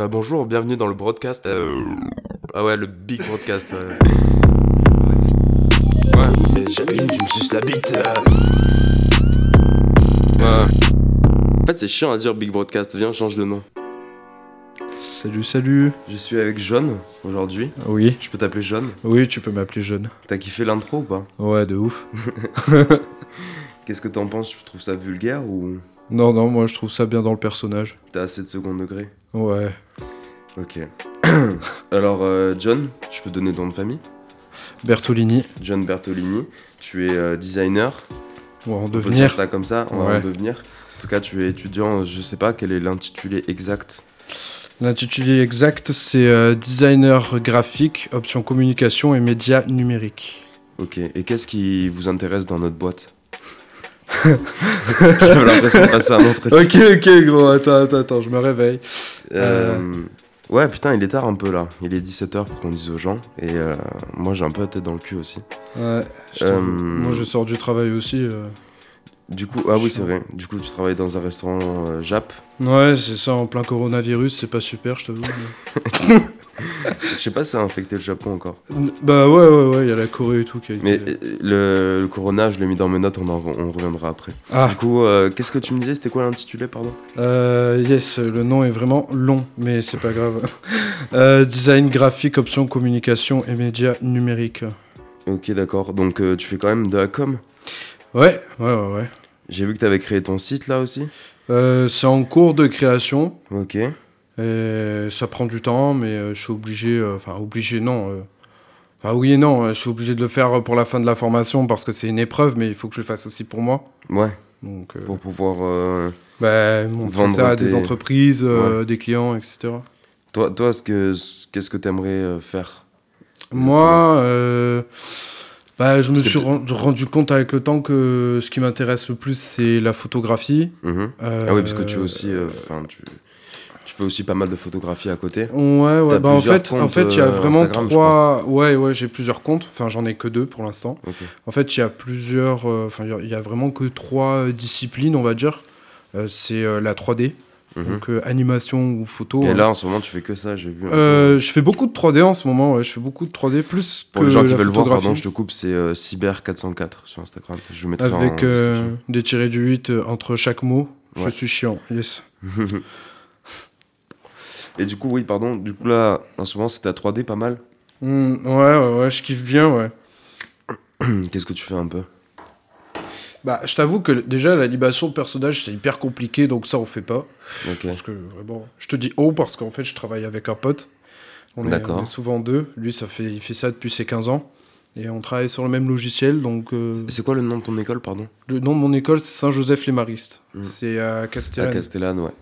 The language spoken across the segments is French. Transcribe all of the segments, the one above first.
Bah, bonjour, bienvenue dans le broadcast. euh, Ah ouais, le big broadcast. ouais. Ouais, c'est Jacqueline, tu me suces la bite. euh. Ouais. En fait, c'est chiant à dire big broadcast. Viens, on change de nom. Salut, salut. Je suis avec John aujourd'hui. Oui, Je peux t'appeler John. oui, tu peux m'appeler jeune. T'as kiffé l'intro ou pas? Ouais, de ouf. Qu'est-ce que t'en penses? Tu trouves ça vulgaire ou? Non, non, moi je trouve ça bien dans le personnage. t'as assez de second degré Ouais. Ok. Alors, euh, John, je peux donner ton nom de famille? Bertolini, John Bertolini. Tu es euh, designer. ouais, en On peut dire devenir. ça comme ça, on va en devenir. En tout cas, tu es étudiant, je sais pas quel est l'intitulé exact. L'intitulé exact, c'est euh, designer graphique, option communication et médias numériques. Ok, et qu'est-ce qui vous intéresse dans notre boîte? J'avais l'impression de passer un entretien. Ok, ok, gros, attends, attends, attends, je me réveille. Euh, Ouais, putain, il est tard un peu là. Il est 17h pour qu'on dise aux gens. Et euh, moi, j'ai un peu la tête dans le cul aussi. Ouais, je Euh. Moi je sors du travail aussi. Du coup, ah oui, c'est vrai. Du coup, tu travailles dans un restaurant euh, Jap. Ouais, c'est ça, en plein coronavirus, c'est pas super, je t'avoue. mais- Je sais pas si ça a infecté le Japon encore. bah ouais, ouais, ouais, il y a la Corée et tout qui a été. Mais euh, le, le corona, je l'ai mis dans mes notes, on, en- on reviendra après. Ah, Du coup, euh, qu'est-ce que tu me disais? C'était quoi l'intitulé, pardon? Euh, yes, le nom est vraiment long, mais c'est pas grave. Euh, design graphique, option communication et médias numériques. Ok, d'accord. Donc, euh, tu fais quand même de la com? Ouais, ouais, ouais, ouais. J'ai vu que tu avais créé ton site là aussi. Euh, c'est en cours de création. Ok. Et ça prend du temps, mais euh, je suis obligé. euh, Enfin, obligé, non. Enfin, oui et non. Je suis obligé de le faire pour la fin de la formation parce que c'est une épreuve, mais il faut que je le fasse aussi pour moi. Ouais, Donc, euh, pour pouvoir. euh, bah, vendre ça à tes- des entreprises, euh, des clients, etc. Toi, toi ce que, ce- qu'est-ce que tu aimerais faire? Moi, bah, je me suis rendu compte avec le temps que ce qui m'intéresse le plus, c'est la photographie. Mhm. Euh, Ah oui, parce que tu aussi. euh, tu, tu fais aussi pas mal de photographies à côté. Ouais, ouais. Bah, en fait, en fait, il y a euh, vraiment Instagram, trois. Ouais, ouais, j'ai plusieurs comptes. Enfin, j'en ai que deux pour l'instant. En fait, il y a plusieurs. Enfin, il y a- vraiment que trois disciplines, on va dire. C'est la 3D, Mhm. donc euh, animation ou photo. Et hein. là, en ce moment, tu fais que ça, j'ai vu. Euh, je fais beaucoup de 3D en ce moment. Ouais, je fais beaucoup de 3D plus Pour que les gens qui veulent voir, pardon, je te coupe, c'est euh, Cyber404 sur Instagram. Je vous mettrai Avec des tirés du 8 euh, entre chaque mot. Je suis chiant, yes. Et du coup, oui, pardon, du coup, là, en ce moment, c'est ta 3D pas mal? Hmm, ouais, ouais, ouais, je kiffe bien, ouais. Qu'est-ce que tu fais un peu? Bah, je t'avoue que déjà, l'animation de personnage, c'est hyper compliqué, donc ça, on fait pas. Parce que, vraiment, je te dis oh, parce qu'en fait, je travaille avec un pote. On est, D'accord. on est souvent deux. Lui, ça fait, il fait ça depuis ses 15 ans. Et on travaille sur le même logiciel, donc... euh, C'est quoi le nom de ton école, pardon? le nom de mon école, c'est Saint-Joseph-les-Maristes. Hmm. C'est à À Castellane. Castellane, ouais.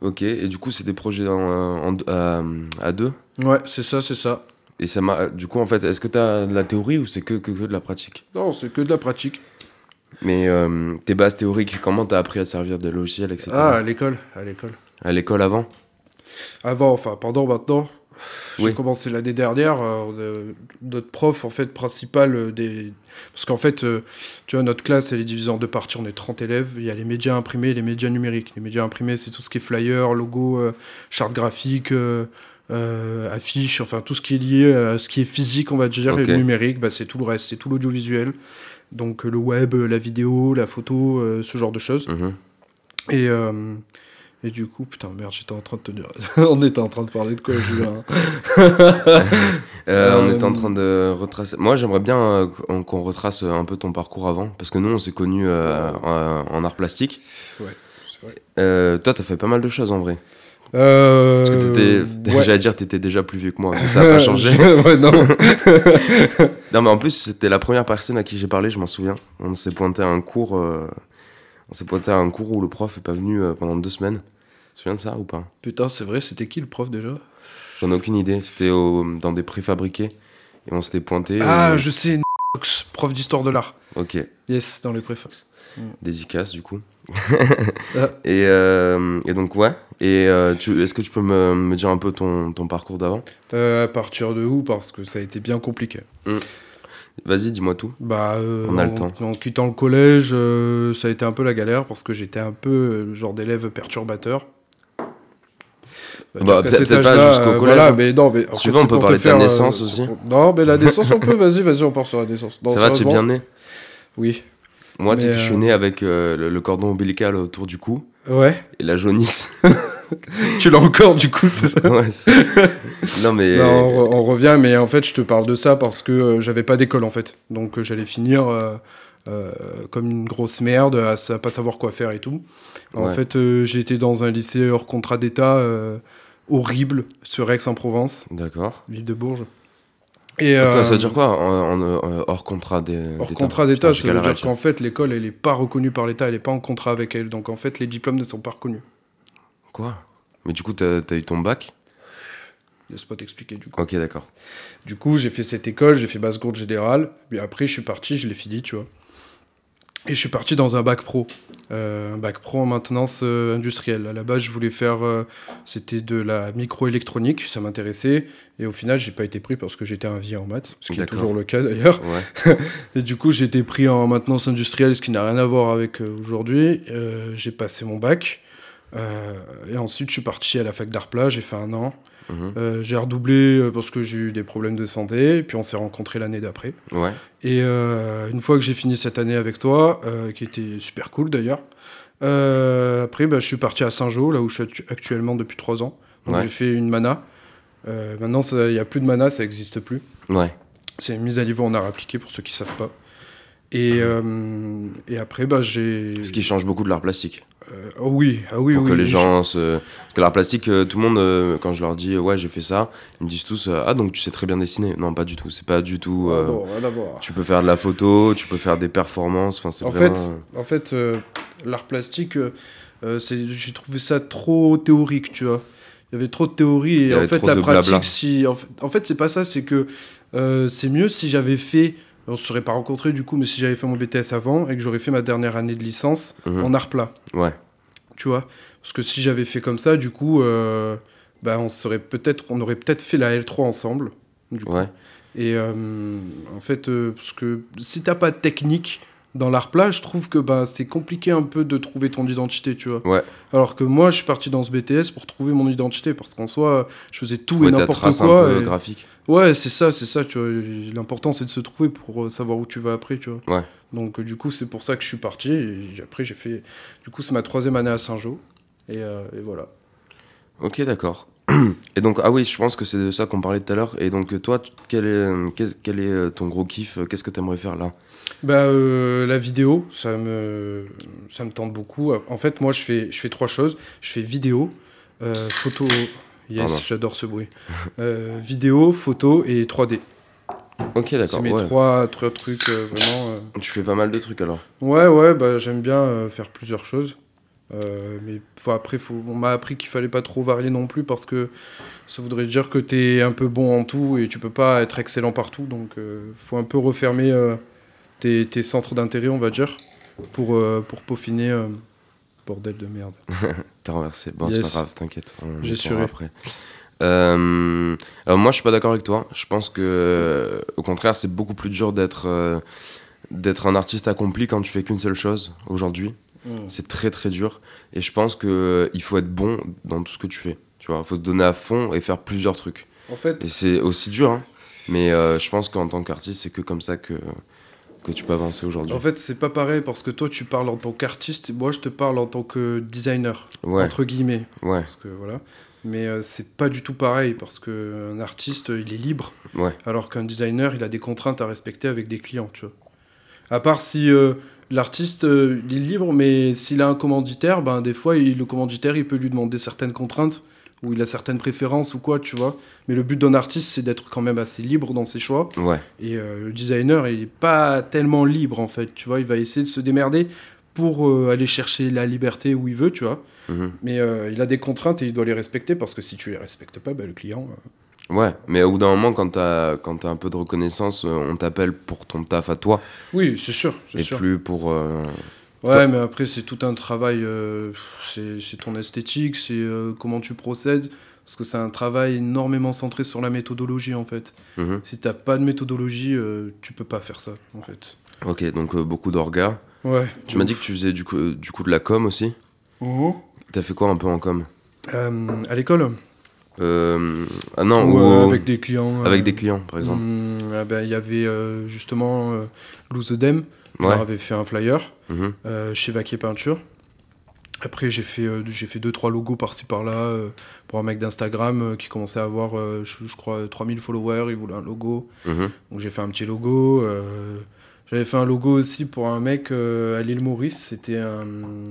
Ok, et du coup, c'est des projets en, en- à, à deux? Ouais, c'est ça, c'est ça. Et ça m'a. Du coup, en fait, est-ce que t'as de la théorie ou c'est que, que, que de la pratique? Non, c'est que de la pratique. Mais euh, tes bases théoriques, comment t'as appris à te servir de logiciels, etc. Ah, à l'école, à l'école. À l'école avant? Avant, enfin, pendant, maintenant. J'ai Oui. commencé l'année dernière. euh, notre prof, en fait, principal euh, des. Parce qu'en fait, euh, tu vois, notre classe, elle est divisée en deux parties. On est 30 élèves. Il y a les médias imprimés et les médias numériques. Les médias imprimés, c'est tout ce qui est flyer, logo, charte graphique, affiche, enfin, tout ce qui est lié à ce qui est physique, on va dire. Ok. Et le numérique, bah, c'est tout le reste. C'est tout l'audiovisuel. Donc, euh, le web, euh, la vidéo, la photo, euh, ce genre de choses. Mhm. Et, euh, et du coup, putain, merde, j'étais en train de te dire. on était en train de parler de quoi, Julien? Euh, on est en train de retracer. Moi, j'aimerais bien qu'on retrace un peu ton parcours avant. Parce que nous, on s'est connus en, en art plastique. Ouais, c'est vrai. Toi, t'as fait pas mal de choses en vrai. Euh, Parce que t'étais. ouais. J'allais dire, t'étais déjà plus vieux que moi. Mais ça a pas changé. ouais, non. Non, mais en plus, c'était la première personne à qui j'ai parlé, je m'en souviens. On s'est pointé à un cours. euh, On s'est pointé à un cours où le prof est pas venu euh, pendant deux semaines. Tu te souviens de ça ou pas? Putain, c'est vrai, c'était qui le prof déjà? J'en ai aucune idée. C'était au- dans des préfabriqués. Et on s'était pointé. Ah, et- je sais, prof d'histoire de l'art. Ok, Yes, dans les préfax. dédicace du coup. Et, euh, et donc, ouais. Et euh, est-ce que tu peux me, me dire un peu ton, ton parcours d'avant? Euh, à partir de où? Parce que ça a été bien compliqué. Vas-y, dis-moi tout. Bah, On a en, le temps. En quittant le collège, ça a été un peu la galère parce que j'étais un peu le genre d'élève perturbateur. Bah, qu'à peut-être pas jusqu'au collège, Voilà, mais non, mais. en fait, veux, on peut parler de euh, naissance aussi. Non, mais la naissance, on peut, vas-y, vas-y, on part sur la naissance. Non, Ça va, t'es sérieusement, bien né? Oui. Moi, tu je suis né avec euh, le, le cordon ombilical autour du cou Ouais. et la jaunisse. Tu l'as encore, du coup, c'est ça Ouais, non, mais. Non, on, re- on revient, mais en fait, je te parle de ça parce que euh, j'avais pas d'école en fait. Donc, euh, j'allais finir euh, comme une grosse merde, à, sa- pas savoir quoi faire et tout. En Ouais. fait, j'ai été dans un lycée hors contrat d'État horrible sur Aix-en-Provence, D'accord. ville de Bourges. Et, ça veut dire quoi en, en, hors contrat des. Hors d'État contrat d'État, ça veut dire qu'en fait, l'école, elle est pas reconnue par l'État, elle est pas en contrat avec elle. Donc, en fait, les diplômes ne sont pas reconnus. Quoi? Mais du coup, t'as as eu ton bac? Laisse pas t'expliquer du coup. Ok, d'accord. Du coup, j'ai fait cette école, j'ai fait basse gourde générale. Puis après, je suis parti, je l'ai fini, tu vois. Et je suis parti dans un bac pro. Euh, un bac pro en maintenance euh, industrielle. À la base, je voulais faire. euh, C'était de la microélectronique, ça m'intéressait. Et au final, j'ai pas été pris parce que j'étais un vie en maths, ce qui est toujours le cas d'ailleurs. Ouais. Et du coup, j'ai été pris en maintenance industrielle, ce qui n'a rien à voir avec euh, aujourd'hui. Euh, j'ai passé mon bac. Euh, et ensuite, je suis parti à la fac d'art plat, j'ai fait un an. Mhm. Euh, j'ai redoublé euh, parce que j'ai eu des problèmes de santé, et puis on s'est rencontrés l'année d'après. Ouais. Et euh, une fois que j'ai fini cette année avec toi, euh, qui était super cool d'ailleurs, après bah, je suis parti à Saint-Jean, là où je suis actu- actuellement depuis trois ans. Donc Ouais. j'ai fait une mana. Maintenant, il n'y a plus de mana, ça n'existe plus. Ouais. C'est une mise à niveau en art appliqué pour ceux qui savent pas. Et, euh, et après, bah, j'ai. Ce qui change beaucoup de l'art plastique. Euh, oh oui, ah oui, pour oui. que les gens se... Parce que l'art plastique, euh, tout le monde, euh, quand je leur dis, ouais, j'ai fait ça, ils me disent tous, ah, donc tu sais très bien dessiner. Non, pas du tout. C'est pas du tout. Ah bon. Tu peux faire de la photo, tu peux faire des performances. Enfin, c'est En vraiment. fait, en fait l'art plastique, c'est- j'ai trouvé ça trop théorique, tu vois. Il y avait trop de théorie et en fait, la pratique, blabla. si. En fait, en fait, c'est pas ça, c'est que c'est mieux si j'avais fait. On se serait pas rencontrés du coup, mais si j'avais fait mon BTS avant et que j'aurais fait ma dernière année de licence Mhm. en art plat, Ouais. tu vois? Parce que si j'avais fait comme ça, du coup, euh, bah, on serait peut-être, on aurait peut-être fait la L3 ensemble. Du coup. Ouais. Et euh, en fait, euh, parce que si t'as pas de technique dans l'art plat, je trouve que bah, c'est compliqué un peu de trouver ton identité, tu vois. Ouais. Alors que moi, je suis parti dans ce BTS pour trouver mon identité, parce qu'en soi, je faisais tout Ouais, et n'importe trace un quoi. peu et- graphique. Ouais, c'est ça, c'est ça, tu vois. L'important, c'est de se trouver pour euh, savoir où tu vas après, tu vois. Ouais. Donc, euh, du coup, c'est pour ça que je suis parti. Et après, j'ai fait. Du coup, c'est ma troisième année à Saint-Jean. Et, euh, et voilà. Ok, d'accord. Et donc, ah oui, je pense que c'est de ça qu'on parlait tout à l'heure. Et donc, toi, quel est, quel est ton gros kiff? Qu'est-ce que tu aimerais faire là? Bah, euh, la vidéo, ça me, ça me tente beaucoup. En fait, moi, je fais, je fais trois choses. Je fais vidéo, euh, photo. Yes, j'adore ce bruit. Euh, vidéo, photo et 3D. Ok, C'est d'accord. mes ouais. trois, trois trucs euh, vraiment. Tu fais pas mal de trucs alors. Ouais, ouais, bah, j'aime bien faire plusieurs choses. Euh, mais faut, après, faut, on m'a appris qu'il fallait pas trop varier non plus parce que ça voudrait dire que t'es un peu bon en tout et tu peux pas être excellent partout. Donc, euh, faut un peu refermer euh, tes, tes centres d'intérêt, on va dire, pour, euh, pour peaufiner. euh, bordel de merde. T'as renversé. Bon, c'est pas grave, t'inquiète. J'ai saura après. Euh, alors moi, je suis pas d'accord avec toi. Je pense que, euh, au contraire, c'est beaucoup plus dur d'être euh, d'être un artiste accompli quand tu fais qu'une seule chose aujourd'hui. C'est très très dur. Et je pense que il faut être bon dans tout ce que tu fais. Tu vois, il faut se donner à fond et faire plusieurs trucs. En fait, Et c'est aussi dur, hein. Mais je pense qu'en tant qu'artiste, c'est que comme ça que que tu peux avancer aujourd'hui. en fait c'est pas pareil parce que toi, tu parles en tant qu'artiste et moi, je te parle en tant que designer, Ouais, entre guillemets. ouais, Parce que voilà. Mais euh, c'est pas du tout pareil parce qu'un artiste, il est libre. ouais, Alors qu'un designer, il a des contraintes à respecter avec des clients, tu vois. À part si euh, l'artiste, euh, il est libre, mais s'il a un commanditaire, ben des fois, il- le commanditaire, il peut lui demander certaines contraintes, ou il a certaines préférences ou quoi, tu vois. Mais le but d'un artiste, c'est d'être quand même assez libre dans ses choix. ouais, Et euh, le designer, il est pas tellement libre, en fait, tu vois. Il va essayer de se démerder pour euh, aller chercher la liberté où il veut, tu vois. mhm. Mais euh, il a des contraintes et il doit les respecter, parce que si tu les respectes pas, ben, le client... ouais. Mais au bout d'un moment, quand t'as quand t'as un peu de reconnaissance, on t'appelle pour ton taf à toi Oui, c'est sûr, et sûr. plus pour. Euh, Ouais, mais après, c'est tout un travail. euh, c'est ton esthétique, c'est euh, comment tu procèdes. Parce que c'est un travail énormément centré sur la méthodologie, en fait. mhm. Si t'as pas de méthodologie, euh, tu peux pas faire ça, en fait. Ok, donc euh, beaucoup d'orgas. Ouais. Tu m'as dit que tu faisais du coup, euh, du coup de la com aussi. Mhm. T'as fait quoi un peu en com? Euh, à l'école, Euh, ah non, Ou, ou- euh, avec des clients. avec euh, des clients, par exemple. hum, ah ben, Il y avait euh, justement euh, the Dem, Ouais. leur avais fait un flyer Mhm. euh, chez Vaquier Peinture. Après, j'ai fait, euh, j'ai fait deux, trois logos par-ci par-là euh, pour un mec d'Instagram qui commençait à avoir, je, je crois, 3000 followers. Il voulait un logo. Mhm. Donc, j'ai fait un petit logo. J'avais fait un logo aussi pour un mec à l'île Maurice. C'était un.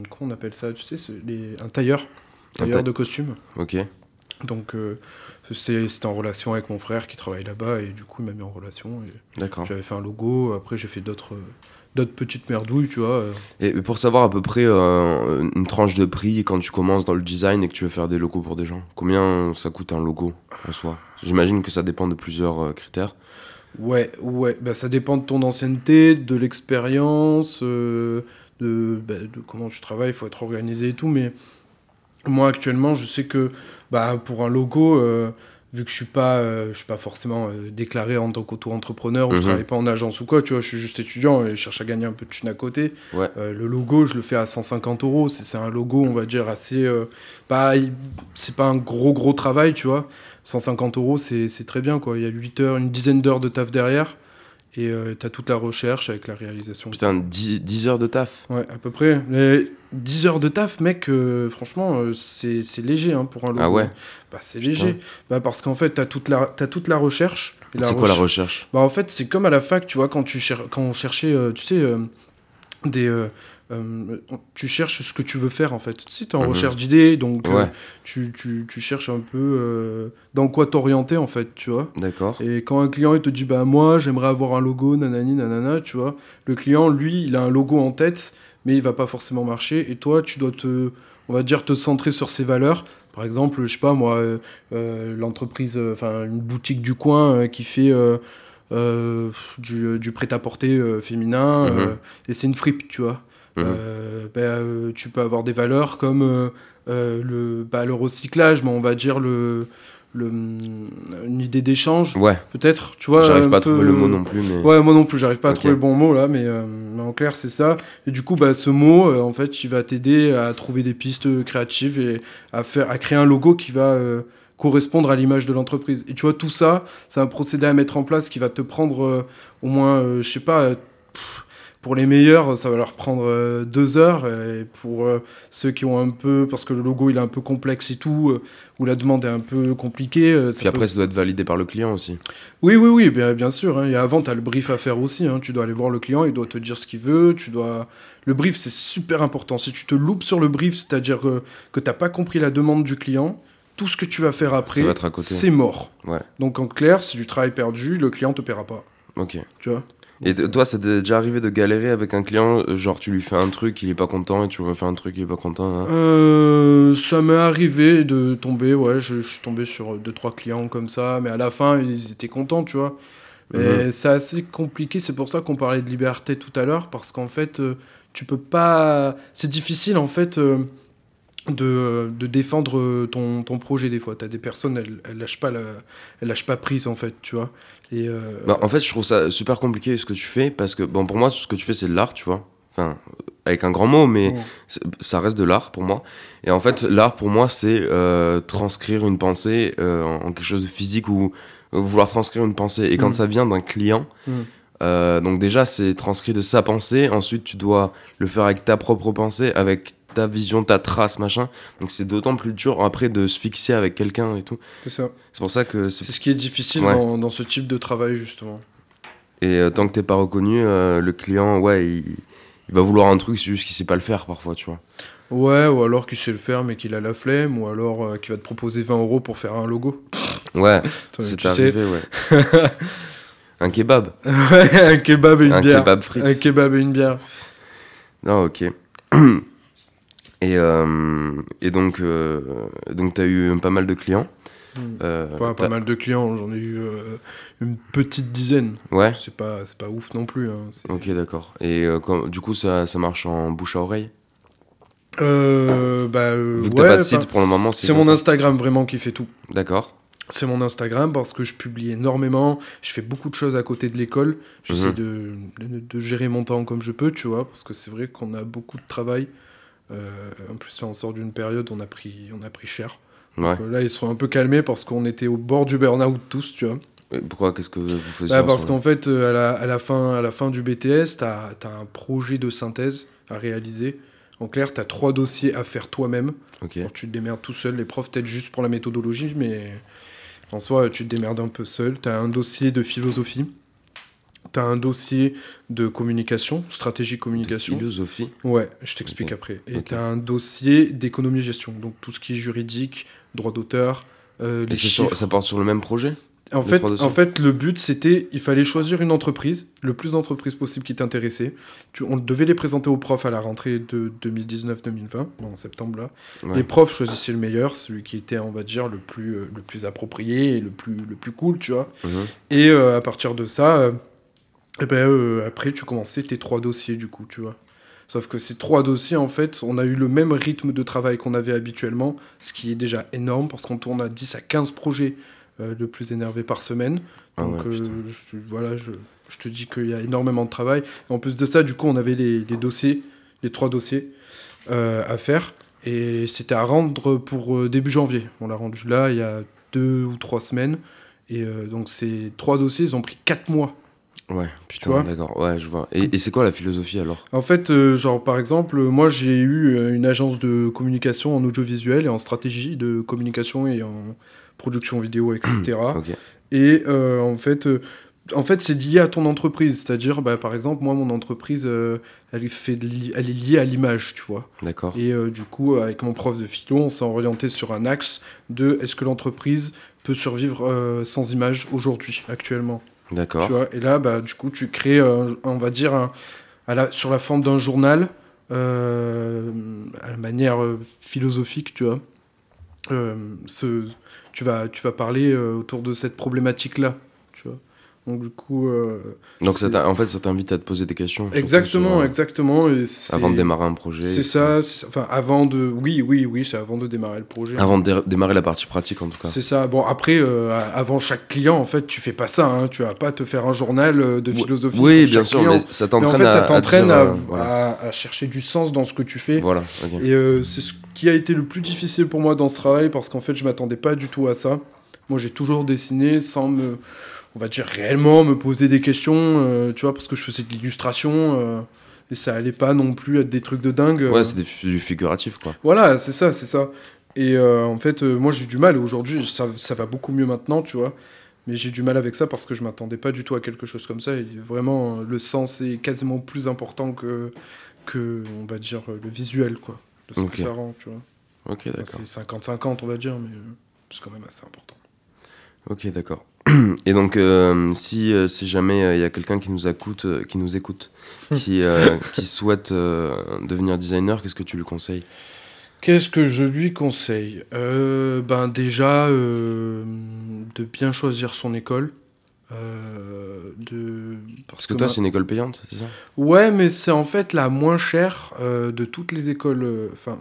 Comment on appelle ça Tu sais, les- un tailleur. Un Tailleur ta- de costume. Ok. Donc, euh, c'était en relation avec mon frère qui travaille là-bas. Et du coup, il m'a mis en relation. D'accord. J'avais fait un logo. Après, j'ai fait d'autres. D'autres petites merdouilles, tu vois. euh. Et pour savoir à peu près euh, une tranche de prix quand tu commences dans le design et que tu veux faire des logos pour des gens, combien ça coûte un logo en soi? J'imagine que ça dépend de plusieurs euh, critères. Ouais, ouais, bah, ça dépend de ton ancienneté, de l'expérience, euh, de, bah, de comment tu travailles, il faut être organisé et tout, mais moi actuellement, je sais que bah, pour un logo, euh, vu que je suis pas, euh, je suis pas forcément euh, déclaré en tant qu'auto-entrepreneur, ou je Mhm. travaille pas en agence ou quoi, tu vois, je suis juste étudiant et je cherche à gagner un peu de thunes à côté. Ouais. Euh, le logo, je le fais à 150 euros, c'est c'est un logo, on va dire, assez... euh, pas, c'est pas un gros gros travail, tu vois. 150 euros, c'est c'est très bien, quoi. Il y a 8 heures, une dizaine d'heures de taf derrière. Et euh, t'as toute la recherche avec la réalisation. Putain, 10, 10 heures de taf. Ouais, à peu près. Mais 10 heures de taf, mec, euh, franchement, euh, c'est c'est léger hein, pour un logo. Ah ouais Bah, c'est léger. Bah, parce qu'en fait, t'as toute, la- t'as toute la recherche. Et C'est quoi la recherche- bah, en fait, c'est comme à la fac, tu vois, quand, tu cher- quand on cherchait, tu sais, des. Euh, tu cherches ce que tu veux faire en fait. Tu sais, t'es en Mhm. recherche d'idées, donc euh, tu, tu, tu cherches un peu euh, dans quoi t'orienter en fait, tu vois. d'accord. Et quand un client il te dit bah moi j'aimerais avoir un logo nanani nanana, tu vois, le client lui il a un logo en tête mais il va pas forcément marcher et toi tu dois te on va dire te centrer sur ses valeurs. Par exemple, je sais pas moi l'entreprise enfin une boutique du coin qui fait du, du prêt-à-porter féminin Mhm. et c'est une fripe, tu vois. Mhm. Euh, ben, euh, tu peux avoir des valeurs comme euh, le, bah, le recyclage, mais on va dire le, le, une idée d'échange, Ouais, peut-être. Tu vois, j'arrive pas à trouver le mot non plus, mais. Ouais, moi non plus, j'arrive pas à trouver le bon mot là, mais, euh, mais en clair, c'est ça. Et du coup, bah, ce mot, euh, en fait, il va t'aider à trouver des pistes créatives et à, faire, à créer un logo qui va euh, correspondre à l'image de l'entreprise. Et tu vois, tout ça, c'est un procédé à mettre en place qui va te prendre au moins, je sais pas, pff, pour les meilleurs, ça va leur prendre euh, deux heures. Et pour euh, ceux qui ont un peu, parce que le logo il est un peu complexe et tout, euh, ou la demande est un peu compliquée, ça Puis peut après, ça doit être validé par le client aussi. oui, oui, oui, bien, bien sûr. hein. Et avant, tu as le brief à faire aussi. hein. Tu dois aller voir le client, il doit te dire ce qu'il veut. Tu dois... Le brief, c'est super important. Si tu te loupes sur le brief, c'est-à-dire que, que tu n'as pas compris la demande du client, tout ce que tu vas faire après, c'est mort. Ouais. Donc en clair, c'est du travail perdu, le client te paiera pas. Ok. Tu vois? Et toi, ça t'est déjà arrivé de galérer avec un client euh, Genre, tu lui fais un truc, il est pas content, et tu refais un truc, il est pas content. hein? Euh, ça m'est arrivé de tomber, ouais, je, je suis tombé sur deux trois clients comme ça, mais à la fin ils étaient contents, tu vois. Mais c'est assez compliqué, c'est pour ça qu'on parlait de liberté tout à l'heure, parce qu'en fait, euh, tu peux pas. C'est difficile en fait euh, de, de défendre ton, ton projet des fois. T'as des personnes, elles, elles lâchent pas la, elles lâchent pas prise en fait, tu vois. Et euh, Bah, en fait, je trouve ça super compliqué ce que tu fais parce que, bon, pour moi, ce que tu fais, c'est de l'art, tu vois. Enfin, avec un grand mot, mais ça reste de l'art pour moi. Et en fait, l'art pour moi, c'est euh, transcrire une pensée euh, en en quelque chose de physique ou vouloir transcrire une pensée. Et quand Mm. ça vient d'un client, Mm. Euh, donc déjà, c'est transcrit de sa pensée. Ensuite, tu dois le faire avec ta propre pensée, avec ta vision, ta trace, machin. Donc c'est d'autant plus dur après de se fixer avec quelqu'un et tout. c'est ça. C'est pour ça que c'est C'est ce qui est difficile Ouais. dans, dans ce type de travail justement. Et euh, tant que t'es pas reconnu, euh, le client, ouais, il, il va vouloir un truc, c'est juste qu'il sait pas le faire parfois, tu vois. Ouais, ou alors qu'il sait le faire mais qu'il a la flemme, ou alors euh, qu'il va te proposer 20 euros pour faire un logo. Ouais, tu sais. arrivé, ouais. un kebab, Ouais, un kebab et une un bière. kebab frites. Un kebab et une bière. Non, ok. et, euh, et donc, euh, donc t'as eu pas mal de clients. Euh, Pas, mal de clients, j'en ai eu euh, une petite dizaine. Ouais, C'est pas, pas ouf non plus. hein. Ok, d'accord. Et quand- du coup, ça, ça marche en bouche à oreille? Euh, bah, euh, Vu que ouais, t'as pas de site pour le moment, C'est mon ça. Instagram vraiment qui fait tout. D'accord. C'est mon Instagram parce que je publie énormément, je fais beaucoup de choses à côté de l'école. J'essaie Mhm. de, de, de gérer mon temps comme je peux, tu vois, parce que c'est vrai qu'on a beaucoup de travail. Euh, en plus, là, on sort d'une période où on a pris, on a pris cher. Ouais. là, ils sont un peu calmés parce qu'on était au bord du burn-out tous, tu vois. pourquoi Qu'est-ce que vous faisiez bah, Parce qu'en fait, à la, à, la fin, à la fin du BTS, tu as, as, un projet de synthèse à réaliser. En clair, tu as trois dossiers à faire toi-même. Okay. tu te démerdes tout seul. Les profs peut-être juste pour la méthodologie, mais en soi, tu te démerdes un peu seul. Tu as un dossier de philosophie. Tu as un dossier de communication, stratégie communication. De philosophie Ouais, je t'explique okay. après. Et okay. tu as un dossier d'économie-gestion, donc tout ce qui est juridique, droit d'auteur, euh, les sur, ça porte sur le même projet? En fait, en fait, le but, c'était, il fallait choisir une entreprise, le plus d'entreprises possible qui t'intéressait. On devait les présenter aux profs à la rentrée de 2019-2020, en septembre là. Ouais. Les profs choisissaient le meilleur, celui qui était, on va dire, le plus, euh, le plus approprié et le plus, le plus cool, tu vois. Mhm. Et euh, à partir de ça, euh, eh ben, euh, après, tu commençais tes trois dossiers, du coup, tu vois. Sauf que ces trois dossiers, en fait, on a eu le même rythme de travail qu'on avait habituellement, ce qui est déjà énorme parce qu'on tourne à 10 à 15 projets euh, le plus énervé par semaine. Ah Donc ouais, euh, je, voilà, je, je te dis qu'il y a énormément de travail. En plus de ça, du coup, on avait les, les dossiers, les trois dossiers euh, à faire. Et c'était à rendre pour début janvier. On l'a rendu là il y a deux ou trois semaines. Et donc ces trois dossiers, ils ont pris quatre mois. Ouais, putain, d'accord. Ouais, je vois. Et, et c'est quoi la philosophie alors? En fait, euh, genre par exemple, moi j'ai eu une agence de communication en audiovisuel et en stratégie de communication et en production vidéo, etc. Et euh, en fait, euh, en fait c'est lié à ton entreprise. C'est-à-dire, bah, par exemple, moi, mon entreprise, euh, elle, est fait li- elle est liée à l'image, tu vois. D'accord. Et euh, du coup, avec mon prof de philo, on s'est orienté sur un axe de est-ce que l'entreprise peut survivre euh, sans image aujourd'hui, actuellement. D'accord. Tu vois, et là, bah, du coup, tu crées, on va dire, un- à la, sur la forme d'un journal, à la manière philosophique, tu vois. Ce, tu, vas, tu vas parler euh, autour de cette problématique-là. Donc, du coup. euh, Donc ça en fait, ça t'invite à te poser des questions. exactement, sur, euh, exactement. et Avant de démarrer un projet. C'est ça. Enfin, avant de. Oui, oui, oui, c'est avant de démarrer le projet. Avant de dé- démarrer la partie pratique en tout cas. C'est ça. Bon, après, euh, avant chaque client, en fait, tu fais pas ça. Hein. Tu vas pas te faire un journal de philosophie. Oui, pour bien chaque sûr, client. mais ça Mais en t'entraîne fait, ça t'entraîne à, euh, voilà. à- à chercher du sens dans ce que tu fais. Voilà. Et c'est ce qui a été le plus difficile pour moi dans ce travail parce qu'en fait, je m'attendais pas du tout à ça. Moi, j'ai toujours dessiné sans me, on va dire réellement me poser des questions, euh, tu vois, parce que je faisais de l'illustration euh, et ça allait pas non plus être des trucs de dingue. euh. Ouais, c'est des fi- du figuratif quoi. Voilà, c'est ça, c'est ça. Et euh, en fait, euh, moi, j'ai du mal. Aujourd'hui, ça, ça va beaucoup mieux maintenant, tu vois. Mais j'ai du mal avec ça parce que je m'attendais pas du tout à quelque chose comme ça. Et vraiment, euh, le sens est quasiment plus important que, que on va dire, euh, le visuel, quoi. De ce Ok. que ça rend, tu vois. Ok, Enfin, d'accord. c'est 50-50, on va dire, mais euh, c'est quand même assez important. Ok, d'accord. Et donc, euh, si, euh, si jamais il y a quelqu'un qui nous écoute, euh, qui nous écoute, qui, euh, qui souhaite euh, devenir designer, qu'est-ce que tu lui conseilles? Qu'est-ce que je lui conseille? Euh, Ben déjà, euh, de bien choisir son école. Euh, de... Parce que toi, c'est une école payante, c'est ça? Ouais, mais c'est en fait la moins chère euh, de toutes les écoles. euh, Enfin,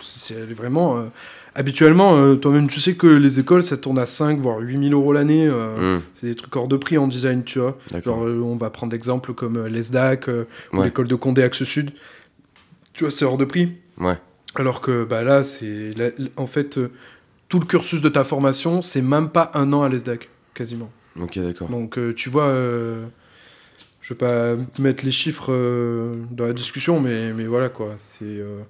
c'est elle est vraiment. Habituellement, euh, toi-même, tu sais que les écoles, ça tourne à 5 voire 8000 euros l'année. euh, Hmm, C'est des trucs hors de prix en design, tu vois. Genre, euh, on va prendre l'exemple comme l'ESDAC ou Ouais. l'école de Condé Axe Sud. Tu vois, c'est hors de prix. Ouais. Alors que bah, là, c'est. En fait, tout le cursus de ta formation, c'est même pas un an à l'ESDAC, quasiment. Ok, d'accord. Donc, tu vois, je vais pas mettre les chiffres euh, dans la discussion, mais, mais voilà quoi. C'est euh,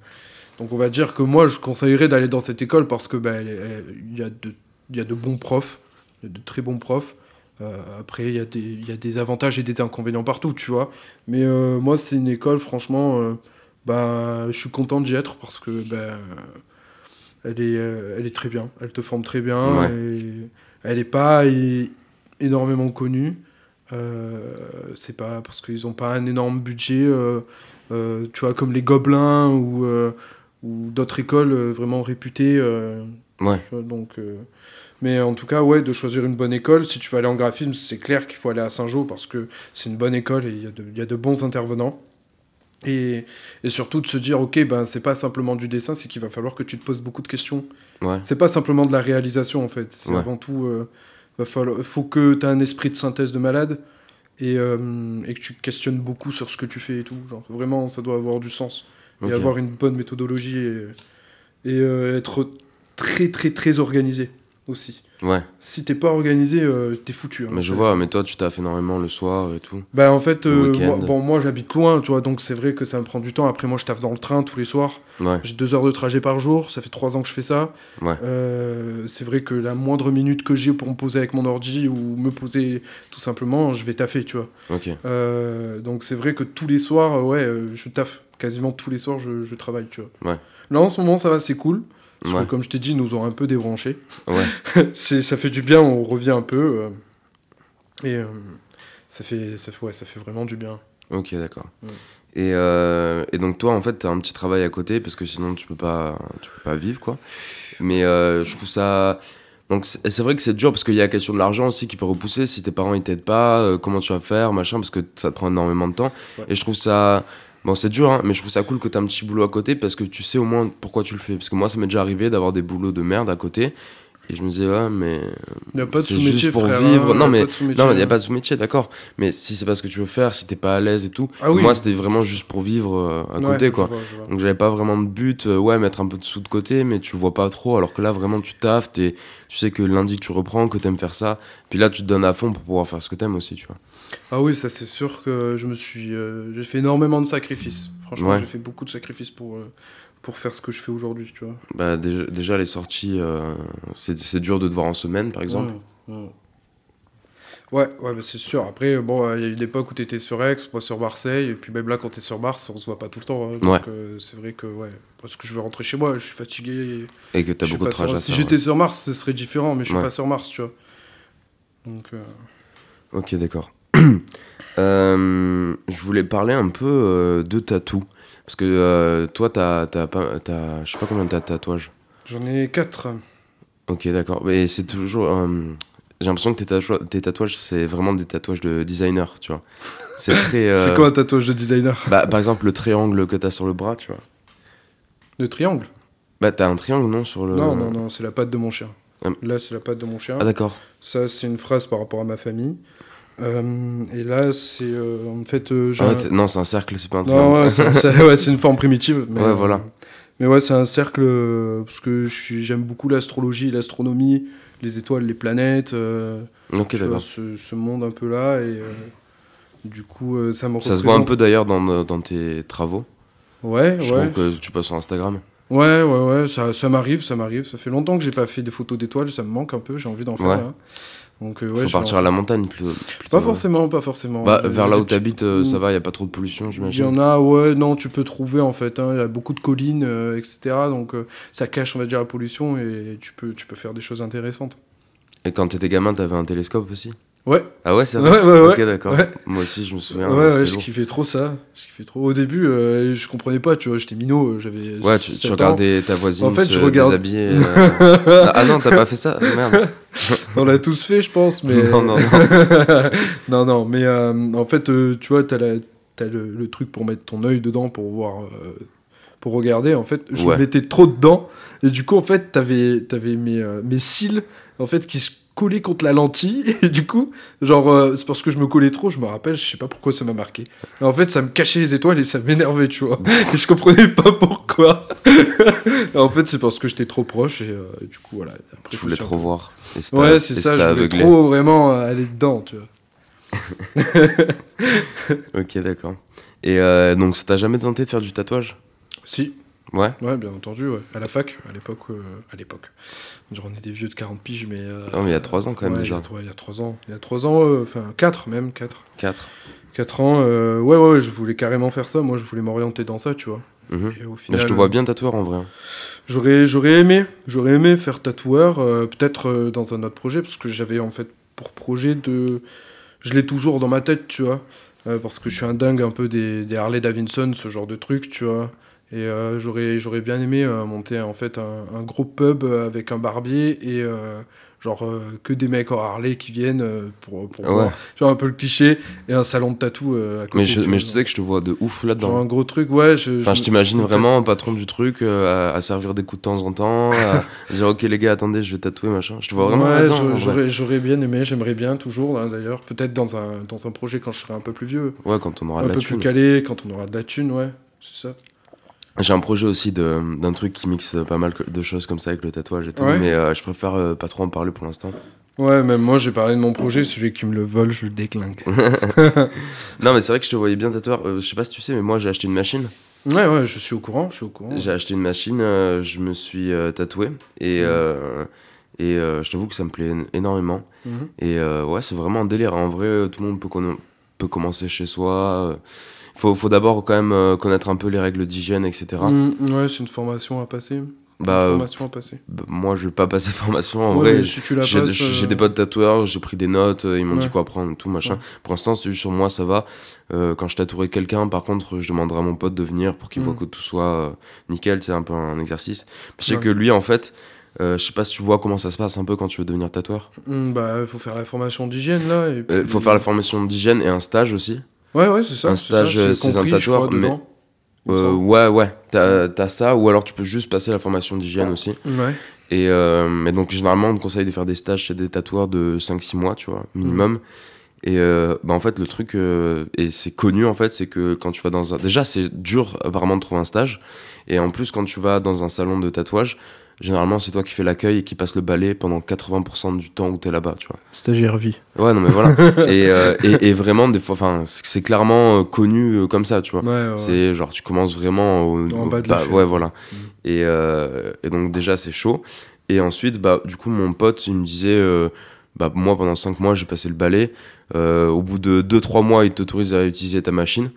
donc on va dire que moi, je conseillerais d'aller dans cette école parce que elle- il y a de, il y a de bons profs, il y a de très bons profs. Euh, après, il y, a des- il y a des avantages et des inconvénients partout, tu vois. Mais euh, moi, c'est une école, franchement, euh, bah, je suis content d'y être parce que bah, elle, est, elle est très bien. Elle te forme très bien. Ouais. Et elle n'est pas énormément connue. C'est pas parce qu'ils n'ont pas un énorme budget, tu vois, comme les Gobelins ou, ou d'autres écoles euh, vraiment réputées. euh, Ouais. donc, euh, mais en tout cas, ouais, de choisir une bonne école. Si tu veux aller en graphisme, c'est clair qu'il faut aller à Saint-Jean parce que c'est une bonne école et il y, a de- il y a de bons intervenants. Et, et surtout de se dire, ok, ben c'est pas simplement du dessin, c'est qu'il va falloir que tu te poses beaucoup de questions. Ouais. C'est pas simplement de la réalisation en fait. C'est Ouais. avant tout, euh, va falloir, faut que tu aies un esprit de synthèse de malade et, euh, et que tu questionnes beaucoup sur ce que tu fais et tout. Genre, vraiment, ça doit avoir du sens Ok. et avoir une bonne méthodologie et, et euh, être très très très organisé aussi. Ouais. Si t'es pas organisé, euh, t'es foutu. hein. Mais je vois, mais toi, tu taffes énormément le soir et tout. Bah en fait, euh, moi, bon, moi j'habite loin, tu vois, donc c'est vrai que ça me prend du temps. Après, moi je taffe dans le train tous les soirs. Ouais. J'ai deux heures de trajet par jour, ça fait trois ans que je fais ça. Ouais. Euh, c'est vrai que la moindre minute que j'ai pour me poser avec mon ordi ou me poser tout simplement, je vais taffer, tu vois. Ok. Donc c'est vrai que tous les soirs, ouais, je taffe. Quasiment tous les soirs, je, je travaille, tu vois. Ouais. Là en ce moment, ça va, c'est cool. Parce Ouais. que comme je t'ai dit, ils nous ont un peu débranchés. Ouais. ça fait du bien, on revient un peu. euh, et euh, ça, fait, ça, fait, ouais, ça fait vraiment du bien. Ok, d'accord. Ouais. Et, euh, et donc toi, en fait, t'as un petit travail à côté parce que sinon tu peux pas, tu peux pas vivre, quoi. Mais je trouve ça. Donc c'est c'est vrai que c'est dur parce qu'il y a la question de l'argent aussi qui peut repousser. Si tes parents ils t'aident pas, euh, comment tu vas faire, machin, parce que ça te prend énormément de temps. Ouais. Et je trouve ça. Bon, c'est dur, hein, mais je trouve ça cool que t'as un petit boulot à côté parce que tu sais au moins pourquoi tu le fais. Parce que moi, ça m'est déjà arrivé d'avoir des boulots de merde à côté. Et je me disais, ouais, mais. Il n'y a pas de C'est sous-métier, pour frère, vivre. hein, Non, mais- il n'y a pas de sous-métier, d'accord. Mais si c'est pas ce que tu veux faire, si t'es pas à l'aise et tout. Ah oui. Moi, c'était vraiment juste pour vivre euh, à Ouais, côté, je quoi. vois, je vois. Donc j'avais pas vraiment de but, euh, ouais, mettre un peu de sous de côté, mais tu le vois pas trop, alors que là vraiment tu taffes, tu sais que lundi tu reprends, que t'aimes faire ça, puis là tu te donnes à fond pour pouvoir faire ce que t'aimes aussi, tu vois. Ah oui, ça c'est sûr que je me suis. euh, j'ai fait énormément de sacrifices. Franchement, Ouais. j'ai fait beaucoup de sacrifices pour, euh, pour faire ce que je fais aujourd'hui, tu vois. Bah déjà, déjà, les sorties, euh, c'est c'est dur de te voir en semaine par exemple. Ouais, ouais. Ouais, ouais, bah, c'est sûr. Après, bon, euh, il y a eu l'époque où t'étais sur Aix, pas sur Marseille, et puis même là, quand t'es sur Mars, on se voit pas tout le temps. hein. donc Ouais. euh, c'est vrai que, ouais, parce que je veux rentrer chez moi, je suis fatigué. Et que t'as Je suis beaucoup de sur- trajets à Si j'étais sur Mars, ce serait différent, mais je suis pas sur Mars, tu vois. Donc, euh. Ok, d'accord. Euh, je voulais parler un peu euh, de tatou. Parce que euh, toi, t'as, t'as pas, t'as, je sais pas combien t'as de tatouages. j'en ai quatre. Ok, d'accord. Mais c'est toujours. euh, j'ai l'impression que tes, tatouages- tes tatouages, c'est vraiment des tatouages de designer, tu vois. C'est très. C'est quoi un tatouage de designer? Bah, par exemple, le triangle que t'as sur le bras, tu vois. Le triangle? Bah, t'as un triangle, non sur le... Non, non, non, c'est la patte de mon chien. Ah. Là, c'est la patte de mon chien. Ah, d'accord. Ça, c'est une phrase par rapport à ma famille. Euh, et là, c'est euh, en fait. euh, Ah ouais, non, c'est un cercle, c'est pas un triangle. Non, ouais, c'est ouais, une forme primitive. Mais, Ouais, voilà. Mais ouais, c'est un cercle parce que j'aime beaucoup l'astrologie, l'astronomie, les étoiles, les planètes. ok, d'accord. ce, ce monde un peu là. Et du coup, ça me Ça se voit un peu d'ailleurs dans, dans tes travaux. Ouais, Je ouais. trouve que tu passes sur Instagram. Ouais, ouais, ouais, ça, ça m'arrive, ça m'arrive. Ça fait longtemps que j'ai pas fait des photos d'étoiles, ça me manque un peu, j'ai envie d'en faire. Ouais. Donc, euh, ouais, Faut partir à la montagne plutôt. plutôt, Pas forcément, pas forcément. Bah, Euh, vers là où tu- t'habites, euh, ça va, y a pas trop de pollution, Il y j'imagine. en a, ouais, non, tu peux trouver en fait. hein, Il y a beaucoup de collines, euh, etc. Donc ça cache, on va dire, la pollution et tu peux, tu peux faire des choses intéressantes. Et quand t'étais gamin, t'avais un télescope aussi? Ouais, Ah ouais, c'est ouais, vrai ouais, ouais. Ok, d'accord. Moi aussi, je me souviens. ouais, ouais, je lourd. kiffais trop ça. Je kiffais trop. Au début, euh, je comprenais pas, tu vois, j'étais minot, euh, j'avais. Ouais, tu, 7 tu ans. regardais ta voisine En fait, se je regarde- déshabiller. euh. ah non, t'as pas fait ça Merde. On l'a tous fait, je pense, mais. Non, non, non, non, mais euh, en fait, tu vois, t'as, la, t'as le, le truc pour mettre ton œil dedans pour voir. pour regarder, en fait, je Ouais. mettais trop dedans. Et du coup, en fait, t'avais, t'avais mes, mes cils, en fait, qui se collaient contre la lentille. Et du coup, genre, euh, c'est parce que je me collais trop, je me rappelle, je sais pas pourquoi ça m'a marqué. En fait, ça me cachait les étoiles et ça m'énervait, tu vois. Et je comprenais pas pourquoi. Et en fait, c'est parce que j'étais trop proche et euh, du coup, voilà. Après, je voulais trop peu- voir. Ouais, c'est ça, je voulais aveuglé. trop vraiment euh, aller dedans, tu vois. Ok, d'accord. Et euh, donc, ça t'a jamais tenté de faire du tatouage? Si, Ouais. ouais, bien entendu, ouais. À la fac, à l'époque, euh, à l'époque. On est des vieux de 40 piges, mais. euh, Non, mais il y a trois ans, quand même, ouais, déjà. Il y a, ouais, il y a 3 ans. Il y a 3 ans, enfin 4 même, 4. 4. 4 ans, euh, ouais, ouais, je voulais carrément faire ça. Moi, je voulais m'orienter dans ça, tu vois. Et au Mais final, je te vois bien tatoueur en vrai. J'aurais, j'aurais aimé, j'aurais aimé faire tatoueur, peut-être dans un autre projet, parce que j'avais en fait pour projet de, je l'ai toujours dans ma tête, tu vois, euh, parce que je suis un dingue un peu des, des Harley Davidson, ce genre de truc, tu vois. Et euh, j'aurais, j'aurais bien aimé euh, monter en fait un, un gros pub euh, avec un barbier et euh, genre que des mecs en Harley qui viennent pour, pour Ouais. voir, vois un peu le cliché et un salon de tatou à côté. Mais je, mais je sais que je te vois de ouf Genre là-dedans. un gros truc, ouais. Je, Enfin, je t'imagine me- vraiment patron du truc, à, à servir des coups de temps en temps, à dire ok les gars, attendez, je vais tatouer machin. Je te vois vraiment Ouais, là-dedans. j'aurais, j'aurais bien aimé, j'aimerais bien toujours hein, d'ailleurs, peut-être dans un, dans un projet quand je serai un peu plus vieux, Ouais, quand on aura un de la peu thune. plus calé, quand on aura de la thune, ouais, c'est ça. J'ai un projet aussi d'un truc qui mixe pas mal de choses comme ça avec le tatouage et tout, Ouais. mais euh, je préfère euh, pas trop en parler pour l'instant. Ouais, même moi, j'ai parlé de mon projet. Celui qui me le vole, je le déclingue. Non, mais c'est vrai que je te voyais bien tatoueur. Euh, je sais pas si tu sais, mais moi j'ai acheté une machine. ouais, ouais, je suis au courant. Je suis au courant. J'ai acheté une machine, euh, je me suis tatoué et, Mhm. et euh, je t'avoue que ça me plaît énormément. Mhm. Et euh, ouais, c'est vraiment un délire. En vrai, tout le monde peut, peut commencer chez soi. Il faut, faut d'abord quand même euh, connaître un peu les règles d'hygiène, etc. Mm, ouais, c'est une formation à passer. Bah, une euh, formation à passer. bah, moi, je vais pas passer formation. En Ouais, vrai, si j'ai euh, des potes tatoueurs, j'ai pris des notes, euh, ils m'ont dit quoi prendre, tout machin. Ouais. Pour l'instant, sur moi, ça va. Euh, quand je tatouerai quelqu'un, par contre, je demanderai à mon pote de venir pour qu'il Mm. voit que tout soit euh, nickel. C'est un peu un exercice. Je sais Ouais. que lui, en fait, euh, je sais pas si tu vois comment ça se passe un peu quand tu veux devenir tatoueur. mm, bah, il faut faire la formation d'hygiène là. et Il puis- faut faire la formation d'hygiène et un stage aussi. Ouais, ouais, c'est ça. un stage, euh, je crois, tatoueur, mais- Euh, ouais, ouais, t'as ça, ou alors tu peux juste passer la formation d'hygiène aussi. Ouais. Et, euh, mais donc, généralement, on te conseille de faire des stages chez des tatoueurs de 5-6 mois, tu vois, minimum. Et euh, bah, en fait, le truc, euh, et c'est connu en fait, c'est que quand tu vas dans un. Déjà, c'est dur apparemment de trouver un stage. Et en plus, quand tu vas dans un salon de tatouage, généralement, c'est toi qui fais l'accueil et qui passe le balai pendant 80% du temps où t'es là-bas, tu vois. Stagiaire vie. Ouais, non, mais voilà. et, euh, et, et vraiment, des fois, enfin, c'est clairement euh, connu euh, comme ça, tu vois. Ouais, ouais. C'est genre, tu commences vraiment au, En au bas de l'échelle. Ouais, voilà. Mm. Et, euh, et donc, déjà, c'est chaud. Et ensuite, bah, du coup, mon pote, il me disait, euh, bah, moi, pendant 5 mois, j'ai passé le balai. Au bout de 2-3 mois, il t'autorise à utiliser ta machine.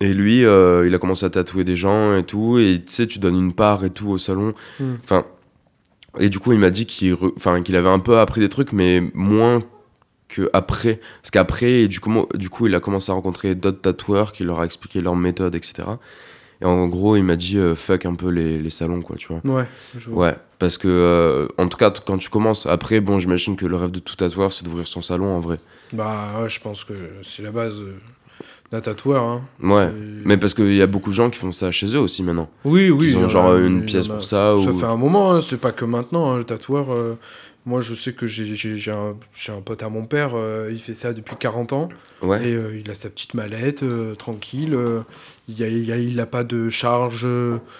Et lui, euh, il a commencé à tatouer des gens et tout. Et tu sais, tu donnes une part et tout au salon. Mm. Enfin. Et du coup, il m'a dit qu'il re- enfin, qu'il avait un peu appris des trucs, mais moins que après. Parce qu'après, du coup, du coup, il a commencé à rencontrer d'autres tatoueurs qui leur a expliqué leur méthode, etc. Et en gros, il m'a dit euh, fuck un peu les, les salons, quoi, tu vois. Ouais. je vois. Ouais, parce que, euh, en tout cas, quand tu commences, après, bon, j'imagine que le rêve de tout tatoueur, c'est d'ouvrir son salon en vrai. Bah, ouais, je pense que c'est la base d'un tatoueur. Hein. Ouais. Et- Mais parce qu'il y a beaucoup de gens qui font ça chez eux aussi maintenant. Oui, oui. Ils ont en genre a, une pièce a. pour ça. Ça ou... fait un moment, hein, c'est pas que maintenant, hein, le tatoueur. euh, moi, je sais que j'ai- un, pote à mon père, euh, il fait ça depuis 40 ans. Ouais. Et euh, il a sa petite mallette, tranquille. il a, il a, il a pas de charge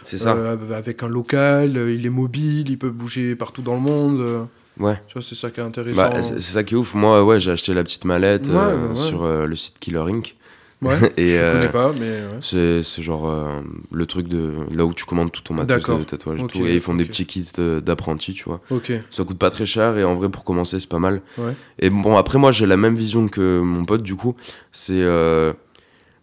C'est ça. avec un local, il est mobile, il peut bouger partout dans le monde. Ouais. tu vois, c'est ça qui est intéressant. Bah, c'est ça qui est ouf. Moi, ouais, j'ai acheté la petite mallette Ouais, ouais, ouais. sur le site Killer Inc. ouais, Et, je euh, connais pas, mais ouais. C'est c'est genre euh, le truc de là où tu commandes tout ton matos D'accord. de tatouage et tout. Et ils font des petits kits d'apprentis, tu vois. Ok, Ça coûte pas très cher et en vrai, pour commencer, c'est pas mal. Ouais. Et bon, après, moi, j'ai la même vision que mon pote, du coup. C'est. euh,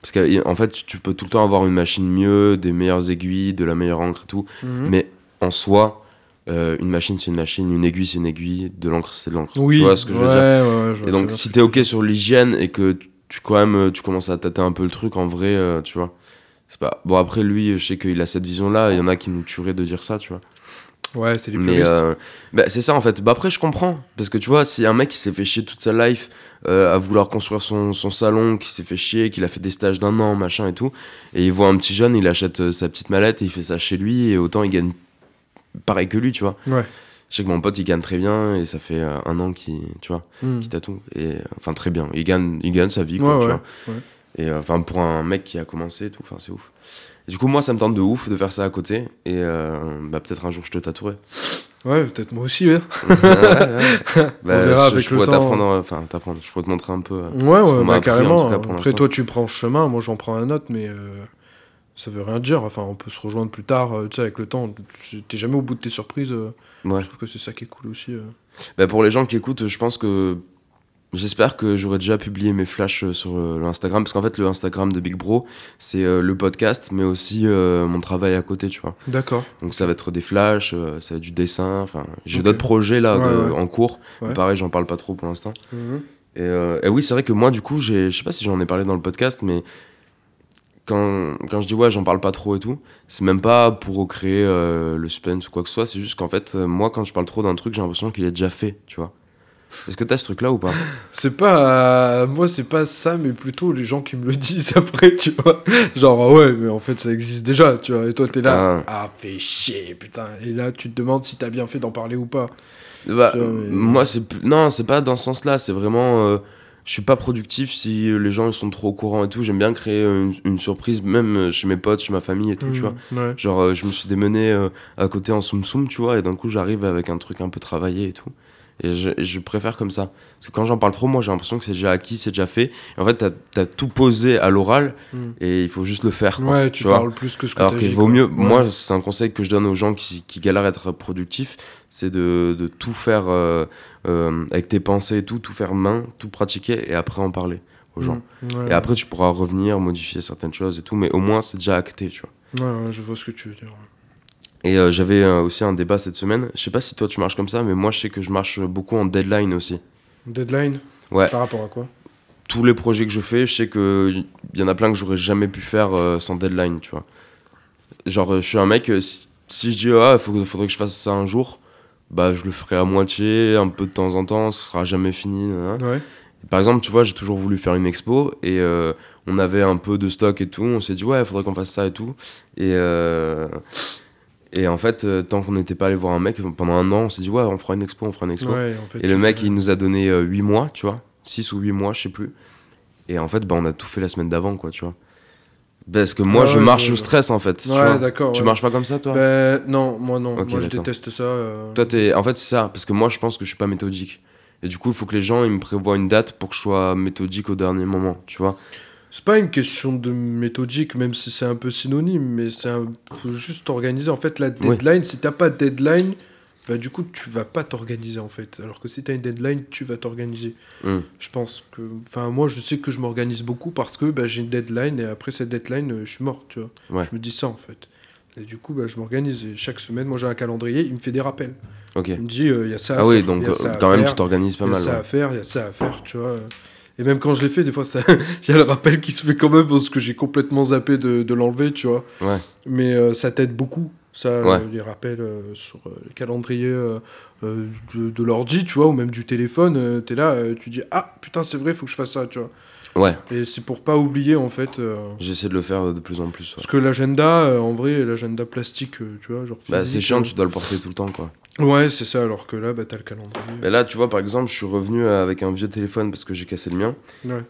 parce qu'en fait, tu peux tout le temps avoir une machine mieux, des meilleures aiguilles, de la meilleure encre et tout. Mhm. Mais en soi, euh, une machine, c'est une machine, une aiguille, c'est une aiguille, de l'encre, c'est de l'encre. oui, Tu vois ce que je veux dire? Ouais, ouais, je vois Et donc, si t'es ok sur l'hygiène et que tu, quand même euh, tu commences à tâter un peu le truc, en vrai, euh, tu vois. C'est pas. Bon, après, lui, je sais qu'il a cette vision-là. Il y en a qui nous tueraient de dire ça, tu vois. Ouais, c'est les Mais euh, bah, c'est ça, en fait. Bah, après, je comprends. Parce que tu vois, si un mec qui s'est fait chier toute sa life euh, à vouloir construire son, son salon, qui s'est fait chier, qu'il a fait des stages d'un an, machin et tout, et il voit un petit jeune, il achète sa petite mallette et il fait ça chez lui, et autant il gagne pareil que lui, tu vois. Ouais. Je sais que mon pote, il gagne très bien, et ça fait euh, un an qu'il, tu vois, qu'il tatoue. Et, euh, enfin, très bien. Il gagne, il gagne sa vie, quoi, Ouais, tu ouais, vois. ouais. Et euh, enfin, pour un mec qui a commencé et tout, enfin, c'est ouf. Et du coup, moi, ça me tente de ouf de faire ça à côté, et euh, bah, peut-être un jour je te tatouerai. Ouais, peut-être moi aussi. Ouais, ouais. Bah, verra je, avec je le pourrais temps. t'apprendre, enfin t'apprendre, je pourrais te montrer un peu. Ouais, ouais, bah, carrément. cas, Après, toi, tu prends ce chemin, moi, j'en prends un autre, mais euh, ça veut rien dire. Enfin, on peut se rejoindre plus tard, tu sais, avec le temps. Tu- T'es jamais au bout de tes surprises. euh, Ouais. Je trouve que c'est ça qui est cool aussi. euh. Bah, pour les gens qui écoutent, je pense que j'espère que j'aurai déjà publié mes flashs euh, sur euh, le Instagram, parce qu'en fait le Instagram de Big Bro, c'est euh, le podcast, mais aussi euh, mon travail à côté, tu vois. D'accord. Donc ça va être des flashs, euh, ça va être du dessin, enfin j'ai d'autres projets là Ouais, ouais. en cours. Ouais. pareil, j'en parle pas trop pour l'instant. Mhm. Et, et oui, c'est vrai que moi, du coup, je sais pas si j'en ai parlé dans le podcast, mais quand, quand je dis ouais, j'en parle pas trop et tout, c'est même pas pour recréer euh, le suspense ou quoi que ce soit, c'est juste qu'en fait, euh, moi, quand je parle trop d'un truc, j'ai l'impression qu'il est déjà fait, tu vois. Est-ce que t'as ce truc-là ou pas? C'est pas. euh, moi, c'est pas ça, mais plutôt les gens qui me le disent après, tu vois. Genre, ah ouais, mais en fait, ça existe déjà, tu vois. Et toi, t'es là. Ah, fais chier, putain. Et là, tu te demandes si t'as bien fait d'en parler ou pas. Bah, Tu vois, mais- moi, c'est non, c'est pas dans ce sens-là, c'est vraiment. euh, je suis pas productif si les gens ils sont trop au courant et tout. J'aime bien créer une, une surprise, même chez mes potes, chez ma famille et tout, tu Mm, vois. ouais. Genre, euh, je me suis démené euh, à côté en soum soum, tu vois, et d'un coup, j'arrive avec un truc un peu travaillé et tout. Et je, préfère comme ça. Parce que quand j'en parle trop, moi, j'ai l'impression que c'est déjà acquis, c'est déjà fait. Et en fait, t'as as tout posé à l'oral Mm. et il faut juste le faire. quoi, Ouais, tu parles plus que ce que Alors qu'il vaut mieux, Ouais. moi, c'est un conseil que je donne aux gens qui, qui galèrent à être productifs, c'est de, de tout faire euh, euh, avec tes pensées et tout, tout faire main, tout pratiquer et après en parler aux gens. Mm, ouais, Et après, tu pourras revenir, modifier certaines choses et tout, mais au moins, c'est déjà acté, tu vois. Ouais, ouais, je vois ce que tu veux dire. Et euh, j'avais aussi un débat cette semaine. Je sais pas si toi tu marches comme ça, mais moi je sais que je marche beaucoup en deadline aussi. Deadline Ouais. Par rapport à quoi? Tous les projets que je fais, je sais qu'il y en a plein que j'aurais jamais pu faire sans deadline, tu vois. Genre, je suis un mec, si, si je dis, ah, il faudrait que je fasse ça un jour, bah je le ferai à moitié, un peu de temps en temps, ce sera jamais fini. Ouais. Par exemple, tu vois, j'ai toujours voulu faire une expo et euh, on avait un peu de stock et tout. On s'est dit, ouais, il faudrait qu'on fasse ça et tout. Et, euh, et en fait, euh, tant qu'on n'était pas allé voir un mec, pendant un an, on s'est dit, ouais, on fera une expo, on fera une expo. Ouais, en fait, et le mec, fais- il nous a donné 8 mois, tu vois. 6 ou 8 mois, je sais plus. Et en fait, bah, on a tout fait la semaine d'avant, quoi, tu vois. Parce que moi, je ouais, marche sous stress, en fait. tu Ouais, vois. d'accord. Tu ouais. marches pas comme ça, toi? Ben, non, moi non. Moi je déteste ça. euh. Toi. En fait, c'est ça. Parce que moi, je pense que je suis pas méthodique. Et du coup, il faut que les gens, ils me prévoient une date pour que je sois méthodique au dernier moment, tu vois. C'est pas une question de méthodique, même si c'est un peu synonyme, mais c'est un... juste organiser. En fait, la Oui. deadline, si t'as pas de deadline, bah, du coup, tu vas pas t'organiser en fait. Alors que si t'as une deadline, tu vas t'organiser. Hmm. Je pense que. Enfin, moi, je sais que je m'organise beaucoup parce que bah, j'ai une deadline et après cette deadline, euh, je suis mort, tu vois. Ouais. Je me dis ça en fait. Et du coup, bah, je m'organise. Et chaque semaine, moi, j'ai un calendrier, il me fait des rappels. Ok. Il me dit, il y a ça à Ah oui, faire, donc euh, quand même, faire. tu t'organises pas Il y a mal. ça ouais. à faire, il y a ça à faire, tu vois. Et même quand je l'ai fait, des fois, ça... il y a le rappel qui se fait quand même parce que j'ai complètement zappé de, de l'enlever, tu vois. Ouais. Mais euh, ça t'aide beaucoup, ça, Ouais. euh, les rappels euh, sur euh, le calendrier de, de l'ordi, tu vois, ou même du téléphone. T'es là, tu dis, ah putain, c'est vrai, faut que je fasse ça, tu vois. Ouais, Et c'est pour pas oublier, en fait. euh, j'essaie de le faire de plus en plus. ouais. Parce que l'agenda, euh, en vrai, l'agenda plastique, euh, tu vois, genre Bah, c'est chiant, tu dois le porter tout le temps, quoi. Ouais, c'est ça, alors que là, bah, t'as le calendrier. Mais là, tu vois, par exemple, je suis revenu avec un vieux téléphone parce que j'ai cassé le mien. Ouais.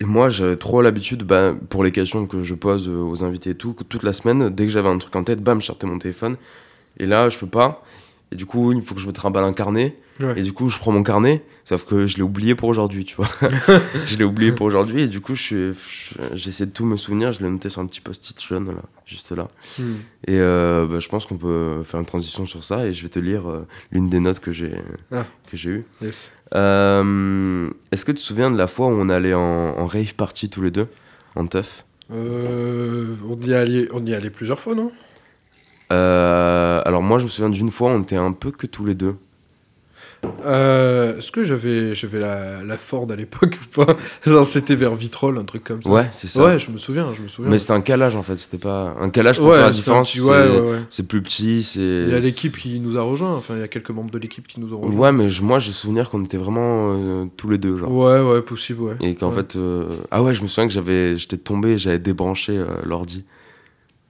Et moi, j'avais trop l'habitude, bah, pour les questions que je pose euh, aux invités et tout, que toute la semaine, dès que j'avais un truc en tête, bam, je sortais mon téléphone. Et là, je peux pas. Et du coup, il faut que je me trimballe un carnet. Ouais. Et du coup, je prends mon carnet, sauf que je l'ai oublié pour aujourd'hui, tu vois. je l'ai oublié pour aujourd'hui. Et du coup, je suis- je- j'essaie de tout me souvenir. Je l'ai noté sur un petit post-it jaune, là, juste là. Hmm. Et euh, bah, je pense qu'on peut faire une transition sur ça. Et je vais te lire euh, l'une des notes que j'ai Ah. que j'ai eues. Yes. Euh, Est-ce que tu te souviens de la fois où on allait en, en rave party tous les deux En teuf? Euh, on, y allait, on y allait plusieurs fois, non? Euh, alors moi je me souviens d'une fois on était un peu que tous les deux. Euh, Est-ce que j'avais j'avais la, la Ford à l'époque ou pas Genre c'était vers Vitrolles, un truc comme ça. Ouais c'est ça. Ouais, je me souviens, je me souviens. Mais c'était un calage en fait, c'était pas un calage pour ouais, faire la différence. c'est- ouais, ouais, ouais. C'est plus petit, c'est. Il y a l'équipe qui nous a rejoint, enfin il y a quelques membres de l'équipe qui nous ont rejoint. Ouais mais je- moi j'ai souvenir qu'on était vraiment euh, tous les deux genre. Ouais, ouais, possible, ouais. Et qu'en fait euh, ah ouais je me souviens que j'avais j'étais tombé j'avais débranché l'ordi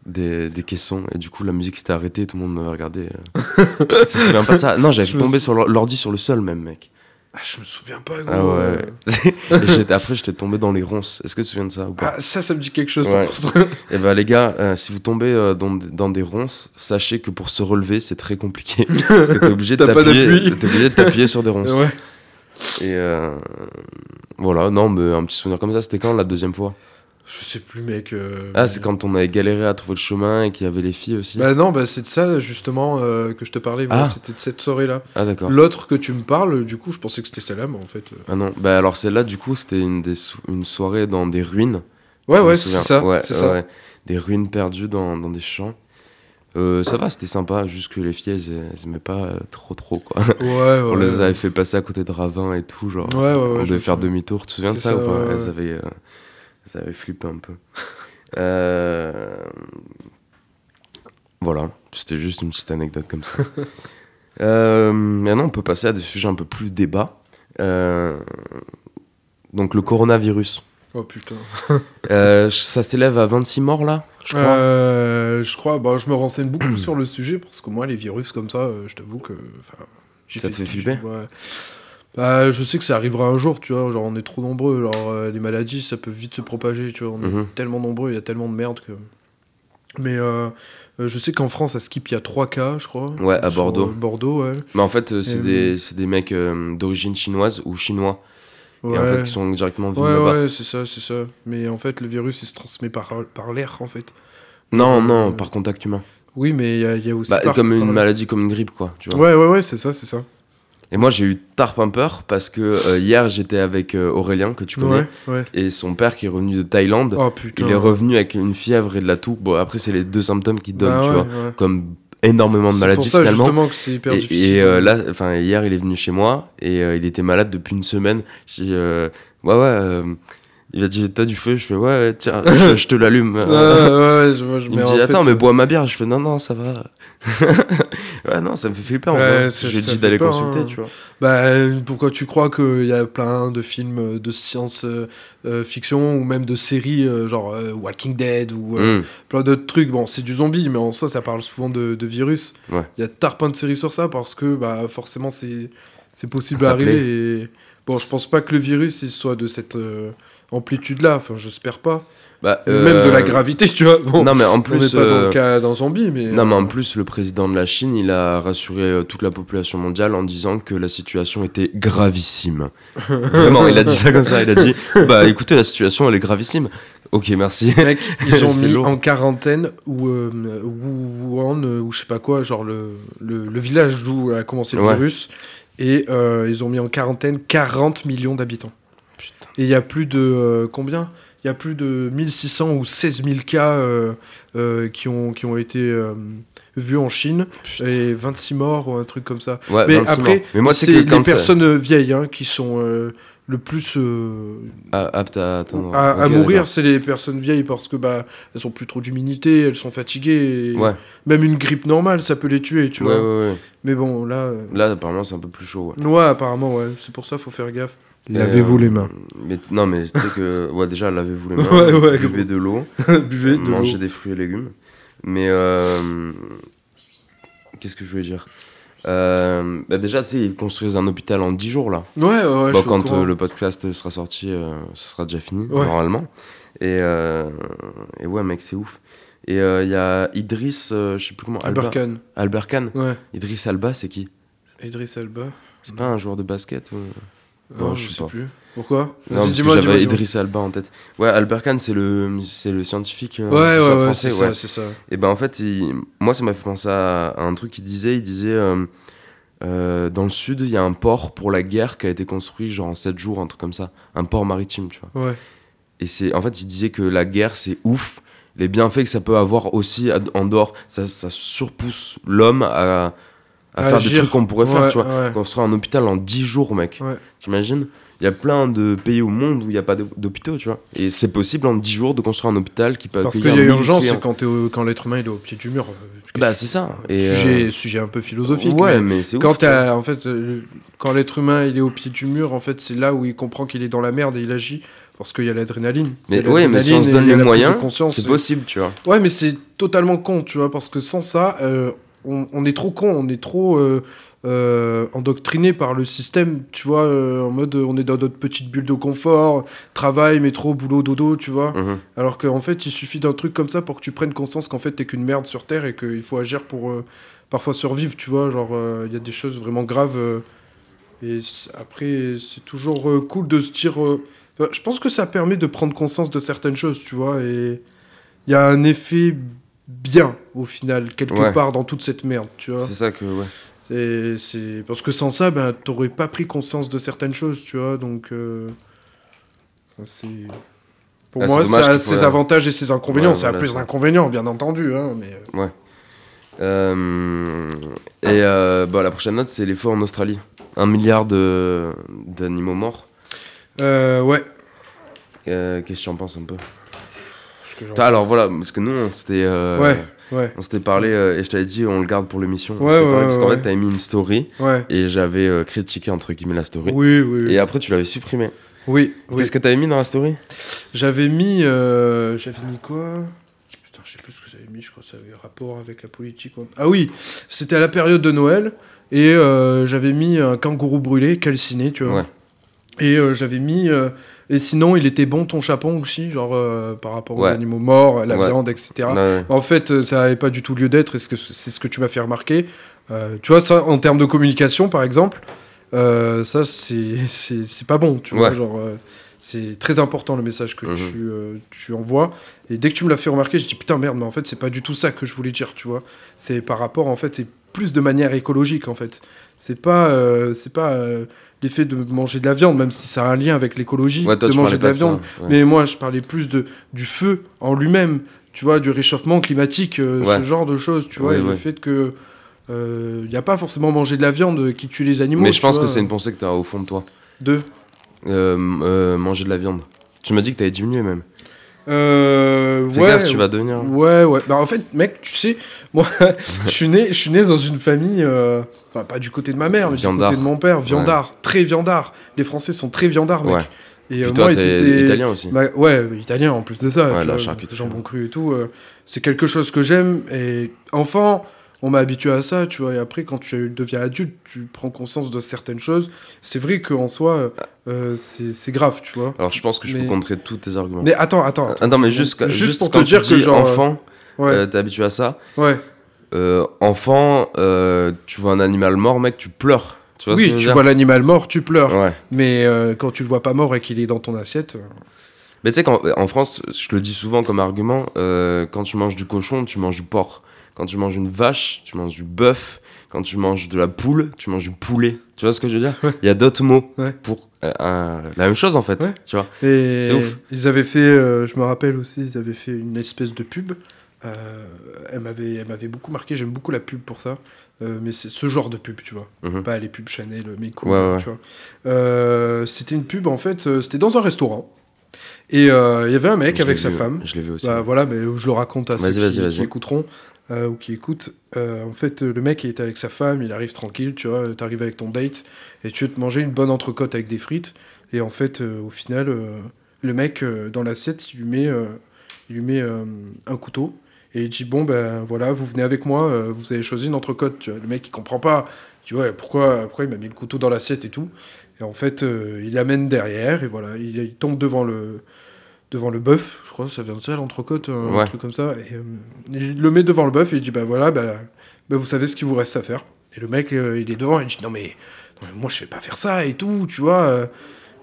des, des caissons et du coup la musique s'était arrêtée et tout le monde m'avait regardé. euh. tu te souviens pas de ça Non j'avais me sou- sur l'or- l'ordi sur le sol même mec. Ah, je me souviens pas, gros. Ah ouais. Et après, j'étais tombé dans les ronces. Est-ce que tu te souviens de ça ou pas? Ah, ça, ça me dit quelque chose, Ouais. par contre. Eh ben les gars, euh, si vous tombez euh, dans, dans des ronces, sachez que pour se relever, c'est très compliqué. Parce que t'es obligé de t'appuyer. d'appui. T'es obligé de t'appuyer sur des ronces. ouais. Et euh, voilà, non, mais un petit souvenir comme ça, c'était quand la deuxième fois? Je sais plus, mec. euh, Ah, c'est quand on avait galéré à trouver le chemin et qu'il y avait les filles aussi. Bah non, bah c'est de ça, justement, euh, que je te parlais. Ah. C'était de cette soirée-là. ah d'accord. L'autre que tu me parles, du coup, je pensais que c'était celle-là, mais en fait... euh, Ah non, bah alors celle-là, du coup, c'était une, des une soirée dans des ruines. Ouais, ouais, c'est ça. Ouais, c'est ça. ouais. Des ruines perdues dans, dans des champs. Euh, ça va, c'était sympa, juste que les filles, elles, elles aimaient pas trop trop quoi. Ouais, ouais. On les avait fait passer à côté de ravins et tout, genre. Ouais, ouais, ouais. on devait faire demi-tour, tu te souviens de ça, ça, ou pas ouais, ouais. elles, avaient, elles avaient flippé un peu. Euh, Voilà, c'était juste une petite anecdote comme ça. Euh, Maintenant, on peut passer à des sujets un peu plus débat. Euh, Donc, le coronavirus. Oh putain. Euh, ça s'élève à 26 morts là, je crois. Euh, je crois, bah, je me renseigne beaucoup sur le sujet parce que moi, les virus comme ça, euh, je t'avoue que. Ça te fait flipper ouais. Bah, je sais que ça arrivera un jour, tu vois. Genre, on est trop nombreux. Genre, euh, les maladies, ça peut vite se propager, tu vois. On Mhm. est tellement nombreux, il y a tellement de merde que. Mais euh, euh, je sais qu'en France, à Skip, il y a 3 cas, je crois. Ouais, à Bordeaux. Bordeaux, ouais. Mais en fait, c'est Et, des, c'est des mecs d'origine chinoise ou chinois. Ouais, Et en fait, qui sont directement venus ouais, là-bas. ouais, c'est ça, c'est ça. Mais en fait, le virus, il se transmet par, par l'air, en fait. Non, Euh, non, par contact humain. Oui, mais il y a, il y a aussi. Bah, par- comme par une maladie, comme une grippe, quoi. Tu vois. Ouais, ouais, ouais, c'est ça, c'est ça. Et moi, j'ai eu tard un peur parce que euh, hier, j'étais avec euh, Aurélien, que tu connais, Ouais, ouais. et son père qui est revenu de Thaïlande. Oh putain. il est revenu avec une fièvre et de la toux. Bon, après, c'est les deux symptômes qu'il donne, Bah tu vois. Comme énormément de maladies pour ça, finalement. justement, que c'est hyper Et, difficile. et, euh, là, enfin, hier, il est venu chez moi et il était malade depuis une semaine. J'ai ouais, ouais. Euh, il a dit, t'as du feu? Je fais, ouais, ouais, tiens, je, je te l'allume. Ouais, ouais, ouais, je je- Il me dit, fait, attends, mais euh, bois ma bière. Je fais, non, non, ça va. ouais, non, ça me fait flipper. en Ouais, vrai. ça- Je lui ai ça dit d'aller consulter, hein. tu vois. Bah, pourquoi tu crois qu'il y a plein de films de science-fiction ou même de séries euh, genre euh, Walking Dead ou euh, Mm. plein d'autres trucs? Bon, c'est du zombie, mais en soi, ça parle souvent de, de virus. Ouais. Il y a tarpin de séries sur ça parce que bah, forcément, c'est c'est possible Ça d'arriver. Et... Bon, je pense pas que le virus il soit de cette euh, amplitude-là. Enfin, j'espère pas. Bah, Même de la euh, gravité, tu vois. Bon, Non, mais en on n'est plus. pas dans euh, le cas d'un zombie, mais. Non, mais en euh, plus, le président de la Chine, il a rassuré euh, toute la population mondiale en disant que la situation était gravissime. Vraiment, il a dit ça comme ça. Il a dit Bah écoutez, la situation, elle est gravissime. Ok, merci. Mec, ils ont mis en quarantaine ou euh, Wuhan euh, ou je sais pas quoi, genre le, le, le village d'où a commencé le Ouais. virus, et euh, ils ont mis en quarantaine 40 millions d'habitants. Et il y a plus de euh, combien? Il y a plus de 1600 ou 16 000 cas euh, euh, qui, ont, qui ont été vus en Chine et 26 morts ou un truc comme ça. Ouais, Mais 26 après, morts. mais moi, c'est les personnes vieilles hein, qui sont euh, le plus euh, Ah, apte à attendre. à, à mourir, c'est les personnes vieilles parce que bah elles ont plus trop d'immunité, elles sont fatiguées. et Ouais, Même une grippe normale, ça peut les tuer, tu ouais, vois. ouais, ouais. Mais bon, là, euh, Là, apparemment, c'est un peu plus chaud. Ouais. ouais, apparemment, ouais. C'est pour ça, faut faire gaffe. Et, Lavez-vous euh, les mains. Mais non, mais tu sais que. Ouais, déjà, lavez-vous les mains. Ouais, ouais, buvez de l'eau. Buvez de mangez l'eau. des fruits et légumes. Mais euh, qu'est-ce que je voulais dire? Euh, bah Déjà, tu sais, ils construisent un hôpital en 10 jours là. Ouais, ouais. Bon, je au quand euh, le podcast sera sorti, euh, ça sera déjà fini normalement. Et, euh, et ouais, mec, c'est ouf. Et il y a Idriss, euh, je sais plus comment, Albert Khan. Albert Khan. Ouais. Idriss Alba, c'est qui? Idriss Alba. C'est pas un joueur de basket ou- Non, Non, je je sais pas. plus. Pourquoi? Non, j'avais. Idriss Alba en tête. Ouais, Albert Khan, c'est le, c'est le scientifique euh, Ouais, ouais, ça, ouais, français, c'est ouais. ça, c'est ça. Et ben en fait, il- moi ça m'a fait penser à, un truc qu'il disait. Il disait euh, euh, dans le sud, il y a un port pour la guerre qui a été construit genre en 7 jours, un truc comme ça, un port maritime, tu vois. Ouais. Et c'est en fait, il disait que la guerre c'est ouf, les bienfaits que ça peut avoir aussi en dehors, ça, ça surpousse l'homme à, à faire des trucs qu'on pourrait faire, tu vois. ouais. Construire un hôpital en 10 jours, mec. Ouais. T'imagines? Il y a plein de pays au monde où il n'y a pas d'hô- d'hôpitaux, tu vois. Et c'est possible en 10 jours de construire un hôpital qui peut Parce qu'il y a 1000 urgence, quand, au- quand l'être humain il est au pied du mur. euh, Bah c'est ça. Et, euh, sujet, sujet un peu philosophique. Ouais, mais mais c'est ouf. quand t'as- en fait, euh, quand l'être humain il est au pied du mur, en fait, c'est là où il comprend qu'il est dans la merde et il agit parce qu'il y a l'adrénaline. Mais oui, mais si on se donne les moyens, c'est possible, tu vois. Ouais, mais c'est totalement con, tu vois, parce que sans ça, euh, on, on est trop con, on est trop euh, euh, endoctriné par le système, tu vois, euh, en mode on est dans notre petite bulle de confort, travail, métro, boulot, dodo, tu vois. Mhm. Alors qu'en fait, il suffit d'un truc comme ça pour que tu prennes conscience qu'en fait, t'es qu'une merde sur Terre et qu'il faut agir pour euh, parfois survivre, tu vois. Genre, il y a des choses vraiment graves. et après, c'est toujours cool de se dire. enfin, je pense que ça permet de prendre conscience de certaines choses, tu vois. Et il y a un effet bien, au final, quelque Ouais. part dans toute cette merde, tu vois. C'est ça que, ouais. C'est, c'est... Parce que sans ça, ben, t'aurais pas pris conscience de certaines choses, tu vois. Donc, euh, c'est... Pour Ah, moi, ça a ses avantages et ses inconvénients. Ouais, ça a voilà, plus ça. d'inconvénients, bien entendu. Hein, mais... euh, Euh, et euh, bah, la prochaine note, c'est les feux en Australie. Un milliard de- d'animaux morts. ouais. Qu'est-ce que tu en penses un peu Parce que j'en Putain, Alors voilà, parce que nous, on s'était euh, Ouais, ouais, on s'était parlé euh, et je t'avais dit, on le garde pour l'émission. Ouais, ouais, parce qu'en fait, t'avais mis une story et j'avais euh, critiqué entre guillemets la story. Oui, oui, oui. Et après, tu l'avais supprimé. oui, oui. Qu'est-ce que t'avais mis dans la story? J'avais mis... euh, J'avais mis quoi? Putain, je sais plus ce que j'avais mis. Je crois que ça avait rapport avec la politique. Ah oui, c'était à la période de Noël. Et j'avais mis un kangourou brûlé, calciné, tu vois. Et j'avais mis. Et sinon, il était bon ton chapon aussi, genre euh, par rapport aux Ouais. animaux morts, la Ouais. viande, etc. Ouais. En fait, euh, ça n'avait pas du tout lieu d'être, et c'est ce que tu m'as fait remarquer. Euh, tu vois, ça, en termes de communication, par exemple, euh, ça, c'est pas bon, tu vois. Genre, c'est très important le message que Mhm. tu, tu envoies. Et dès que tu me l'as fait remarquer, je dis putain, merde, mais en fait, c'est pas du tout ça que je voulais dire, tu vois. C'est par rapport, en fait, c'est plus de manière écologique, en fait. C'est pas, c'est pas euh, l'effet de manger de la viande, même si ça a un lien avec l'écologie, Ouais, de tu manger de la ça, viande. ouais. Mais moi, je parlais plus de, du feu en lui-même, tu vois, du réchauffement climatique, euh, Ouais. ce genre de choses, tu vois, et le fait que il n'y a pas forcément manger de la viande qui tue les animaux. Mais je tu pense vois. que c'est une pensée que tu as au fond de toi. De. Euh, euh, manger de la viande. Tu m'as dit que t'avais diminué même. Euh, Fais ouais, gaffe, tu vas devenir. Ouais, ouais. Bah, en fait, mec, tu sais, moi, je suis né, je suis né dans une famille, euh, enfin, pas du côté de ma mère, mais Viandard. du côté de mon père, viandard, très viandard. Les Français sont très viandards, mec. Ouais. Et euh, toi, moi, ils étaient- italien aussi. Bah, ouais, italien en plus de ça. Ouais, la charcuterie. Jambon cru et tout. euh, c'est quelque chose que j'aime. Et enfant, on m'a habitué à ça, tu vois. Et après, quand tu deviens adulte, tu prends conscience de certaines choses. C'est vrai qu'en soi, euh, c'est grave, tu vois. Alors je pense que je Mais- peux contrer tous tes arguments. Mais attends, attends. attends. Ah non, mais juste, Juste juste pour quand te dire que genre, enfant, Ouais, euh, t'es habitué à ça. ouais. Euh, enfant, euh, tu vois un animal mort, mec, tu pleures. Tu vois Oui, tu vois l'animal mort, tu pleures. Ouais. Mais euh, quand tu le vois pas mort et qu'il est dans ton assiette. euh, Mais tu sais qu'en en France, je le dis souvent comme argument, euh, quand tu manges du cochon, tu manges du porc. Quand tu manges une vache, tu manges du bœuf. Quand tu manges de la poule, tu manges du poulet. Tu vois ce que je veux dire Il y a d'autres mots Ouais. pour euh, un- la même chose en fait. Ouais. Tu vois C'est ouf. Ils avaient fait, euh, je me rappelle aussi, ils avaient fait une espèce de pub. Euh, elle m'avait, elle m'avait beaucoup marqué. J'aime beaucoup la pub pour ça. Euh, mais c'est ce genre de pub, tu vois. Mhm. Pas les pubs Chanel, Meiko, Ouais, ouais, tu vois. Euh, c'était une pub en fait. c'était dans un restaurant. Et il y avait un mec Je avec sa vu, femme. Je l'ai vu aussi. Bah, voilà, mais je le raconte à ceux qui, qui écouteront euh, ou qui écoutent. Euh, en fait, le mec il est avec sa femme, il arrive tranquille, tu vois, t'arrives avec ton date et tu veux te manger une bonne entrecôte avec des frites. Et en fait, euh, au final, euh, le mec dans l'assiette, il lui met, il lui met un couteau et il dit bon ben voilà, vous venez avec moi, vous avez choisi une entrecôte. Le mec il comprend pas, tu vois, pourquoi, pourquoi il m'a mis le couteau dans l'assiette et tout. Et en fait, il l'amène derrière et voilà, il, il tombe devant le devant le bœuf, je crois que ça vient de ça, l'entrecôte, euh, un Ouais. truc comme ça. Et euh, il le met devant le bœuf et il dit bah voilà, bah, bah, vous savez ce qu'il vous reste à faire. Et le mec, euh, il est devant, il dit non mais, non, mais moi je vais pas faire ça et tout, tu vois. euh.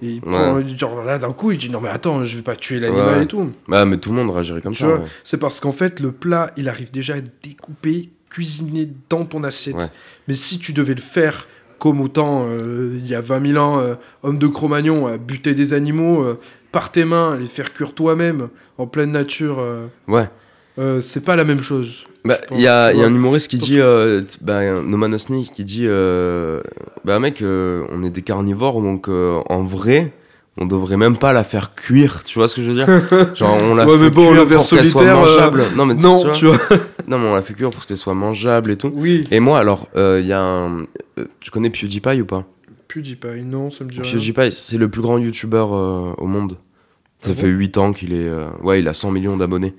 Et il prend- genre, là d'un coup, il dit non mais attends, je vais pas tuer l'animal Ouais. et tout. Bah, mais tout le monde réagirait comme Tu ça. c'est parce qu'en fait, le plat, il arrive déjà à être découpé, cuisiné dans ton assiette. Mais si tu devais le faire comme autant, euh, il y a 20 000 ans, euh, homme de Cro-Magnon, à buter des animaux euh, par tes mains, les faire cuire toi-même, en pleine nature, euh, Ouais. euh, c'est pas la même chose. Bah, il y y a un humoriste qui dit, euh, t- bah, un Noman Osni qui dit, euh, bah mec, euh, on est des carnivores, donc euh, en vrai, on devrait même pas la faire cuire, tu vois ce que je veux dire? Genre on la Ouais, fait mais bon, cuire pour qu'elle soit euh, mangeable. non mais Non, tu vois, tu vois. non mais on la fait cuire pour qu'elle soit mangeable et tout. Oui. Et moi alors, euh, il y a un, euh, tu connais PewDiePie ou pas? PewDiePie, non, ça me dit rien. PewDiePie, c'est le plus grand youtubeur euh, au monde. Ça Ah fait bon 8 ans qu'il est, euh, ouais, il a 100 millions d'abonnés.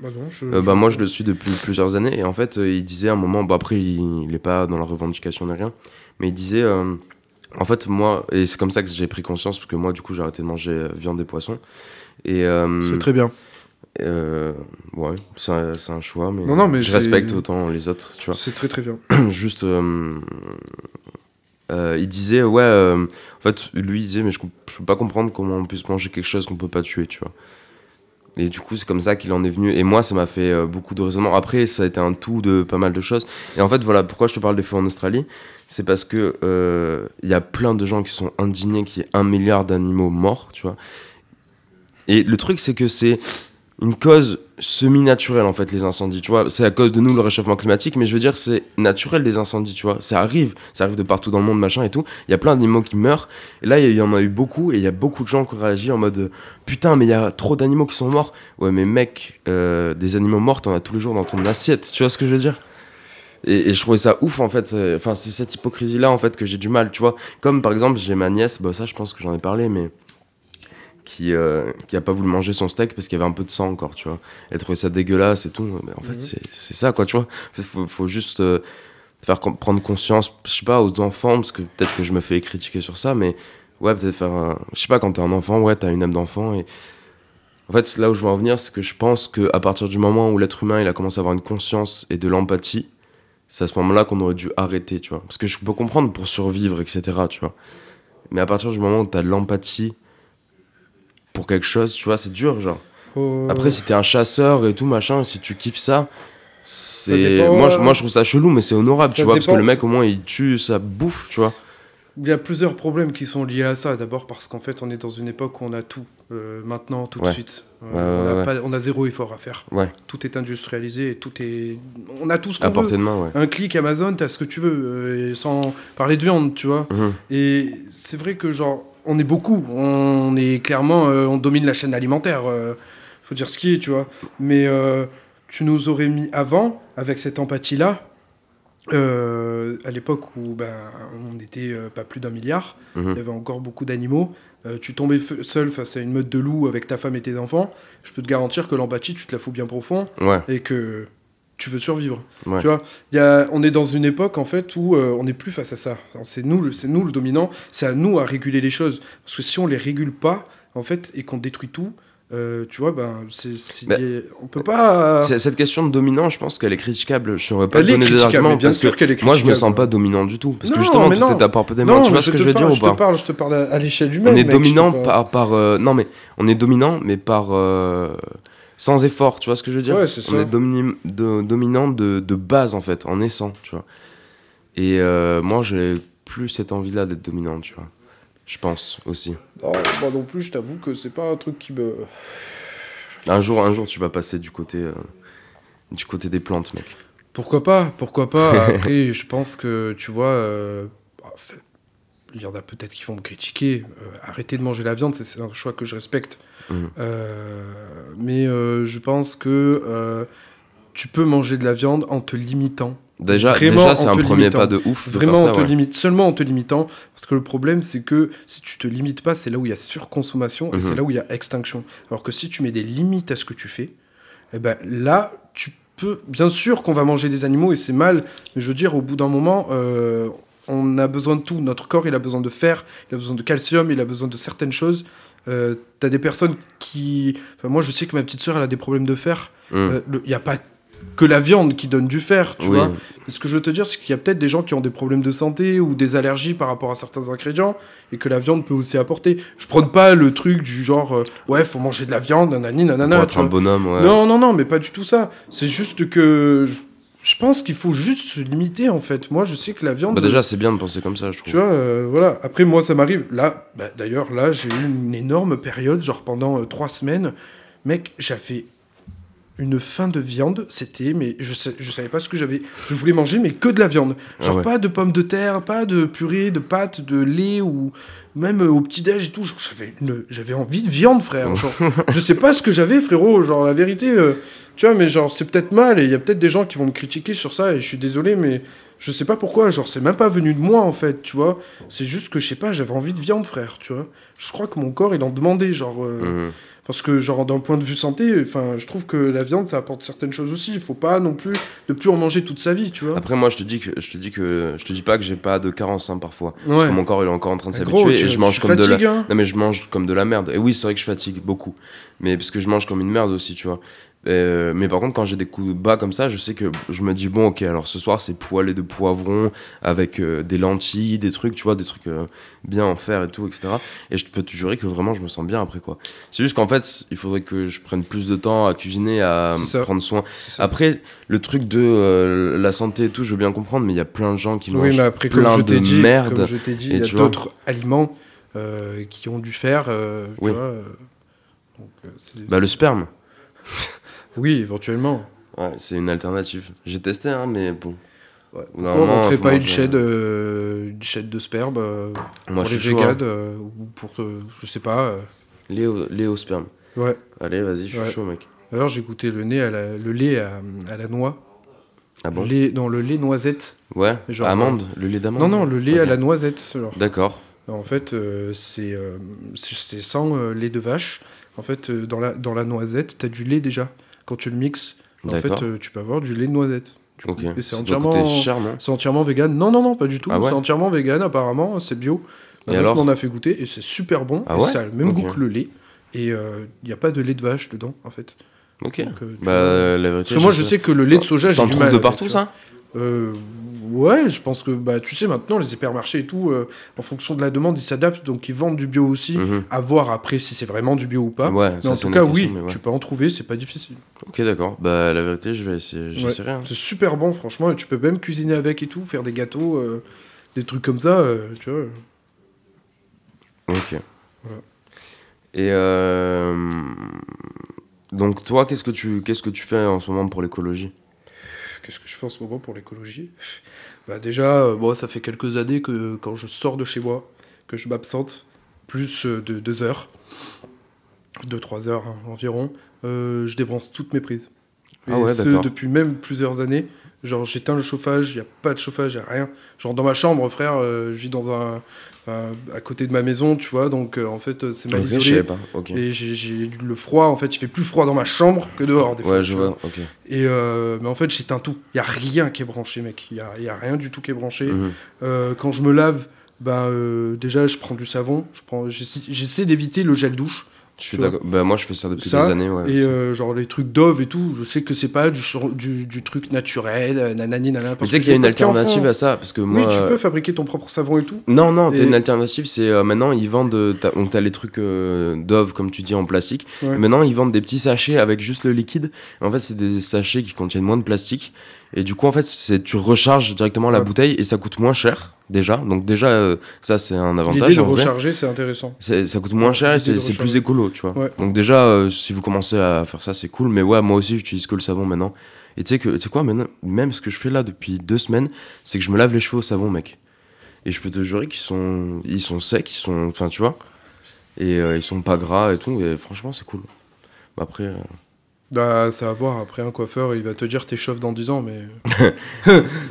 Bah non, je- Euh, je- bah moi je le suis depuis plusieurs années et en fait il disait à un moment bah après il, il est pas dans la revendication ni rien mais il disait en fait moi et c'est comme ça que j'ai pris conscience parce que moi du coup j'ai arrêté de manger viande et poissons et C'est très bien. euh, ouais c'est un, choix mais, Non, non, mais je respecte autant les autres tu vois C'est très très bien. juste euh, euh, il disait ouais euh, en fait lui il disait mais je, je peux pas comprendre comment on puisse manger quelque chose qu'on peut pas tuer tu vois. Et du coup c'est comme ça qu'il en est venu. Et moi ça m'a fait euh, beaucoup de raisonnement après ça a été un tout de pas mal de choses. Et en fait voilà pourquoi je te parle des feux en Australie. C'est parce que il y a plein de gens qui sont indignés qu'il y ait un milliard d'animaux morts tu vois. Et le truc c'est que c'est une cause semi-naturelle en fait les incendies tu vois. C'est à cause de nous le réchauffement climatique mais je veux dire c'est naturel des incendies tu vois. Ça arrive ça arrive de partout dans le monde machin et tout. Il y a plein d'animaux qui meurent. Et là il y en a eu beaucoup et il y a beaucoup de gens qui ont réagi en mode putain mais il y a trop d'animaux qui sont morts. Ouais mais mec euh, des animaux morts t'en as tous les jours dans ton assiette tu vois ce que je veux dire? Et, et je trouvais ça ouf en fait enfin c'est cette hypocrisie là en fait que j'ai du mal tu vois. Comme par exemple j'ai ma nièce bah ça je pense que j'en ai parlé mais qui, euh, qui a pas voulu manger son steak parce qu'il y avait un peu de sang encore, tu vois. Elle trouvait ça dégueulasse et tout. Mais en fait, Mhm. c'est ça, quoi, tu vois. Faut, faut juste. euh, faire prendre conscience, je sais pas, aux enfants, parce que peut-être que je me fais critiquer sur ça, mais ouais, peut-être faire. un- Je sais pas, quand t'es un enfant, ouais, t'as une âme d'enfant. Et en fait, là où je veux en venir, c'est que je pense qu'à partir du moment où l'être humain il a commencé à avoir une conscience et de l'empathie, c'est à ce moment-là qu'on aurait dû arrêter, tu vois. Parce que je peux comprendre pour survivre, etc., tu vois. Mais à partir du moment où t'as de l'empathie pour quelque chose, tu vois, c'est dur, genre. Oh. Après, si t'es un chasseur et tout, machin, si tu kiffes ça, c'est. Moi, je, moi, euh, je trouve ça chelou, mais c'est honorable, ça tu vois, parce que le mec, au moins, il tue sa bouffe, tu vois. Il y a plusieurs problèmes qui sont liés à ça. D'abord parce qu'en fait, on est dans une époque où on a tout, euh, maintenant, tout de suite. Euh, Ouais, on, a ouais. pas- on a zéro effort à faire. Tout est industrialisé et tout est. On a tout ce qu'on veut. de main, ouais. Un clic Amazon, t'as ce que tu veux, euh, sans parler de viande, tu vois. Mhm. Et c'est vrai que, genre, on est beaucoup. On est clairement. euh, on domine la chaîne alimentaire. euh, faut dire ce qui est, tu vois. Mais euh, tu nous aurais mis avant, avec cette empathie-là, euh, à l'époque où ben, on n'était pas plus d'un milliard, Mhm. il y avait encore beaucoup d'animaux. tu tombais seul face à une meute de loups avec ta femme et tes enfants. Je peux te garantir que l'empathie, tu te la fous bien profond Ouais, et que tu veux survivre. ouais. Tu vois, il y a, on est dans une époque en fait où euh, on n'est plus face à ça. C'est nous, le- c'est nous le dominant. C'est à nous à réguler les choses. Parce que si on les régule pas, en fait, et qu'on détruit tout, euh, tu vois, ben, c'est, Ben, lié- on peut pas. C'est- Cette question de dominant, je pense qu'elle est critiquable. Je saurais pas Elle te est donner des arguments bien parce sûr que qu'elle est moi, je me sens pas dominant du tout. Parce Non, que justement, mais tout non. est à portée des mains. Tu vois je ce que je veux parle, dire ou je pas? te parle, je te parle à, à l'échelle humaine. On est mec, je dominant par, par euh, non mais on est dominant mais par euh, sans effort tu vois ce que je veux dire Ouais, on est domini- de- dominant de, de base en fait en naissant tu vois et euh, moi j'ai plus cette envie là d'être dominant tu vois je pense aussi Non, moi non plus, je t'avoue que c'est pas un truc qui me. un jour un jour tu vas passer du côté euh, du côté des plantes mec Pourquoi pas Pourquoi pas Après, je pense que, tu vois, euh, fait, il y en a peut-être qui vont me critiquer. Euh, arrêter de manger la viande, c'est un choix que je respecte. Mhm. Euh, mais euh, je pense que euh, tu peux manger de la viande en te limitant. déjà déjà c'est un premier limitant. pas de ouf de Vraiment faire ça, te ouais. limite, seulement en te limitant. Parce que le problème, c'est que si tu te limites pas, c'est là où il y a surconsommation et Mhm. c'est là où il y a extinction. Alors que si tu mets des limites à ce que tu fais, eh ben là, tu peux. Bien sûr qu'on va manger des animaux et c'est mal, mais je veux dire, au bout d'un moment, euh, on a besoin de tout. Notre corps, il a besoin de fer, il a besoin de calcium, il a besoin de certaines choses. Euh, T'as des personnes qui. Enfin, moi, je sais que ma petite sœur, elle a des problèmes de fer. Il n'y a pas que la viande qui donne du fer, tu oui vois. Ce que je veux te dire, c'est qu'il y a peut-être des gens qui ont des problèmes de santé ou des allergies par rapport à certains ingrédients et que la viande peut aussi apporter. Je prône pas le truc du genre, euh, ouais, faut manger de la viande, nanani, nanana. pour être un bonhomme ouais Non, non, non, mais pas du tout ça. C'est juste que je, je pense qu'il faut juste se limiter en fait. Moi, je sais que la viande. bah déjà c'est bien de penser comme ça je trouve Tu vois, euh, voilà. Après, moi, ça m'arrive. Là, bah, d'ailleurs, là, j'ai eu une énorme période, genre pendant euh, trois semaines. Mec, j'avais une faim de viande. C'était, mais je, sais, je savais pas ce que j'avais. Je voulais manger, mais que de la viande. Genre Ah ouais. pas de pommes de terre, pas de purée, de pâtes, de lait ou même euh, au petit-déj et tout. Genre, J'avais, une- j'avais envie de viande, frère. Genre, je sais pas ce que j'avais, frérot. Genre, la vérité, tu vois, mais genre, c'est peut-être mal et il y a peut-être des gens qui vont me critiquer sur ça et je suis désolé, mais je sais pas pourquoi. Genre, c'est même pas venu de moi, en fait, tu vois. C'est juste que, je sais pas, j'avais envie de viande, frère, tu vois. Je crois que mon corps, il en demandait, genre. euh, Mhm. Parce que, genre, d'un point de vue santé, enfin, je trouve que la viande, ça apporte certaines choses aussi. Il faut pas non plus ne plus en manger toute sa vie, tu vois. Après moi je te dis que je te dis que je te dis pas que j'ai pas de carence hein, parfois. Ouais. Parce que mon corps il est encore en train de s'habituer tu- et je mange comme de la hein. Non mais je mange comme de la merde. Et oui, c'est vrai que je fatigue beaucoup. Mais parce que je mange comme une merde aussi, tu vois. Euh, mais par contre, quand j'ai des coups bas comme ça, je sais que je me dis, bon, ok, alors ce soir, c'est poêlé de poivrons avec euh, des lentilles, des trucs, tu vois, des trucs euh, bien en fer et tout, etc. Et je peux te jurer que vraiment, je me sens bien après, quoi. C'est juste qu'en fait, il faudrait que je prenne plus de temps à cuisiner, à prendre soin. Après, le truc de la santé et tout, je veux bien comprendre, mais il y a plein de gens qui Oui, mangent mais après, comme plein je de dit, merde. comme je t'ai dit, et il y a d'autres aliments qui ont du fer, euh, tu Oui. vois, donc, Bah, le sperme. Oui, éventuellement. Ouais, c'est une alternative. J'ai testé, hein, mais bon. Ouais. D'un Pourquoi on pas une chaîne, euh, une chaîne de sperme euh, Moi, pour je les suis chaud. hein. euh, ou pour, euh, je sais pas. Léo, Léo sperme. ouais. Allez, vas-y, je suis Ouais. chaud, mec. D'ailleurs, j'ai goûté le, nez à la- le lait à, à la noix. Ah bon? Le lait, dans le lait noisette. Ouais. Genre, amande, le lait d'amande. Non, non, le lait à la noisette. genre. D'accord. En fait, euh, c'est euh, c'est c'est sans euh, lait de vache. En fait, euh, dans, la, dans la noisette, tu as du lait déjà. Quand tu le mixes, en fait, euh, tu peux avoir du lait de noisette. du coup. Ok. Et c'est entièrement, c'est entièrement vegan. Non, non, non, pas du tout. Ah ouais c'est entièrement vegan, apparemment, c'est bio. Et alors m'en a fait goûter et c'est super bon. Ah et ouais ça a le même goût que le lait. Et il n'y a pas de lait de vache dedans, en fait. Ok. Donc, euh. Bah, la vérité. Parce que moi, je sais que le lait de soja, j'ai du mal. de partout, ça Euh, ouais, je pense que, bah, tu sais, maintenant, les hypermarchés et tout, euh, en fonction de la demande, ils s'adaptent, donc ils vendent du bio aussi. Mhm. À voir après si c'est vraiment du bio ou pas. Ouais, mais ça, en tout cas, oui, ouais. tu peux en trouver, c'est pas difficile. Ok, d'accord. Bah, la vérité, je vais essayer. J'essaierai. hein. C'est super bon, franchement, et tu peux même cuisiner avec et tout, faire des gâteaux, euh, des trucs comme ça, euh, tu vois. Ok. Voilà. Et euh, donc toi, qu'est-ce que tu qu'est-ce que tu fais en ce moment pour l'écologie? Qu'est-ce que je fais en ce moment pour l'écologie Bah déjà, euh, bon, ça fait quelques années que quand je sors de chez moi, que je m'absente, plus euh, de deux heures, deux, trois heures hein, environ, euh, je débranche toutes mes prises. Ah Et ouais, ce, depuis même plusieurs années. Genre, j'éteins le chauffage, il n'y a pas de chauffage, il n'y a rien. Genre, dans ma chambre, frère, euh, je vis dans un, un- à côté de ma maison, tu vois, donc euh, en fait, euh, c'est mal Ok, je isolé. pas. Et j'ai- le froid, en fait, il fait plus froid dans ma chambre que dehors, des fois. Ouais, tu je vois. Ok. et euh, mais en fait, j'éteins tout. Il y a rien qui est branché, mec. Il y a, y a rien du tout qui est branché. Mhm. Euh, quand je me lave, ben euh, déjà, je prends du savon. Je prends, j'essaie d'éviter le gel douche. Je suis d'accord. Bah moi, je fais ça depuis Ça, des années. Ouais. et euh, genre les trucs Dove et tout, je sais que c'est pas du, du, du truc naturel, euh, nanani, nanana. Parce tu sais qu'il y a une alternative à ça parce que moi. Oui, tu euh, peux fabriquer ton propre savon et tout. Non, non, t'as Et- une alternative, c'est euh, maintenant ils vendent. t'as- Donc t'as les trucs Dove, comme tu dis, en plastique. Ouais. Maintenant ils vendent des petits sachets avec juste le liquide. En fait, c'est des sachets qui contiennent moins de plastique. Et du coup, en fait, c'est tu recharges directement la Ouais. bouteille et ça coûte moins cher déjà. Donc déjà, euh, ça c'est un avantage. L'idée de recharger, c'est intéressant. Ça coûte moins cher et c'est plus écolo, tu vois. Ouais. Donc déjà, euh, si vous commencez à faire ça, c'est cool. Mais ouais, moi aussi, j'utilise que le savon maintenant. Et tu sais que, tu sais quoi, maintenant, même ce que je fais là depuis deux semaines, c'est que je me lave les cheveux au savon, mec. Et je peux te jurer qu'ils sont, ils sont secs, ils sont, enfin, tu vois. Et euh, ils sont pas gras et tout. Et franchement, c'est cool. Après, euh, Bah, ça va voir. Après, un coiffeur, il va te dire t'es chauve dans 10 ans, mais.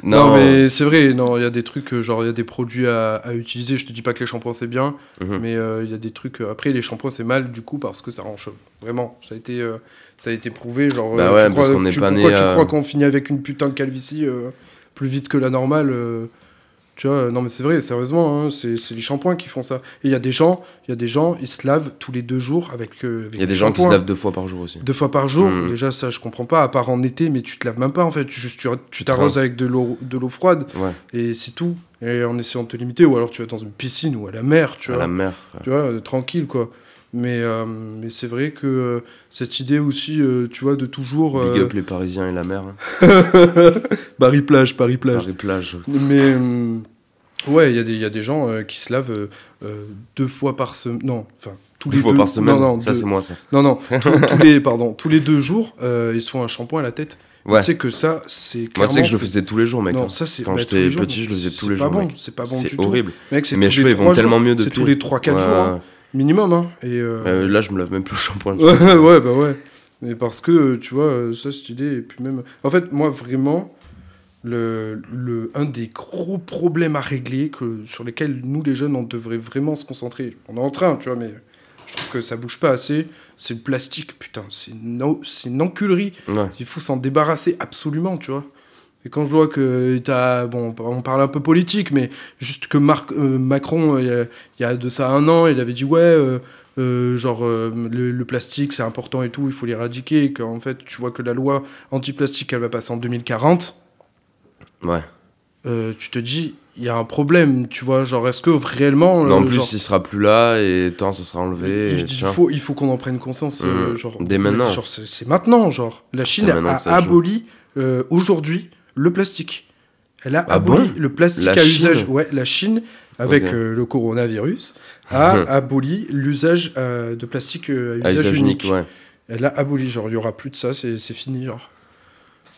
non, Non, mais c'est vrai, non, il y a des trucs, euh, genre, il y a des produits à, à utiliser. Je te dis pas que les shampoings c'est bien, Mhm. mais euh, il y a des trucs. euh, après, les shampoings c'est mal du coup parce que ça rend chauve. Vraiment, ça a été, euh, ça a été prouvé. Genre, Bah ouais, tu parce qu'on n'est pas pourquoi tu crois qu'on finit avec une putain de calvitie plus vite que la normale Tu vois, non mais c'est vrai, sérieusement, hein, c'est c'est les shampoings qui font ça. Et il y a des gens, il y a des gens, ils se lavent tous les deux jours avec. euh, il y a des gens qui se lavent deux fois par jour aussi. Deux fois par jour, Mhm. déjà ça je comprends pas, à part en été, mais tu te laves même pas en fait, tu, juste, tu, t'arroses avec de l'eau de l'eau froide Ouais, et c'est tout. Et en essayant de te limiter, ou alors tu vas dans une piscine ou à la mer, tu à vois, la mer. tu vois euh, tranquille quoi. Mais, euh, mais c'est vrai que euh, cette idée aussi, euh, tu vois, de toujours. Big up les Parisiens et la mer. hein. Paris plage, Paris plage. Paris plage. Mais ouais, il y, a des- il y a des gens euh, qui se lavent euh, euh, deux fois par semaine. Non, enfin, tous Deux les fois deux. par semaine. Non, non, ça deux- c'est moi ça. non, non, tous, tous les, pardon, tous les deux jours, euh, ils se font un shampoing à la tête. Ouais. Tu sais que ça, c'est Moi, tu sais que je le c'est- faisais tous les jours, mec. Non, hein. ça c'est. Quand bah, j'étais petit, je le faisais tous c'est les pas jours, bon. C'est pas bon C'est du tout. horrible. Mec, c'est Mes cheveux, ils vont tellement mieux C'est depuis. tous les 3-4 Ouais, jours, hein, minimum. Hein, et là, je me lave même plus le shampoing. ouais, bah ouais. Mais parce que, tu vois, ça, cette idée, et puis même... En fait, moi, vraiment, le, le, un des gros problèmes à régler, que, sur lesquels nous, les jeunes, on devrait vraiment se concentrer, on est en train, tu vois, mais je trouve que ça bouge pas assez, c'est le plastique, putain, c'est une, o- c'est une enculerie. Ouais. Il faut s'en débarrasser absolument, tu vois. Et quand je vois que t'as. Bon, on parle un peu politique, mais juste que Marc, euh, Macron, euh, il y a- il y, a de ça un an, il avait dit ouais, euh, genre le, le plastique c'est important et tout, il faut l'éradiquer. Et qu'en fait, tu vois que la loi anti-plastique elle va passer en 2040. Ouais. euh, tu te dis, il y a un problème, tu vois. Genre, est-ce que réellement. Mais en euh, plus, genre, il sera plus là et tant ça sera enlevé. il, et faut, il faut qu'on en prenne conscience. euh, Mhm. genre, Dès maintenant. genre, c'est maintenant, genre. La Chine a, aboli euh, aujourd'hui le plastique. Elle a Ah aboli bon? le plastique La à Chine usage. Ouais, la Chine, avec euh, le coronavirus, a aboli l'usage euh, de plastique euh, à À usage, unique. unique, ouais. Elle a aboli, genre, il y aura plus de ça, c'est c'est fini, genre.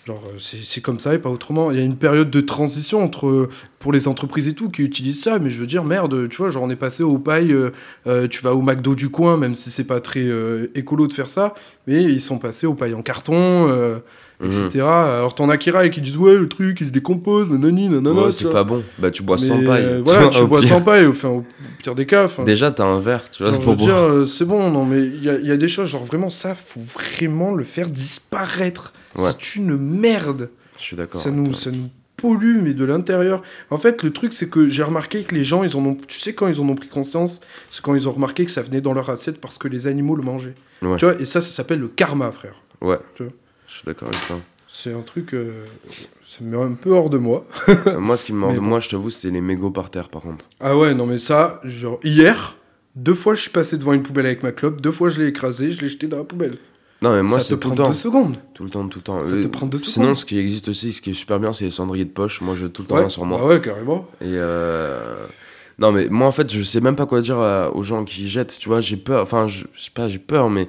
Genre, euh, c'est c'est comme ça et pas autrement. Il y a une période de transition entre, euh, pour les entreprises et tout qui utilisent ça, mais je veux dire, merde, tu vois, genre, on est passé au paille, euh, euh, tu vas au McDo du coin, même si c'est pas très euh, écolo de faire ça, mais ils sont passés au paille en carton, euh, Mhm. etc. Alors, t'en as qui raillent qui disent, ouais, le truc, il se décompose, nanani, nanana. Ouais, c'est pas bon. Bah, tu bois Mais, sans paille. voilà, tu bois pire. sans paille, enfin, au pire des cas. Déjà, t'as un verre, tu vois, pour boire. c'est bon, non, mais il y a, y a des choses, genre vraiment, ça, faut vraiment le faire disparaître. Ouais. C'est une merde. Je suis d'accord. Ça nous, ça nous pollue, mais de l'intérieur. En fait, le truc, c'est que j'ai remarqué que les gens, ils en ont. Tu sais, quand ils en ont pris conscience, c'est quand ils ont remarqué que ça venait dans leur assiette parce que les animaux le mangeaient. Ouais. Tu vois, et ça, ça s'appelle le karma, frère. Ouais. Tu vois. Je suis d'accord avec toi. C'est un truc. euh, ça me met un peu hors de moi. Euh, moi, ce qui me mord Mais de moi, je t'avoue, c'est les mégots par terre, par contre. Ah ouais, non, mais ça, genre, hier. Deux fois, je suis passé devant une poubelle avec ma clope. Deux fois, je l'ai écrasé, je l'ai jeté dans la poubelle. Non, mais moi, ça te tout prend le temps. deux secondes. Tout le temps, tout le temps. Ça Euh, te prend deux Sinon, secondes. ce qui existe aussi, ce qui est super bien, c'est les cendriers de poche. Moi, j'ai tout le temps Ouais, un sur moi. bah ouais, carrément. Et euh... non, mais moi, en fait, je sais même pas quoi dire à- aux gens qui jettent. Tu vois, j'ai peur. Enfin, je je sais pas, j'ai peur, mais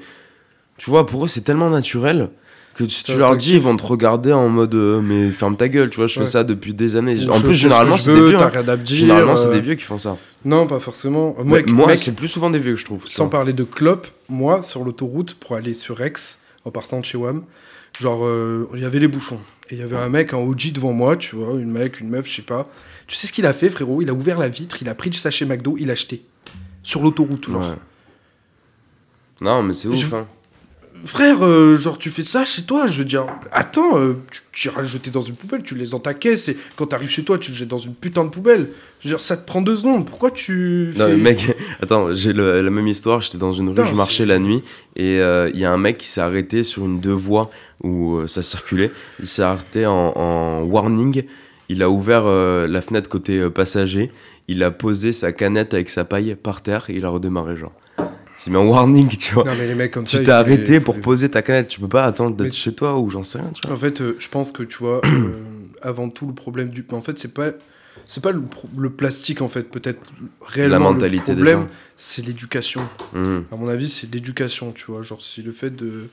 tu vois, pour eux, c'est tellement naturel que Ça tu leur dis, ils vont te regarder en mode, euh, mais ferme ta gueule. Tu vois, je Ouais. fais ça depuis des années. Ou En plus, ce généralement, c'est des vieux. Hein. dire. Généralement, c'est euh, des vieux qui font ça. Non, pas forcément. Ouais, Moi, c'est plus souvent des vieux que je trouve. tu Sans parler de clope, moi, sur l'autoroute, pour aller sur Aix, en partant de chez WAM, genre, euh, il y avait les bouchons. Et il y avait un mec en OG devant moi, tu vois, une mec, une meuf, je sais pas. Tu sais ce qu'il a fait, frérot? Il a ouvert la vitre, il a pris du sachet McDo, il a acheté. Sur l'autoroute. Ouais. Non, mais c'est ouf. Je- hein. Frère, euh, genre, tu fais ça chez toi, je veux dire, attends, euh, tu, tu iras le jeter dans une poubelle, tu le laisses dans ta caisse, et quand t'arrives chez toi, tu le jettes dans une putain de poubelle. Je veux dire, ça te prend deux secondes, pourquoi tu. Non, fais- mais mec, attends, j'ai la même histoire. J'étais dans une rue, je marchais la nuit et euh, il y a un mec qui s'est arrêté sur une deux voies où euh, ça circulait. Il s'est arrêté en, en warning. Il a ouvert euh, la fenêtre côté euh, passager. Il a posé sa canette avec sa paille par terre et il a redémarré, genre. C'est mis en warning, tu vois. Non, mais les mecs comme tu t'es arrêté pour poser ta canette. Tu peux pas attendre d'être chez toi ou j'en sais rien, tu vois. En fait, euh, je pense que tu vois, euh, avant tout, le problème du. En fait, c'est pas. C'est pas le, plastique, en fait, peut-être réellement. La mentalité le problème, c'est l'éducation. Mhm. À mon avis, c'est l'éducation, tu vois. Genre, c'est le fait de.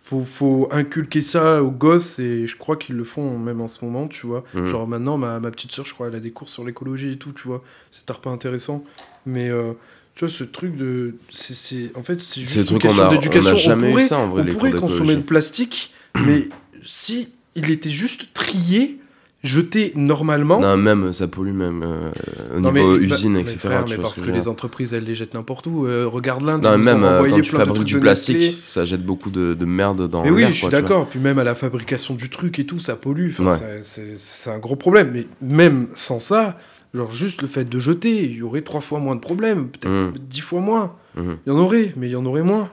Faut, faut inculquer ça aux gosses et je crois qu'ils le font même en ce moment, tu vois. Mhm. Genre maintenant, ma, ma petite soeur, je crois, elle a des cours sur l'écologie et tout, tu vois. C'est pas intéressant. Mais euh, tu vois, ce truc de. c'est En fait, c'est juste une question on d'éducation. a jamais pourrait, eu ça en vrai, on les pourrait consommer le plastique, mais si il était juste trié, jeté normalement. Non, même, ça pollue même euh, au Non, niveau mais- bah, usine, mais etc. frère, tu mais parce ce que veux les entreprises, elles les jettent n'importe où. Euh, regarde l'Inde, Non, même euh, quand tu fabriques du plastique, ça jette beaucoup de, de merde dans Mais oui, je suis d'accord. Puis même à la fabrication du truc et tout, ça pollue. Enfin, Ouais. C'est un gros problème. Mais même sans ça, genre juste le fait de jeter, il y aurait trois fois moins de problèmes, peut-être Mhm. dix fois moins. Mhm, Il y en aurait, mais il y en aurait moins.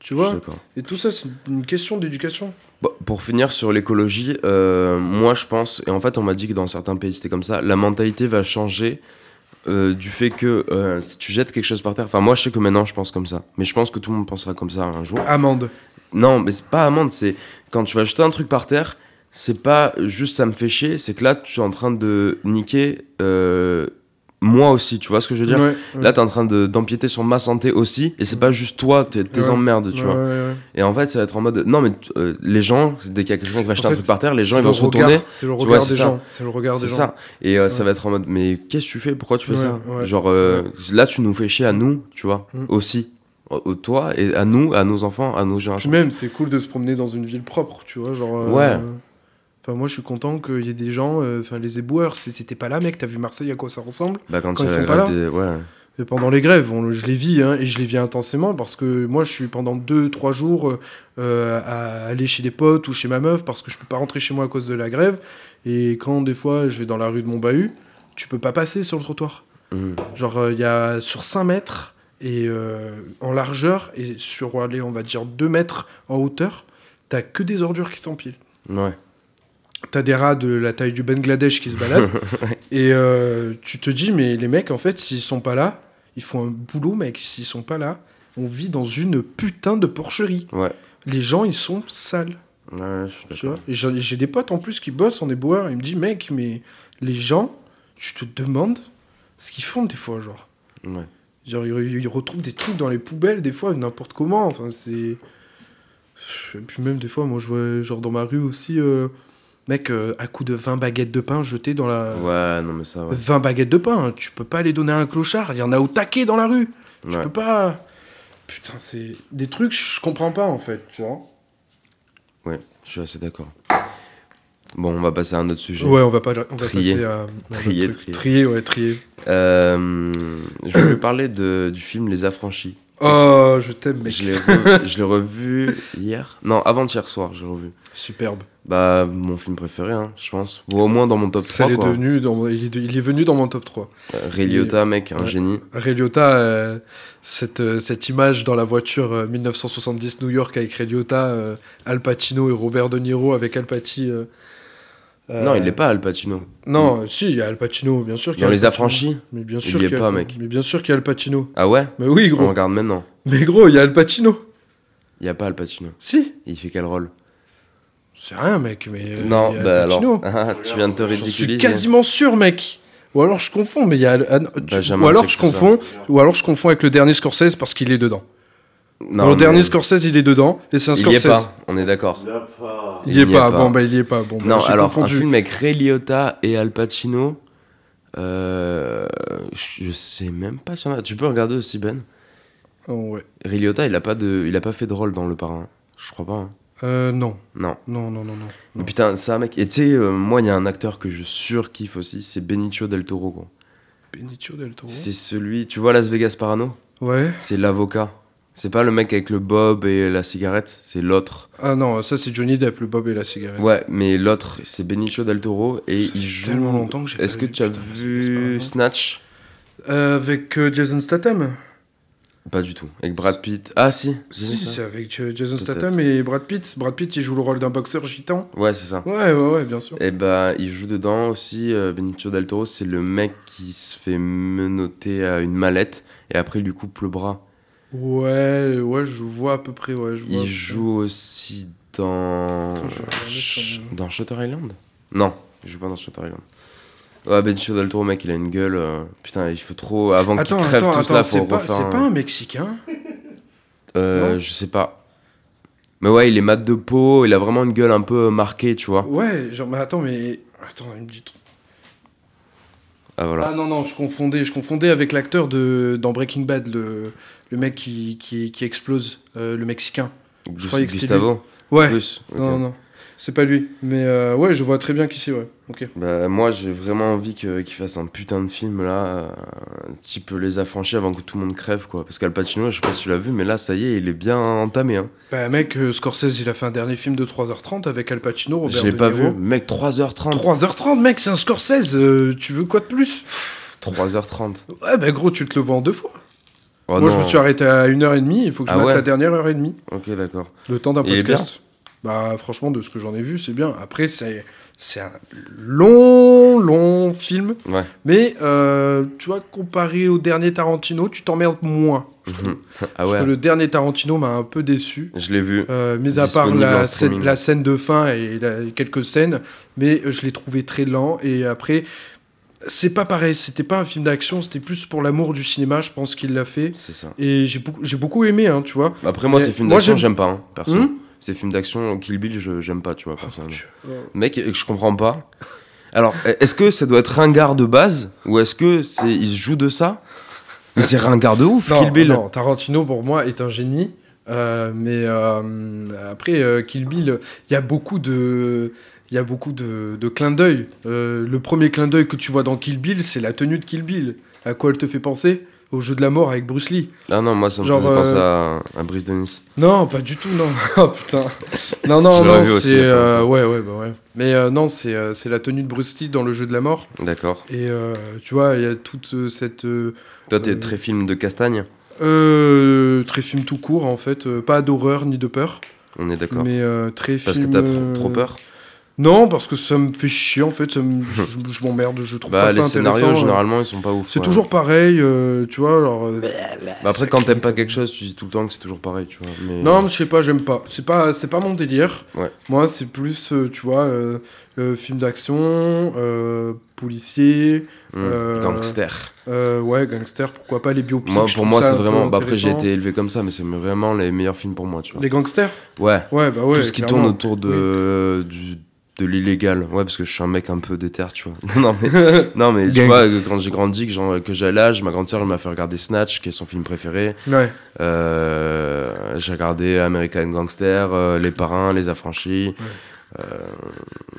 Tu vois. Et tout ça, c'est une question d'éducation. Bon, pour finir sur l'écologie, euh, moi je pense, et en fait on m'a dit que dans certains pays c'était comme ça, la mentalité va changer euh, du fait que euh, si tu jettes quelque chose par terre, enfin moi je sais que maintenant je pense comme ça, mais je pense que tout le monde pensera comme ça un jour. Amende. Non, mais c'est pas amende, c'est quand tu vas jeter un truc par terre, c'est pas juste ça me fait chier, c'est que là tu es en train de niquer euh, moi aussi, tu vois ce que je veux dire Ouais, ouais. Là, t'es en train de- d'empiéter sur ma santé aussi, et c'est pas juste toi, t'es Ouais. emmerdes, tu vois. Et en fait, ça va être en mode. Non, mais euh, les gens, dès qu'il y a quelqu'un qui va acheter En un truc par terre, les gens ils vont se retourner. C'est le Tu vois, regard c'est des ça. gens. C'est le regard C'est des gens. ça. Et euh, ça va être en mode. Mais qu'est-ce que tu fais? Pourquoi tu fais ça? Genre, là, tu nous fais chier à nous, tu vois, Mm. aussi. Au- au- Toi, et à nous, à nos enfants, à nos Puis générations. même, c'est cool de se promener dans une ville propre, tu vois. Genre, euh, Ouais. Enfin, moi, je suis content qu'il y ait des gens. euh, Enfin, les éboueurs, c'était pas là, mec. T'as vu Marseille à quoi ça ressemble Bah, quand, quand ils sont pas des- Ouais. Et pendant les grèves, on- je les vis, hein, et je les vis intensément parce que moi, je suis pendant 2-3 jours euh, euh, à aller chez des potes ou chez ma meuf parce que je peux pas rentrer chez moi à cause de la grève. Et quand des fois je vais dans la rue de mon bahut, tu peux pas passer sur le trottoir. Mhm. Genre, il y a sur 5 mètres et euh, en largeur et sur, allez, on va dire 2 mètres en hauteur, t'as que des ordures qui s'empilent. Ouais. T'as des rats de la taille du Bangladesh qui se baladent. et euh, tu te dis, mais les mecs, en fait, s'ils sont pas là, ils font un boulot, mec. S'ils sont pas là, on vit dans une putain de porcherie. Ouais. Les gens, ils sont sales. Ouais, j'ai des potes en plus qui bossent en éboueur. Ils me disent, mec, mais les gens, tu te demandes ce qu'ils font des fois, genre. Ouais. Genre, ils, ils retrouvent des trucs dans les poubelles, des fois, n'importe comment. Enfin, c'est. Et puis même des fois, moi, je vois, genre, dans ma rue aussi, euh, mec, euh, à coup de 20 baguettes de pain jetées dans la. Ouais, non, mais ça, ouais. 20 baguettes de pain, tu peux pas les donner à un clochard, il y en a au taquet dans la rue. Tu peux pas. Putain, c'est des trucs, je comprends pas en fait, tu vois. Ouais, je suis assez d'accord. Bon, on va passer à un autre sujet. Ouais, on va, pas, on va Trier. passer à. Trier, trier. Trier, ouais, trier. Euh, je vais vous parler de, du film Les Affranchis. Oh, je t'aime, mec. Je l'ai revu, je l'ai revu hier. Non, avant-hier soir, j'ai revu. Superbe. Bah, mon film préféré, hein, je pense. Ou au moins dans mon top 3. Ça, il, est quoi. devenu dans, il, est, de- il est venu dans mon top 3. Euh, Ray Liotta, mec, un Ouais. génie. Ray Liotta, euh, cette, euh, cette image dans la voiture euh, 1970 New York avec Ray Liotta, euh, Al Pacino et Robert De Niro avec Al Pacino. Euh, Non, il n'est pas Al Pacino. Non, si, il y a Al Pacino, bien sûr. qu'il y a Dans Les. Affranchis Mais bien Il sûr y est qu'il y a pas, mec. Mais bien sûr qu'il y a Al Pacino. Ah ouais? Mais oui, On gros. regarde maintenant. Mais gros, il y a Al Pacino. Il n'y a pas Al Pacino. Si. Il fait quel rôle? C'est rien, mec, mais. euh, Non, il y a Al bah Pacino. alors. Ah, tu viens de te J'en suis ridiculiser. quasiment sûr, mec. Ou alors je confonds, mais il y a. Ah, non, tu- Benjamin ou alors je ça. confonds, ou alors je confonds avec le dernier Scorsese parce qu'il est dedans. Non, le dernier Scorsese, il est dedans et c'est un Il y Scorsese. est pas, on est d'accord. Il a pas. Il y est n'y pas. Bon bah il y est pas. Bon, bah, Non, alors confondu. un film avec Ray Liotta et Al Pacino. Euh, je sais même pas si on a. Tu peux regarder aussi Ben? Oh, ouais. Ray Liotta, il a pas de, il a pas fait de rôle dans Le Parrain. Je crois pas. hein. Euh, non, Non. non, non, non, non. Mais putain, ça mec. Et tu sais, euh, moi il y a un acteur que je surkiffe aussi, c'est Benicio del Toro. Quoi. Benicio del Toro? C'est celui, tu vois Las Vegas Parano? Ouais. C'est l'avocat. C'est pas le mec avec le bob et la cigarette, c'est l'autre. Ah non, ça c'est Johnny Depp, le Bob et la cigarette. Ouais, mais l'autre, c'est Benicio del Toro et Ça il fait joue. tellement longtemps que j'ai Est-ce que tu as vu pas Snatch? Euh, avec euh, Jason Statham. Pas du tout. Avec Brad Pitt. Ah si. Si, c'est avec euh, Jason. Statham et Brad Pitt. Brad Pitt, il joue le rôle d'un boxeur gitan. Ouais, c'est ça. Ouais, ouais, ouais, bien sûr. Et bah, il joue dedans aussi. Benicio del Toro, c'est le mec qui se fait menotter à une mallette et après il lui coupe le bras. Ouais, ouais, je vois à peu près, ouais. Je vois Il près. joue aussi dans. Ch- Dans Shutter Island? Non, il joue pas dans Shutter Island. Ouais, Benicio del Toro, mec, il a une gueule. euh, Putain, il faut trop. Avant qu'il Attends, crève attends, tout attends, cela, c'est faut pas, refaire. c'est un- pas un Mexicain? Euh, je sais pas. Mais ouais, il est mat de peau, il a vraiment une gueule un peu marquée, tu vois. Ouais, genre, mais attends, mais. Attends, il me dit. Ah voilà. Ah non, non, je confondais, je confondais avec l'acteur de dans Breaking Bad, le, le mec qui, qui, qui explose, euh, le Mexicain. Gus- croyais que Gustavo Ouais, Plus non, non, c'est pas lui. Mais euh, ouais, je vois très bien qui c'est, ouais. Ok. Bah, moi, j'ai vraiment envie qu'il fasse un putain de film là, euh, type Les Affranchis avant que tout le monde crève, quoi. Parce qu'Al Pacino, je sais pas si tu l'as vu, mais là, ça y est, il est bien entamé. Hein. Bah, mec, Scorsese, il a fait un dernier film de 3h30 avec Al Pacino, Robert Je l'ai pas Niro. vu. Mec, 3h30. 3h30, mec, c'est un Scorsese, euh, tu veux quoi de plus? 3h30. Ouais, bah gros, tu te le vois en deux fois. Oh Moi, je me suis arrêté à 1h30, il faut que je Ah mette ouais la dernière heure et demie. Ok, d'accord. Le temps d'un podcast. Bah franchement, de ce que j'en ai vu, c'est bien. Après, c'est c'est un long, long film. Ouais. Mais euh, tu vois, comparé au dernier Tarantino, tu t'emmerdes moins. Je trouve. Mhm. ah Parce ouais, que le dernier Tarantino m'a un peu déçu. je l'ai vu. Euh, mis à part la scène, streaming. la scène de fin et la- quelques scènes, mais euh, je l'ai trouvé très lent. Et après, c'est pas pareil. C'était pas un film d'action, c'était plus pour l'amour du cinéma. Je pense qu'il l'a fait. C'est ça. Et j'ai beaucoup, j'ai beaucoup aimé, hein, tu vois. Après, moi, Mais ces films d'action, j'aime- pas, hein, perso. Hmm Ces films d'action, Kill Bill, je- j'aime pas, tu vois, personnellement. Oh. Mec, je comprends pas. Alors, est-ce que ça doit être ringard de base ou est-ce que c'est il se joue de ça? Mais c'est ringard de ouf, Non, Kill Bill. non, Tarantino pour moi est un génie. Euh, mais euh, après euh, Kill Bill, il y a beaucoup de, il y a beaucoup de, de clins d'œil. Le premier clin d'œil que tu vois dans Kill Bill, c'est la tenue de Kill Bill. À quoi elle te fait penser? Au jeu de la mort avec Bruce Lee. Ah non, moi ça me Genre, faisait penser à, à Brice de Nice. Non, pas du tout, non. oh putain. Non, non, non, c'est ouais, ouais, bah ouais. Mais non, c'est c'est la tenue de Bruce Lee dans le jeu de la mort. D'accord. Et tu vois, il y a toute cette Toi, t'es très film de castagne euh, très film tout court en fait, euh, pas d'horreur ni de peur. On est d'accord. Mais euh, très Parce film. que t'as euh, trop peur Non, parce que ça me fait chier en fait. ça me- je je m'emmerde, je trouve Bah, pas les ça scénarios, intéressant. euh. généralement, ils sont pas ouf. C'est ouais. toujours pareil, euh, tu vois. Alors, euh, Bah, après, ça quand t'aimes pas ça- quelque chose, tu dis tout le temps que c'est toujours pareil, tu vois. Mais... Non, mais je sais pas, j'aime pas. C'est pas, c'est pas mon délire. Ouais. Moi, c'est plus, euh, tu vois, euh, euh, film d'action, euh, policier, euh, Gangster. euh, ouais, gangster. Pourquoi pas les biopics. Moi, pour moi, c'est vraiment. Bah, après, j'ai été élevé comme ça, mais c'est vraiment les meilleurs films pour moi, tu vois. Les gangsters? Ouais. Ouais, bah ouais. Tout ce qui clairement. tourne autour de, du, de l'illégal. Ouais, parce que je suis un mec un peu déter, tu vois. non, mais, non, mais tu vois, quand j'ai grandi, que, j'ai l'âge, ma grande sœur elle m'a fait regarder Snatch, qui est son film préféré. Ouais. Euh, j'ai regardé American Gangster, euh, Les Parrains, Les Affranchis. Euh,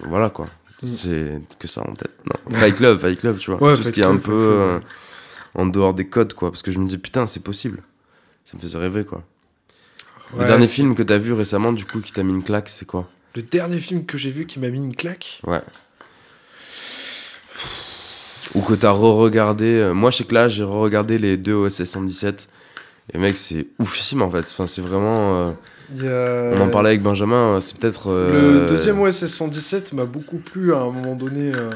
voilà, quoi. Mm. C'est que ça en tête. Non. Fight Club, Fight Club, tu vois. Ouais, Tout ce qui est un peu en dehors des codes, quoi. Parce que je me dis, putain, c'est possible. ça me faisait rêver, quoi. Ouais, le dernier film que t'as vu récemment, du coup, qui t'a mis une claque, c'est quoi? Le dernier film que j'ai vu qui m'a mis une claque. Ouais. Ou que t'as re-regardé. euh, Moi, je sais que là, j'ai re-regardé les deux OSS 117. Et mec, c'est oufissime en fait. Enfin, c'est vraiment. euh, a- On en parlait avec Benjamin, euh, c'est peut-être. Le deuxième OSS 117 m'a beaucoup plu à un moment donné. euh.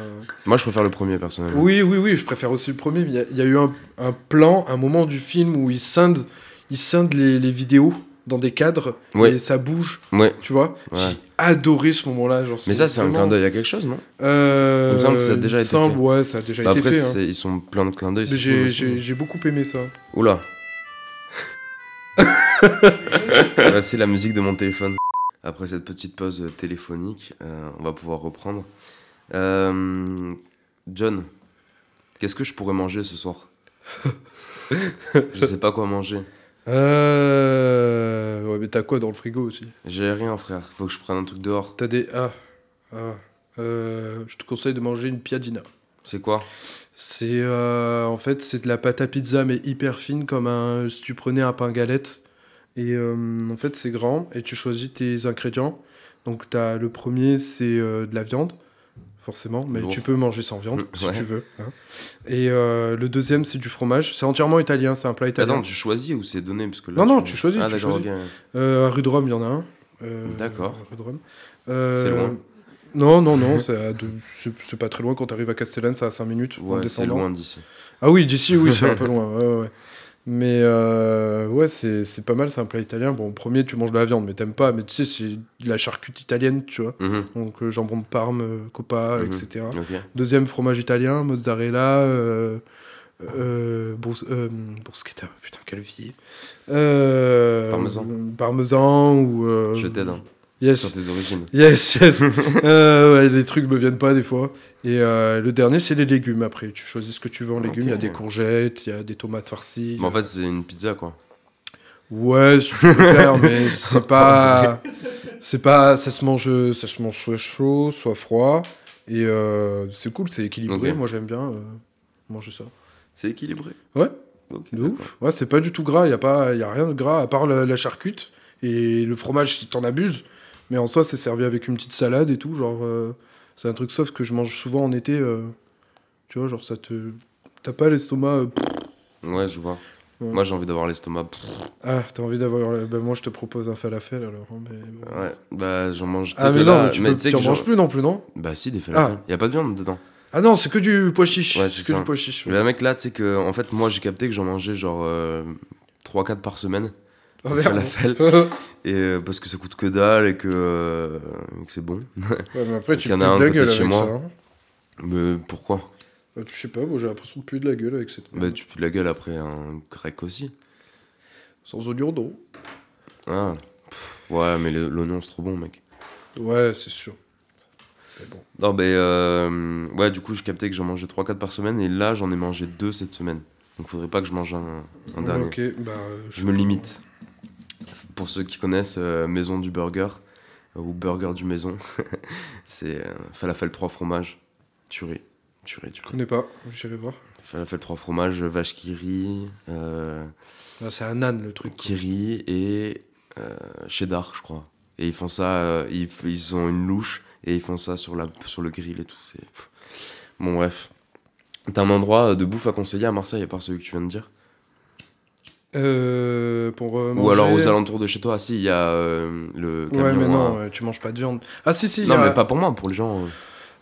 Moi, je préfère le premier personnellement. Oui, oui, oui, je préfère aussi le premier. Il y a- il y, a eu un, un plan, un moment du film où ils scindent, ils scindent les, les vidéos dans des cadres Ouais. et ça bouge, Ouais. tu vois. Ouais. J'ai adoré ce moment-là. Genre, Mais ça, c'est un vraiment- clin d'œil à quelque chose, non? Euh, Il me semble que ça a déjà été semble, fait. Ouais, ça a déjà Bah été Après, fait. hein. ils sont plein de clins d'œil. Cool j'ai- beaucoup aimé ça. Oula. C'est la musique de mon téléphone. Après cette petite pause téléphonique, euh, on va pouvoir reprendre. Euh, John, qu'est-ce que je pourrais manger ce soir? Je sais pas quoi manger. Euh... Ouais, mais t'as quoi dans le frigo aussi J'ai rien, frère. Faut que je prenne un truc dehors. T'as des. Ah. ah. Euh, je te conseille de manger une piadina. C'est quoi? C'est. euh, en fait, c'est de la pâte à pizza, mais hyper fine, comme un, si tu prenais un pain galette. Et euh, en fait, c'est grand, et tu choisis tes ingrédients. Donc, t'as le premier, c'est de la viande, forcément, mais tu peux manger sans viande, si ouais. tu veux. hein. Et euh, le deuxième, c'est du fromage. C'est entièrement italien, c'est un plat italien. Attends, tu choisis ou c'est donné parce que là, Non, non, tu choisis, Ah, tu choisis. Euh, à rue de Rome, il y en a un. Euh, D'accord. C'est loin Non, non, non, c'est pas très loin. Quand tu arrives à Castellane, c'est à 5 minutes. Ouais, c'est loin d'ici. Ah oui, d'ici, oui, c'est un peu loin. Ouais, ouais, ouais. Mais euh, ouais, c'est pas mal, c'est un plat italien. Bon, premier, tu manges de la viande, mais t'aimes pas. Mais tu sais, c'est de la charcuterie italienne, tu vois. Mhm, Donc euh, jambon de Parme, euh, Coppa, Mhm. etc. Deuxième, fromage italien, mozzarella, euh, bruschetta, putain, quelle vie. Parmesan. Parmesan ou. Je t'aide hein, Yes. sur tes origines. Yes, yes. euh, ouais, les trucs me viennent pas des fois. Et euh, le dernier, c'est les légumes après. Tu choisis ce que tu veux en légumes. Il y a des courgettes, il y a des tomates farcies. Mais en fait, c'est une pizza quoi. Ouais, si tu peux faire, mais c'est pas. C'est pas. Ça se mange, ça se mange soit chaud, soit froid. Et euh, c'est cool, c'est équilibré. Moi, j'aime bien manger ça. C'est équilibré. Ouais. De ouf. Ouais, c'est pas du tout gras. Il y a, pas- y a rien de gras à part la, la charcute et le fromage si t'en abuses. Mais en soi, c'est servi avec une petite salade et tout. Genre, euh, c'est un truc sauf que je mange souvent en été. euh, tu vois, genre, ça te. T'as pas l'estomac. euh, Ouais, je vois. Ouais. Moi, j'ai envie d'avoir l'estomac. Ah, t'as envie d'avoir. Bah, moi, je te propose un falafel alors. hein, mais. Ouais, bah j'en mange. Ah, mais non, là- mais tu peux- tu en manges plus non plus, non? Bah si, des falafels. Ah. Y a pas de viande dedans. Ah non, c'est que du pois chiche. Ouais, c'est que ça. du pois chiche. Mais mec, là, tu sais que, en fait, moi, j'ai capté que j'en mangeais genre 3-4 par semaine. Oh, merde. falafels. Et euh, parce que ça coûte que dalle et que, euh, que c'est bon. Ouais, mais après, tu y en a un de la côté gueule chez avec moi. ça. hein. Mais pourquoi? Bah, tu sais pas, moi j'ai l'impression de puer de la gueule avec cette. Bah tu pues la gueule après un grec aussi. Sans oignon, non. Ah. pff, ouais, mais l'oignon, c'est trop bon, mec. Ouais, c'est sûr. Bon. Non, mais euh, ouais, du coup, j'ai capté que j'en mangeais 3-4 par semaine et là, j'en ai mangé 2 cette semaine. Donc, faudrait pas que je mange un, un Ouais, dernier. Bah. Je me limite. Pour ceux qui connaissent euh, Maison du Burger euh, ou Burger du Maison, c'est euh, falafel 3 fromages. Tuerie. Tuerie, Je coup. connais pas, j'irai voir. Falafel 3 fromages, vache qui rit, Ah, c'est un âne le truc. qui rit et cheddar, je crois. Et ils font ça, ils, ils ont une louche et ils font ça sur, la, sur le grill et tout. C'est... Bon, bref. T'as un endroit de bouffe à conseiller à Marseille à part celui que tu viens de dire? Euh, pour euh, Ou alors aux alentours de chez toi Ah, si, il y a euh, le camion. Ouais, mais non, euh, tu manges pas de viande. Ah, si, si. Non, a- mais pas pour moi, pour les gens.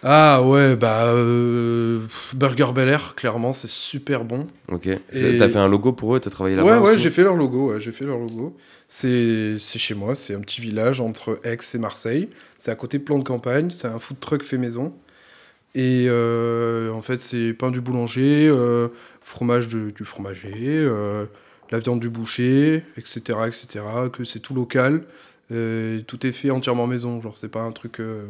Ah, ouais, bah. euh, Burger Bel Air, clairement, c'est super bon. Ok. Et- T'as fait un logo pour eux, t'as travaillé là-bas Ouais, ouais, j'ai fait leur logo. Ouais, j'ai fait leur logo. C'est c'est chez moi, c'est un petit village entre Aix et Marseille. C'est à côté de Plan de Campagne. C'est un food truck fait maison. Et euh, en fait, c'est pain du boulanger, fromage de- du fromager, la viande du boucher, etc., etc. Que c'est tout local. euh, tout est fait entièrement maison. Genre, c'est pas un truc euh,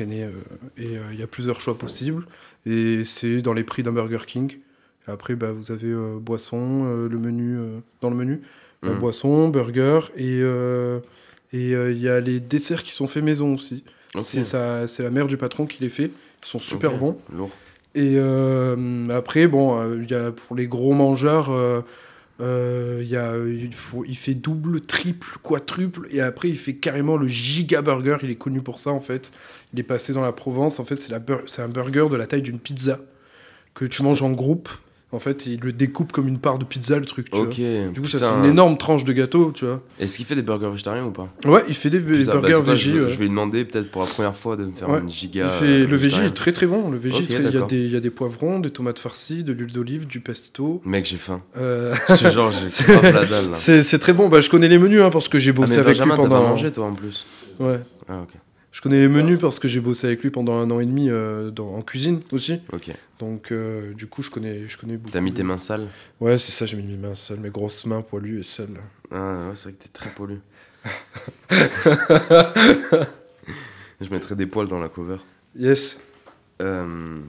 euh, et euh, il y a plusieurs choix possibles. Et c'est dans les prix d'un Burger King. Et après, bah, vous avez boisson, le menu dans le menu. Euh, Mhm. boisson, burger et et il y a les desserts qui sont faits maison aussi. Ok. C'est ça, c'est la mère du patron qui les fait. Ils sont super bons. Lourd. Et après, bon, il y a pour les gros mangeurs, euh, Euh, il, y a, il, faut, il fait double, triple, quadruple, et après il fait carrément le giga burger. Il est connu pour ça en fait. Il est passé dans la Provence. En fait, c'est un burger de la taille d'une pizza que tu manges en groupe. En fait, il le découpe comme une part de pizza, le truc. Tu Ok. vois. Du coup, ça fait une énorme tranche de gâteau, tu vois. Est-ce qu'il fait des burgers végétariens ou pas? Ouais, il fait des, Putain, bah, burgers végé. je, ouais. je vais lui demander peut-être pour la première fois de me faire Ouais. une giga. Il fait- le végé est très très bon. Le végé, il, y a des, il y a des poivrons, des tomates farcies, de l'huile d'olive, du pesto. Mec, j'ai faim. Euh, Je j'ai la dalle c'est très bon. Bah, je connais les menus hein, parce que j'ai Ah, bossé mais avec Benjamin, lui pas pendant. mangé toi en plus Ouais. Ah, ok. Je connais les menus parce que j'ai bossé avec lui pendant un an et demi euh, dans- en cuisine aussi. Ok. Donc, euh, du coup, je connais, je connais beaucoup. T'as mis tes mains sales Ouais, c'est ça, j'ai mis mes mains seules, mes grosses mains poilues et seules. Ah, ouais, c'est vrai que t'es très pollu. je mettrais des poils dans la cover. Yes. Euh...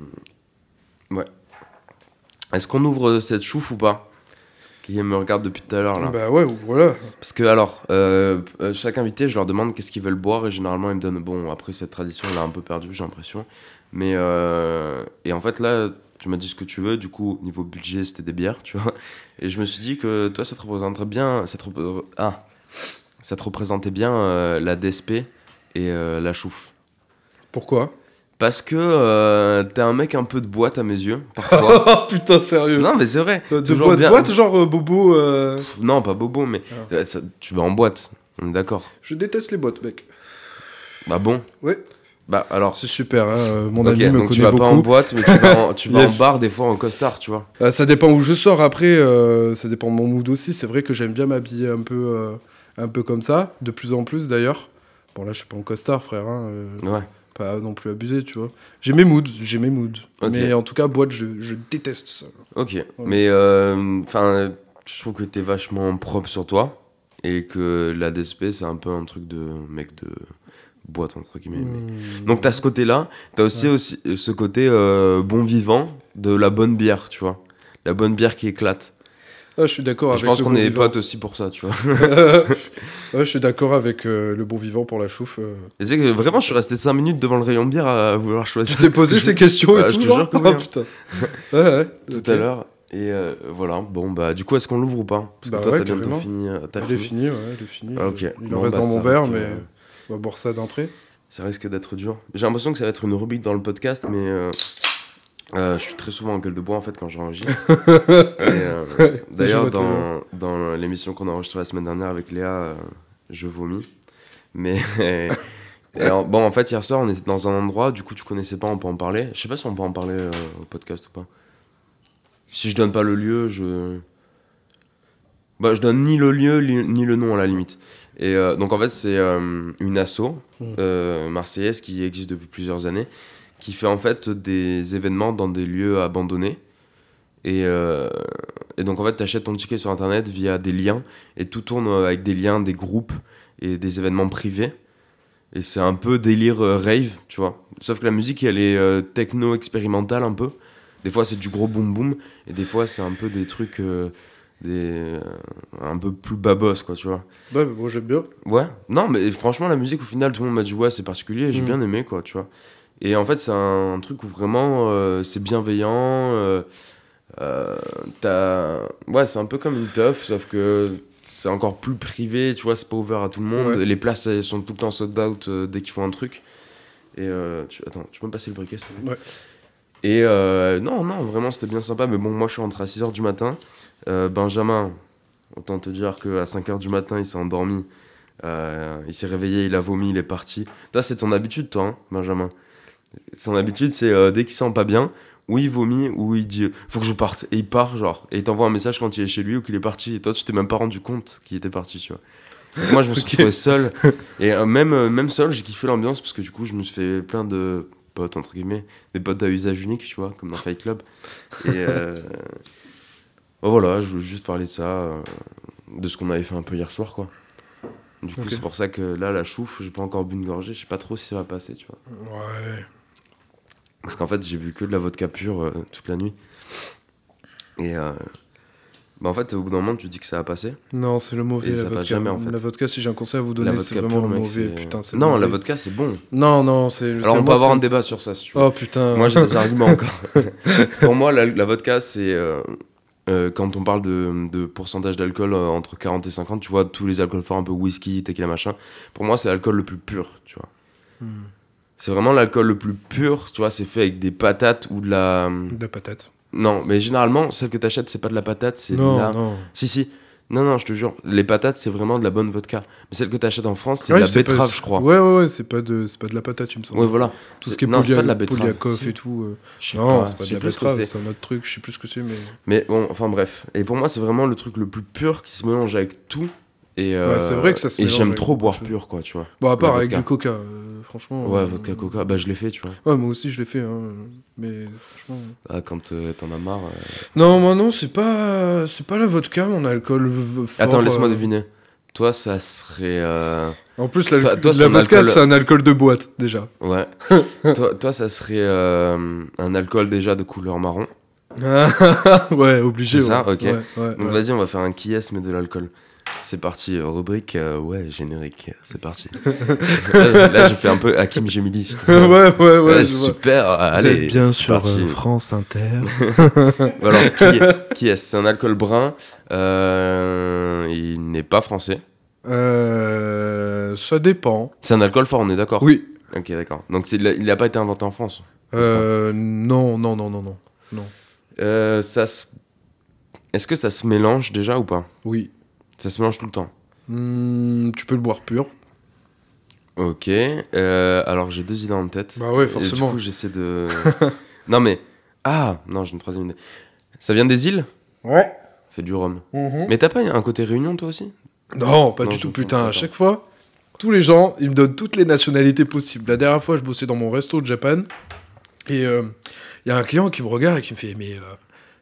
Ouais. Est-ce qu'on ouvre cette chouffe ou pas? Qui me regarde depuis tout à l'heure là. Bah ouais, voilà. Parce que alors, euh, euh, chaque invité, je leur demande qu'est-ce qu'ils veulent boire et généralement ils me donnent. Bon, après cette tradition, elle a un peu perdu, j'ai l'impression. Mais euh, et en fait là, tu m'as dit ce que tu veux. Du coup, niveau budget, c'était des bières, tu vois. Et je me suis dit que toi, ça te représenterait bien. Ça te, ah, ça te représentait bien euh, la DSP et la chouffe. Pourquoi? Parce que euh, t'es un mec un peu de boîte à mes yeux, parfois. Oh putain, sérieux. non, mais c'est vrai. de toujours boîte, bien- boîte, genre euh, Bobo. euh, Pff, non, pas bobo, mais Ah. ça- tu vas en boîte. On est d'accord. Je déteste les boîtes, mec. Bah bon. Ouais. Bah alors. C'est super, hein, mon ami me donc tu vas pas en boîte, mais tu vas en, tu vas Yes. en bar des fois en costard, tu vois. Euh, ça dépend où je sors après, ça dépend de mon mood aussi. C'est vrai que j'aime bien m'habiller un peu, un peu comme ça, de plus en plus d'ailleurs. Bon là je suis pas en costard frère, hein, Ouais. Pas non plus abusé tu vois. J'ai mes moods, j'ai mes moods. Ok. Mais en tout cas boîte je, je déteste ça. Ok. Mais euh, enfin, je trouve que t'es vachement propre sur toi et que la DSP c'est un peu un truc de mec de boîte entre guillemets. mais- Hmm. Donc t'as ce côté-là, t'as aussi, aussi ce côté euh, bon vivant de la bonne bière, tu vois. La bonne bière qui éclate. Ah, je suis d'accord avec je pense qu'on bon est vivant. potes aussi pour ça, tu vois. ouais, je suis d'accord avec euh, le bon vivant pour la chouffe. euh. Et tu sais que vraiment, je suis resté 5 minutes devant le rayon bière à vouloir choisir. T'es posé ces questions Ouais, et je tout te genre jure que oui, Ah, hein. putain. Ouais, ouais. tout ok. à l'heure. Et euh, voilà, bon bah du coup est-ce qu'on l'ouvre ou pas? Parce que Bah toi ouais, t'as bientôt carrément. fini. euh, t'as Il est fini. fini, ouais, il est fini. Ah, ok. Il Bon, en reste bah, dans mon ça verre, risque, mais euh, on va boire ça d'entrée. Ça risque d'être dur. J'ai l'impression que ça va être une rubrique dans le podcast, mais euh, euh, je suis très souvent en gueule de bois en fait quand j'enregistre. Euh, D'ailleurs, dans, dans l'émission qu'on a enregistrée la semaine dernière avec Léa, euh, je vomis. Mais et en- bon, en fait, hier soir, on était dans un endroit, du coup, tu connaissais pas, on peut en parler. Je sais pas si on peut en parler au podcast ou pas. Si je donne pas le lieu, je. Bah, je donne ni le lieu li- ni le nom à la limite. Et donc en fait c'est une asso Mm. euh, marseillaise qui existe depuis plusieurs années, qui fait en fait des événements dans des lieux abandonnés. Et, euh, et donc en fait tu achètes ton ticket sur internet via des liens et tout tourne euh, avec des liens, des groupes et des événements privés. Et c'est un peu délire euh, rave, tu vois. Sauf que la musique elle est euh, techno expérimentale un peu. Des fois c'est du gros boom boom et des fois c'est un peu des trucs des un peu plus babos quoi, tu vois. Ouais, mais moi j'aime bien. Ouais, non, mais franchement, la musique, au final, tout le monde m'a dit, ouais, c'est particulier, j'ai Mm. bien aimé, quoi, tu vois. Et en fait, c'est un, truc où vraiment, euh, c'est bienveillant, euh, euh. Ouais, c'est un peu comme une teuf, sauf que c'est encore plus privé, tu vois, c'est pas ouvert à tout le monde, Ouais. les places, elles sont tout le temps sold out euh, dès qu'ils font un truc. Et, tu... attends, tu peux me passer le briquet, s'il te plaît? Ouais. Et non, non, vraiment, c'était bien sympa, mais bon, moi, je suis rentré à 6h du matin, Benjamin, autant te dire qu'à 5h du matin, il s'est endormi. Il s'est réveillé, il a vomi, il est parti. Toi, c'est ton habitude, toi, hein, Benjamin? Son habitude, c'est euh, dès qu'il sent pas bien, ou il vomit, ou il dit euh, faut que je parte. Et il part, genre. Et il t'envoie un message quand il est chez lui ou qu'il est parti. Et toi, tu t'es même pas rendu compte qu'il était parti, tu vois. Moi, je me suis Ok. retrouvé seul. Et euh, même, euh, même seul, j'ai kiffé l'ambiance parce que du coup, je me suis fait plein de potes, entre guillemets. Des potes à usage unique, tu vois, comme dans Fight Club. Et euh, bon, voilà, je voulais juste parler de ça, euh, de ce qu'on avait fait un peu hier soir, quoi. Du coup, c'est pour ça que là, la chouffe, j'ai pas encore bu une gorgée, je sais pas trop si ça va passer, tu vois. Ouais. Parce qu'en fait, j'ai bu que de la vodka pure euh, toute la nuit. Et euh, bah en fait, au bout d'un moment, tu dis que ça va passer. Non, c'est le mauvais, Et la ça passe vodka. jamais, en fait. La vodka, si j'ai un conseil à vous donner, c'est vraiment pure, le mauvais. Putain, Non, la vodka, c'est bon. Non, non, c'est. Alors, on peut moi, avoir un débat sur ça, si tu veux. Oh putain. Moi, j'ai des arguments encore. Pour moi, la, la vodka, c'est. euh, quand on parle de, de pourcentage d'alcool entre 40 et 50, tu vois, tous les alcools forts, un peu whisky, tequila, machin, pour moi, c'est l'alcool le plus pur, tu vois. Hmm. C'est vraiment l'alcool le plus pur, tu vois, c'est fait avec des patates ou de la... De la patate. Non, mais généralement, celle que t'achètes, c'est pas de la patate, c'est de la... non. Si, si. Non, non, je te jure, les patates, c'est vraiment de la bonne vodka. Mais celle que t'achètes en France, c'est Ouais, de la c'est pas- betterave, je crois. Ouais, ouais, ouais, c'est pas, de, c'est pas de la patate, il me semble. Ouais, voilà. Tout ce qui est non, c'est pas de la betterave. Si. et tout. euh, Non, pas, c'est pas de la betterave, c'est. c'est un autre truc, je sais plus ce que c'est, mais. Mais bon, enfin bref. Et pour moi, c'est vraiment le truc le plus pur qui se mélange avec tout. Et, euh, c'est vrai que ça se Et j'aime trop boire pur, quoi, tu vois. Bon, à part avec du coca, euh, franchement. Ouais, euh, vodka coca, bah je l'ai fait, tu vois. Ouais, moi aussi je l'ai fait, hein, mais franchement. Ah, quand euh, t'en as marre. euh. Non, moi non, c'est pas, c'est pas la vodka, mon alcool fort. Attends, laisse-moi euh, deviner. Toi, ça serait. euh, En plus, la, Toi- toi, c'est la vodka, alcool- c'est un alcool de boîte, déjà. Ouais. toi, toi, ça serait euh, un alcool déjà de couleur marron. ouais, obligé. C'est ça, ouais. ok. Ouais, ouais, Donc vas-y, on va faire un qui mais de l'alcool. C'est parti, euh, rubrique, euh, ouais, générique, c'est parti. là, là, j'ai fait un peu Hakim Gemili. ouais, ouais, ouais. Ouais, je vois. super, Vous allez, bien sur parti. euh, France Inter. Alors, qui est, C'est un alcool brun. euh, il n'est pas français. Euh, ça dépend. C'est un alcool fort, on est d'accord? Oui. Ok, d'accord. Donc il n'a pas été inventé en France. Euh, non, non, non, non, non. Non. Euh, ça se- Est-ce que ça se mélange déjà ou pas? Oui. Ça se mélange tout le temps. Hmm, tu peux le boire pur. Ok. euh, alors j'ai deux idées en tête. Bah ouais, Et forcément. du coup, j'essaie de. non mais. Ah Non, j'ai une troisième idée. Ça vient des îles? Ouais. C'est du rhum. Mais t'as pas un côté réunion toi aussi? Non, pas Non, du tout, putain. À chaque fois, tous les gens, ils me donnent toutes les nationalités possibles. La dernière fois, je bossais dans mon resto de Japan. Et il y a un client qui me regarde et qui me fait Mais euh,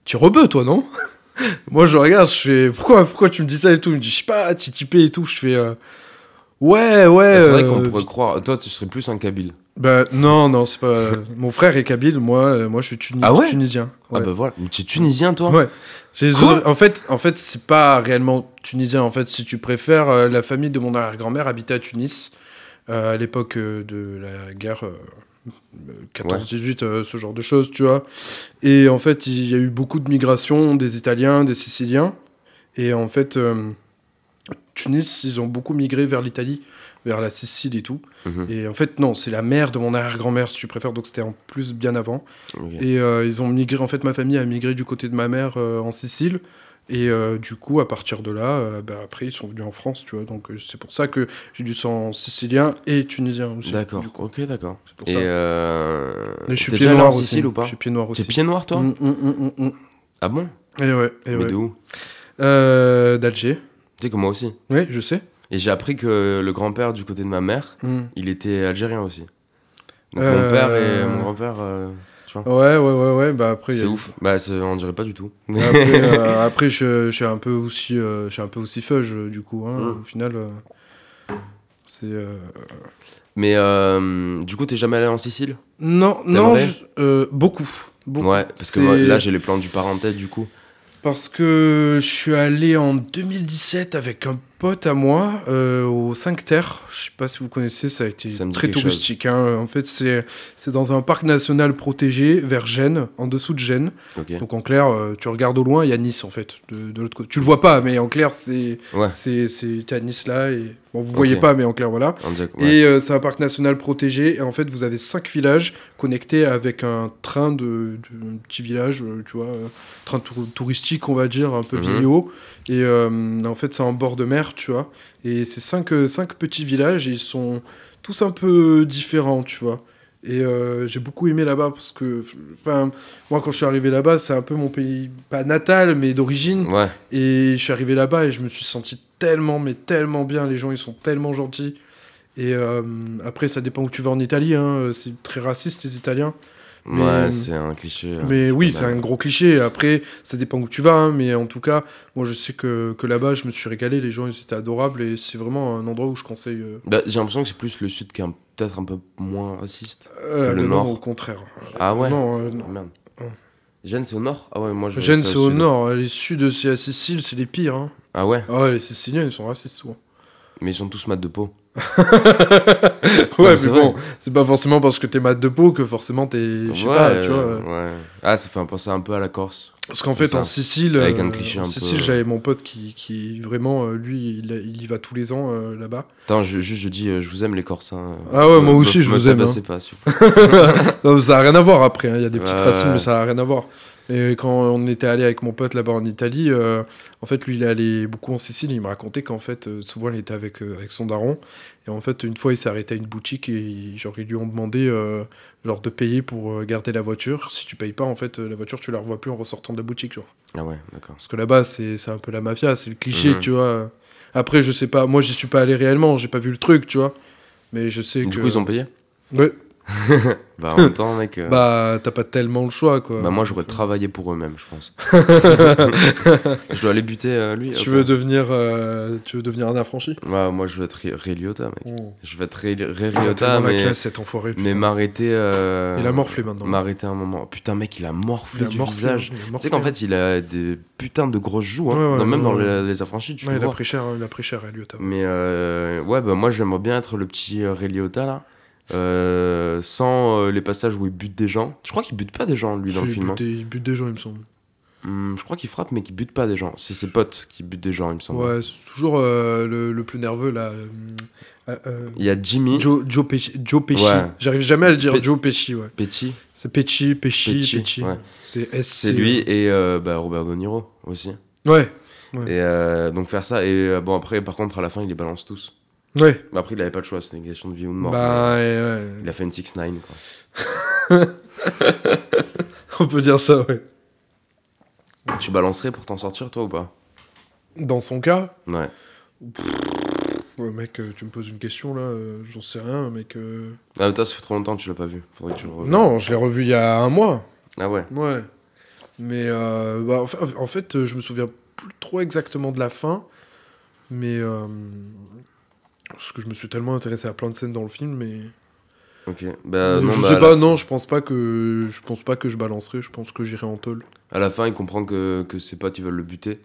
tu rebeux, toi, non? Moi, je regarde, je fais pourquoi, pourquoi tu me dis ça et tout? Il me dit Je sais pas, titipé et tout. Je fais euh, Ouais, ouais. Ah, C'est vrai euh, qu'on pourrait croire. Toi, tu serais plus un Kabyle. Bah, non, non, c'est pas. mon frère est kabyle, moi, euh, moi je suis tuni- Ah ouais? Tunisien. Ah bah voilà. Mais tu es tunisien toi? Ouais. J'ai- Quoi? en fait, en fait, c'est pas réellement tunisien. En fait, si tu préfères, euh, la famille de mon arrière-grand-mère habitait à Tunis euh, à l'époque euh, de la guerre euh, euh, 14-18, euh, ce genre de choses, tu vois. Et en fait, il y a eu beaucoup de migration des Italiens, des Siciliens. Et en fait, euh, Tunis, ils ont beaucoup migré vers l'Italie, vers la Sicile et tout. Mhm. Et en fait, non, c'est la mère de mon arrière-grand-mère, si tu préfères. Donc c'était en plus bien avant. Et euh, ils ont migré, en fait, ma famille a migré du côté de ma mère en Sicile. Et euh, du coup, à partir de là, euh, bah, après, ils sont venus en France, tu vois. Donc, euh, c'est pour ça que j'ai du sang sicilien et tunisien aussi. D'accord. Ok, d'accord. C'est pour Et ça. euh... Mais je suis pied noir en aussi. Sicile ou pas Je suis pied noir aussi. T'es pied noir toi Mm, mm, mm. Ah bon Et ouais, et Mais ouais. de où Euh, D'Alger. Tu sais que moi aussi. Oui, je sais. Et j'ai appris que le grand-père du côté de ma mère, il était algérien aussi. Donc Euh, mon père et mon grand-père, Ouais, ouais, ouais, ouais. Bah après, C'est ouf. Bah, on dirait pas du tout. Après, euh, après, je, je suis un peu aussi, euh, je suis un peu aussi fudge du coup. Hein, Mm. Au final, euh, c'est. euh, Mais du coup, t'es jamais allé en Sicile? Non, non, je- beaucoup. beaucoup. Ouais, parce que moi, là, j'ai les plans du parent en tête, du coup. Parce que je suis allé en 2017 avec un pote à moi euh, au 5 Terre. Je sais pas si vous connaissez, ça a été Ça très touristique. hein. En fait, c'est c'est dans un parc national protégé vers Gênes, en dessous de Gênes. Donc en clair, euh, tu regardes au loin, il y a Nice en fait, de, de l'autre côté. Tu le vois pas, mais en clair, c'est Ouais. c'est à Nice là et bon, vous voyez pas, mais en clair voilà. Ouais. Et euh, c'est un parc national protégé. Et en fait, vous avez cinq villages connectés avec un train de, de petit village, euh, tu vois, train tour- touristique, on va dire, un peu Mhm. vieillot. Et en fait, c'est en bord de mer, tu vois. Et c'est cinq, euh, cinq petits villages et ils sont tous un peu différents, tu vois. Et euh, j'ai beaucoup aimé là-bas parce que, enfin, moi quand je suis arrivé là-bas, c'est un peu mon pays, pas natal, mais d'origine. Ouais. Et je suis arrivé là-bas et je me suis senti tellement, mais tellement bien. Les gens, ils sont tellement gentils. Et euh, après, ça dépend où tu vas en Italie. Hein. C'est très raciste, les Italiens. Mais- Ouais, c'est un cliché. euh, mais oui, c'est un gros cliché. Après, ça dépend où tu vas. hein. Mais en tout cas, moi, je sais que, que là-bas, je me suis régalé. Les gens, ils étaient adorables. Et c'est vraiment un endroit où je conseille. Euh, Bah, j'ai l'impression que c'est plus le sud qui est peut-être un peu moins raciste. euh, le le nord. au contraire. Ah ouais? Non, euh, non. Oh, Merde. Ouais. Gênes, c'est au nord? Ah ouais, moi je. Gênes, c'est au nord. Les sud, c'est à Sicile, c'est les pires. hein. Ah ouais? Ah ouais, les Siciliens, ils sont racistes souvent. Mais ils sont tous mat de peau. Ouais, mais bon, c'est pas forcément parce que t'es mat de peau que forcément t'es. Je sais ouais, pas, tu vois. ouais. Ah, ça fait penser un peu à la Corse. Parce qu'en fait, ça. en Sicile, Avec un euh, en Sicile, peu- j'avais mon pote qui, qui vraiment, euh, lui, il, il y va tous les ans euh, là-bas. Attends, je, juste, je dis, je vous aime les Corses. hein. Ah ouais, moi aussi, me- je me vous aime, hein. pas. Non, ça n'a rien à voir après, hein, il y a des petites Ouais, racines, mais ça n'a rien à voir. Et quand on était allé avec mon pote là-bas en Italie, euh, en fait, lui, il allé beaucoup en Sicile. Il me racontait qu'en fait, euh, souvent, il était avec, euh, avec son daron. Et en fait, une fois, il s'est arrêté à une boutique et il- genre, ils lui ont demandé genre, de payer pour garder la voiture. Si tu payes pas, en fait, la voiture, tu la revois plus en ressortant de la boutique. Genre. Ah ouais, d'accord. Parce que là-bas, c'est c'est un peu la mafia, c'est le cliché, Mhm. tu vois. Après, je sais pas, moi, j'y suis pas allé réellement, j'ai pas vu le truc, tu vois. Mais je sais Du que. coup, ils ont payé? Ouais. Bah, en même temps, mec. euh, Bah, t'as pas tellement le choix, quoi. bah, moi, j'aurais travaillé pour eux-mêmes, je pense. je dois aller buter euh, lui. Tu veux devenir, euh, tu veux devenir un affranchi? Ouais, moi, je veux être Ray Ray Liotta, mec. Oh. Je veux être Ray, Ray Ah, Liotta, la mais, classe, cet enfoiré. mais m'arrêter. Il a morflé maintenant. M'arrêter un moment. Putain, mec, il a Il morflé a du morflé, visage. il a Tu sais qu'en fait, il a des putains de grosses joues, hein. Ouais, ouais, Non, même ouais, dans les, les affranchis, tu il a vois. pris cher, il a pris cher à Lyotta. Mais ouais, bah moi j'aimerais bien être le petit Ray Liotta là. Euh, sans euh, les passages où il bute des gens. Je crois qu'il bute pas des gens lui dans le il, film. bute hein. il bute des gens, il me semble. Hum, je crois qu'il frappe mais qu'il bute pas des gens. C'est ses potes qui butent des gens, il me semble. Ouais, c'est toujours euh, le, le plus nerveux là. Il y a Jimmy, Joe, Joe Pesci. Joe Pesci. Ouais. J'arrive jamais à le dire. Pe- Joe Pesci, ouais. Petit, C'est Pesci, Pesci, Pesci, Pesci. ouais. C'est S. c'est lui et bah, Robert De Niro aussi. Ouais, Et euh, donc faire ça. Et bon, après, par contre, à la fin, il les balance tous. Ouais. Bah, après, il avait pas le choix, c'était une question de vie ou de mort. Bah, mais ouais, ouais. Il a fait une 6-9 quoi. On peut dire ça, ouais. Tu balancerais pour t'en sortir toi ou pas? Dans son cas, Ouais. ouais, mec, euh, tu me poses une question là, euh, j'en sais rien, mec. euh. Ah, mais toi, ça fait trop longtemps que tu l'as pas vu. Faudrait que tu le revoies. Non, je l'ai revu il y a un mois. Ah ouais. Ouais. Mais euh, bah, en, fait, en fait, euh, je me souviens plus trop exactement de la fin. Mais. Euh, parce que je me suis tellement intéressé à plein de scènes dans le film, mais. Ok. Bah, non, je bah, sais pas, non, je pense pas que je pense pas que je balancerai, je pense que j'irai en tôle. À la fin, il comprend que, que ses potes ils veulent le buter.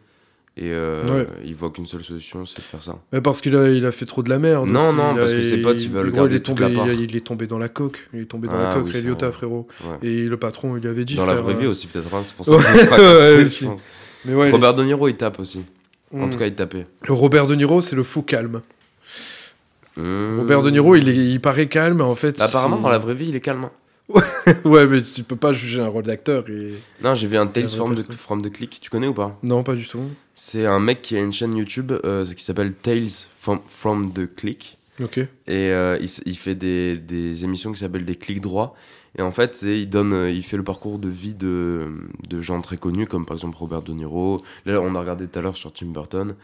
Et euh, Ouais. il voit qu'une seule solution, c'est de faire ça. Mais parce qu'il a, il a fait trop de la merde. Non, aussi. non, Il a- parce que ses potes, ils il- veulent gros, garder il est toute tombé, la part. il, est tombé dans la coque. Il est tombé dans Ah la coque, oui, ouais. frérot. Ouais. Et le patron, il lui avait dit. Dans la vraie vie euh, aussi, peut-être. hein, c'est pour ça je pense. Mais ouais, Robert De Niro, il tape aussi. En Mm. tout cas, il tapait. Le Robert De Niro, c'est le fou calme. Mmh. Robert De Niro, il, est- il paraît calme, en fait. Bah, apparemment, dans la vraie vie, il est calme. hein. ouais, mais tu peux pas juger un rôle d'acteur. Et... Non, j'ai vu un Tales from the, from the Click. Tu connais ou pas? Non, pas du tout. C'est un mec qui a une chaîne YouTube euh, qui s'appelle Tales from, from the Click. Ok. Et euh, il, fait des, des émissions qui s'appellent des clics droits. Et en fait, c'est, il, donne, euh, il fait le parcours de vie de, de gens très connus, comme par exemple Robert De Niro. Là, on a regardé tout à l'heure sur Tim Burton.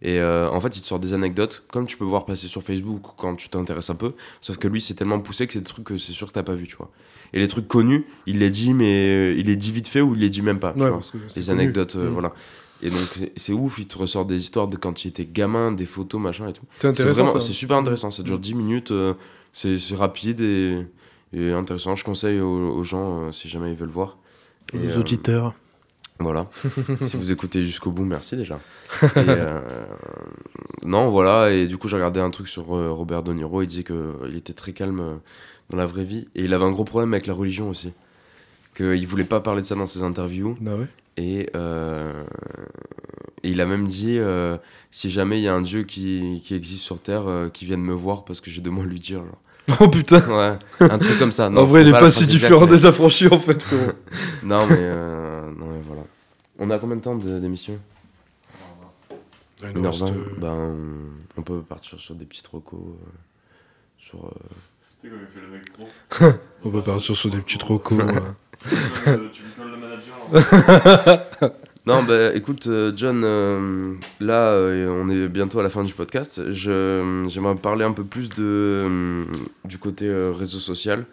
Et euh, en fait, il te sort des anecdotes, comme tu peux voir passer sur Facebook quand tu t'intéresses un peu. Sauf que lui, c'est tellement poussé que c'est des trucs que c'est sûr que t'as pas vu, tu vois. Et les trucs connus, il les dit, mais euh, il les dit vite fait ou il les dit même pas. tu Ouais, vois parce que c'est des connu. anecdotes, euh, Mm. voilà. Et donc, c'est- ouf, il te ressort des histoires de quand il était gamin, des photos, machin et tout. C'est intéressant. super intéressant. Ça dure Mm. 10 minutes, euh, c'est rapide et, et intéressant. Je conseille aux, aux gens euh, si jamais ils veulent voir. Et, Les euh, auditeurs. Voilà. si vous écoutez jusqu'au bout, merci déjà. Et, euh, non, voilà. Et du coup, j'ai regardé un truc sur euh, Robert De Niro. Il disait qu'il était très calme euh, dans la vraie vie. Et il avait un gros problème avec la religion aussi. Qu'il voulait pas parler de ça dans ses interviews. Bah ouais. Et, euh, et il a même dit si jamais il y a un dieu qui, qui existe sur Terre, qui vienne me voir parce que j'ai de moi à lui dire. genre. Oh putain. Ouais, un truc comme ça. Non, en vrai, il est pas si différent mais- des affranchis en fait. Non, mais. On a combien de temps de- d'émission Il 1 nous reste, h euh, Ben, on peut partir sur des petits recos. euh, sur, euh, Tu sais comme il fait le mec pro. On peut partir sur des petits trocos. ouais. Euh, tu me colles le manager. hein. Non, bah écoute, John, euh, là, euh, on est bientôt à la fin du podcast. Je, j'aimerais parler un peu plus de, euh, du côté euh, réseau social.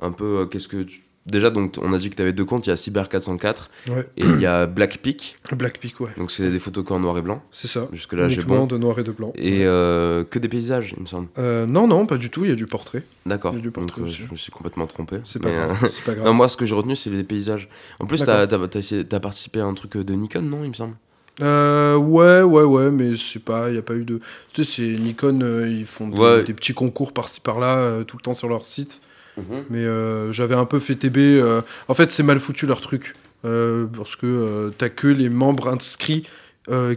Un peu, euh, qu'est-ce que tu... Déjà, donc, on a dit que tu avais deux comptes. Il y a Cyber404 Ouais. et il y a Blackpeak. Blackpeak, ouais. Donc, c'est des photos qu'en noir et blanc. C'est ça. Jusque-là, j'ai bon. de noir et de blanc. Et euh, que des paysages, il me semble. Euh, non, non, pas du tout. Il y a du portrait. D'accord. Il y a du portrait euh, aussi. je me suis complètement trompé. C'est pas pas grave. non, moi, ce que j'ai retenu, c'est les paysages. En plus, essayé- t'as participé à un truc de Nikon, non, il me semble? Euh, ouais, ouais, ouais, mais c'est pas, il y a pas eu de. Tu sais, c'est Nikon, euh, ils font des, Ouais. des petits concours par-ci par-là euh, tout le temps sur leur site. Mais euh, j'avais un peu fait TB. euh, En fait, c'est mal foutu leur truc. euh, parce que t'as que les membres inscrits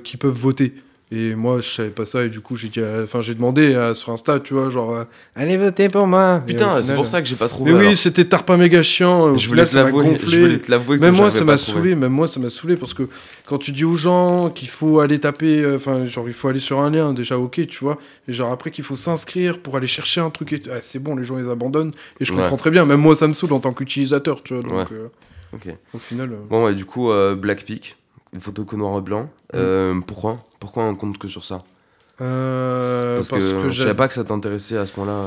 qui peuvent voter. Et moi, je savais pas ça, et du coup, j'ai dit, à- enfin, j'ai demandé à- sur Insta, tu vois, genre, euh, allez voter pour moi. Putain, c'est pour ça que j'ai pas trouvé. Mais oui, c'était tarpin méga chiant. Je voulais final, te l'avouer. Je voulais te l'avouer. que Même moi, ça pas m'a saoulé. Même moi, ça m'a saoulé parce que quand tu dis aux gens qu'il faut aller taper, euh, enfin, genre, il faut aller sur un lien, déjà, ok, tu vois. Et genre, après, qu'il faut s'inscrire pour aller chercher un truc. Et... ah, c'est bon, les gens, ils abandonnent. Et je Ouais. comprends très bien. Même moi, ça me saoule en tant qu'utilisateur, tu vois. Donc, Ouais. euh, Ok. au final. euh, Bon, ouais, du coup, euh, Black Peak, une photo que noir et blanc. Euh, pourquoi? Pourquoi on compte que sur ça? Euh, Parce, que, je j'ai- savais pas que ça t'intéressait à ce point-là.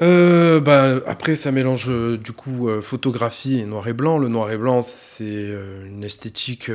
Euh, bah, après, ça mélange euh, du coup euh, photographie et noir et blanc. Le noir et blanc, c'est une esthétique,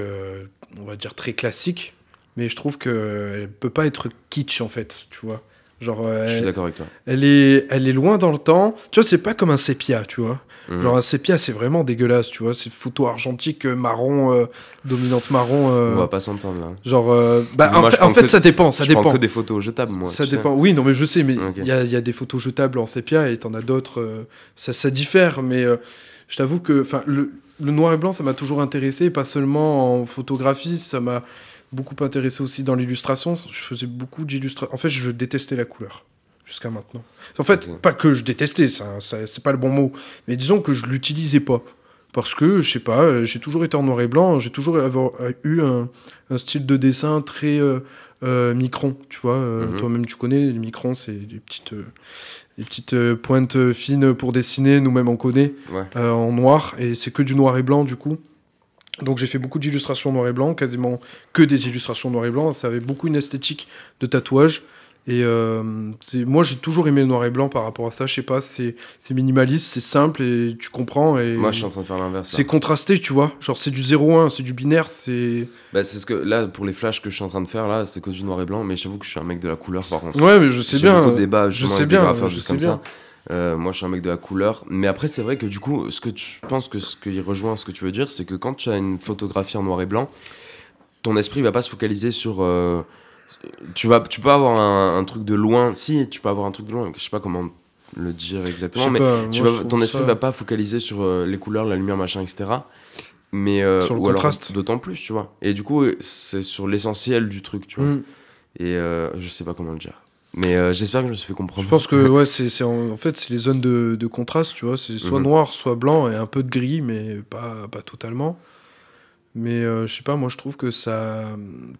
on va dire, très classique. Mais je trouve qu'elle peut pas être kitsch, en fait, tu vois. Genre, Je suis d'accord avec toi. elle est, elle est loin dans le temps. Tu vois, c'est pas comme un sépia, tu vois. Mhm. Genre, un sépia, c'est vraiment dégueulasse, tu vois. C'est photo argentique, euh, marron, euh, dominante marron. euh, On va pas s'entendre là. Genre, euh, bah, en fait, prends en fait, que- ça dépend, ça je prends dépend. que des photos jetables, moi. ça sais. dépend. Oui, non, mais je sais, mais il y, a, y a des photos jetables en sépia et t'en as d'autres. ça, ça diffère, mais je t'avoue que enfin, le, le noir et blanc, ça m'a toujours intéressé, pas seulement en photographie, ça m'a beaucoup intéressé aussi dans l'illustration. Je faisais beaucoup d'illustrations. En fait, je détestais la couleur jusqu'à maintenant. En fait, pas que je détestais, ça, ça- c'est pas le bon mot, mais disons que je l'utilisais pas. Parce que, je sais pas, euh, j'ai toujours été en noir et blanc, j'ai toujours avoir, euh, eu un, un style de dessin très euh, euh, micron, tu vois. euh, Mhm. Toi-même, tu connais, les microns, c'est des petites, des petites pointes fines pour dessiner, nous-mêmes on connaît, Ouais. en noir, et c'est que du noir et blanc, du coup. Donc j'ai fait beaucoup d'illustrations noir et blanc, quasiment que des illustrations noir et blanc. Ça avait beaucoup une esthétique de tatouage. Et euh, moi j'ai toujours aimé le noir et blanc par rapport à ça. Je sais pas, c'est minimaliste, c'est simple et tu comprends. Et Moi, je suis en train de faire l'inverse. c'est contrasté, tu vois. Genre c'est du 0-1, c'est du binaire, c'est. Bah, c'est ce que là, pour les flashs que je suis en train de faire là, c'est que du noir et blanc, mais j'avoue que je suis un mec de la couleur par contre. Ouais, mais je sais bien. beaucoup de débats je sais bien, je sais comme bien. ça. Euh, moi, je suis un mec de la couleur. Mais après, c'est vrai que du coup, ce que tu penses que ce qui rejoint ce que tu veux dire, c'est que quand tu as une photographie en noir et blanc, ton esprit va pas se focaliser sur. euh, tu, vas, tu peux avoir un, un truc de loin. Si, tu peux avoir un truc de loin. Je sais pas comment le dire exactement, mais pas, tu vas- ton esprit ça- va pas focaliser sur euh, les couleurs, la lumière, machin, etc. Mais euh, Sur le ou alors contraste. d'autant plus, tu vois. Et du coup, c'est sur l'essentiel du truc, tu vois. Mm. Et euh, je sais pas comment le dire. Mais euh, j'espère que je me suis fait comprendre. Je pense que ouais, c'est en, en fait c'est les zones de, de contraste, tu vois, c'est soit Mhm. noir, soit blanc et un peu de gris, mais pas pas totalement. Mais je sais pas, moi je trouve que ça,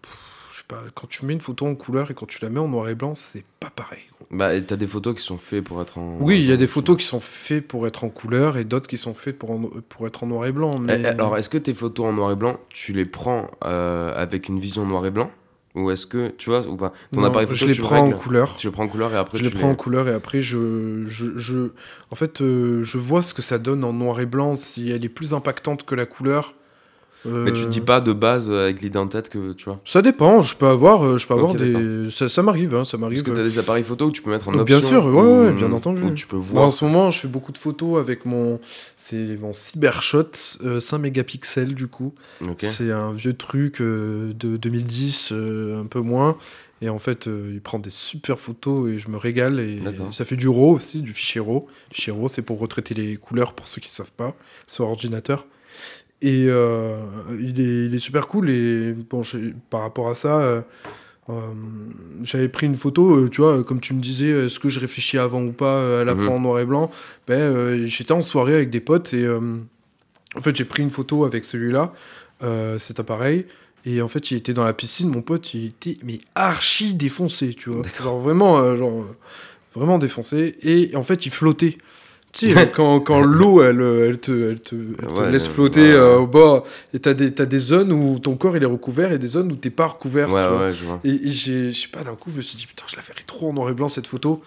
pff, je sais pas, quand tu mets une photo en couleur et quand tu la mets en noir et blanc, c'est pas pareil. Bah, et t'as des photos qui sont faites pour être en. Oui, il y a des photos qui sont faites pour être en couleur et d'autres qui sont faites pour en- pour être en noir et blanc. Eh, Mais Alors, est-ce que tes photos en noir et blanc, tu les prends euh, avec une vision noir et blanc? Ou est-ce que, tu vois, ou pas? Ton non, appareil photo, je les tu prends en couleur. Tu le prends en couleur et après je les prends en couleur et après je, je, je en fait euh, je vois ce que ça donne en noir et blanc si elle est plus impactante que la couleur. Mais tu te Euh, dis pas de base euh, avec l'idée en tête que, tu vois. Ça dépend, je peux avoir, euh, je peux avoir des. Ça, ça m'arrive, hein, ça m'arrive. Parce que t'as des appareils photo où tu peux mettre en option. bien sûr, ouais, ou- ouais, bien entendu. Où tu peux voir. en ce moment, je fais beaucoup de photos avec mon. C'est mon Cybershot euh, 5 mégapixels, du coup. Ok. C'est un vieux truc euh, de 2010, euh, un peu moins. Et en fait, euh, il prend des super photos et je me régale. Et ça fait du RAW aussi, du fichier RAW. Le fichier RAW, c'est pour retraiter les couleurs pour ceux qui ne savent pas, sur ordinateur. Et euh, il, est, il est super cool. Et bon, par rapport à ça, euh, euh, j'avais pris une photo, tu vois, comme tu me disais, est-ce que je réfléchis avant ou pas à la Mhm. prendre en noir et blanc? Ben, J'étais en soirée avec des potes et en fait, j'ai pris une photo avec celui-là, cet appareil. Et en fait, il était dans la piscine, mon pote, il était mais archi défoncé, tu vois. Genre vraiment, genre, vraiment défoncé. Et en fait, il flottait. Sais, quand, quand l'eau, elle, euh, elle te, elle te, elle te Ouais, laisse euh, flotter ouais, euh, au bord, et t'as des, t'as des zones où ton corps il est recouvert et des zones où t'es pas recouvert. Ouais, tu vois. ouais, je vois. Et, et j'ai, je sais pas, d'un coup, je me suis dit, putain, je la ferais trop en noir et blanc cette photo.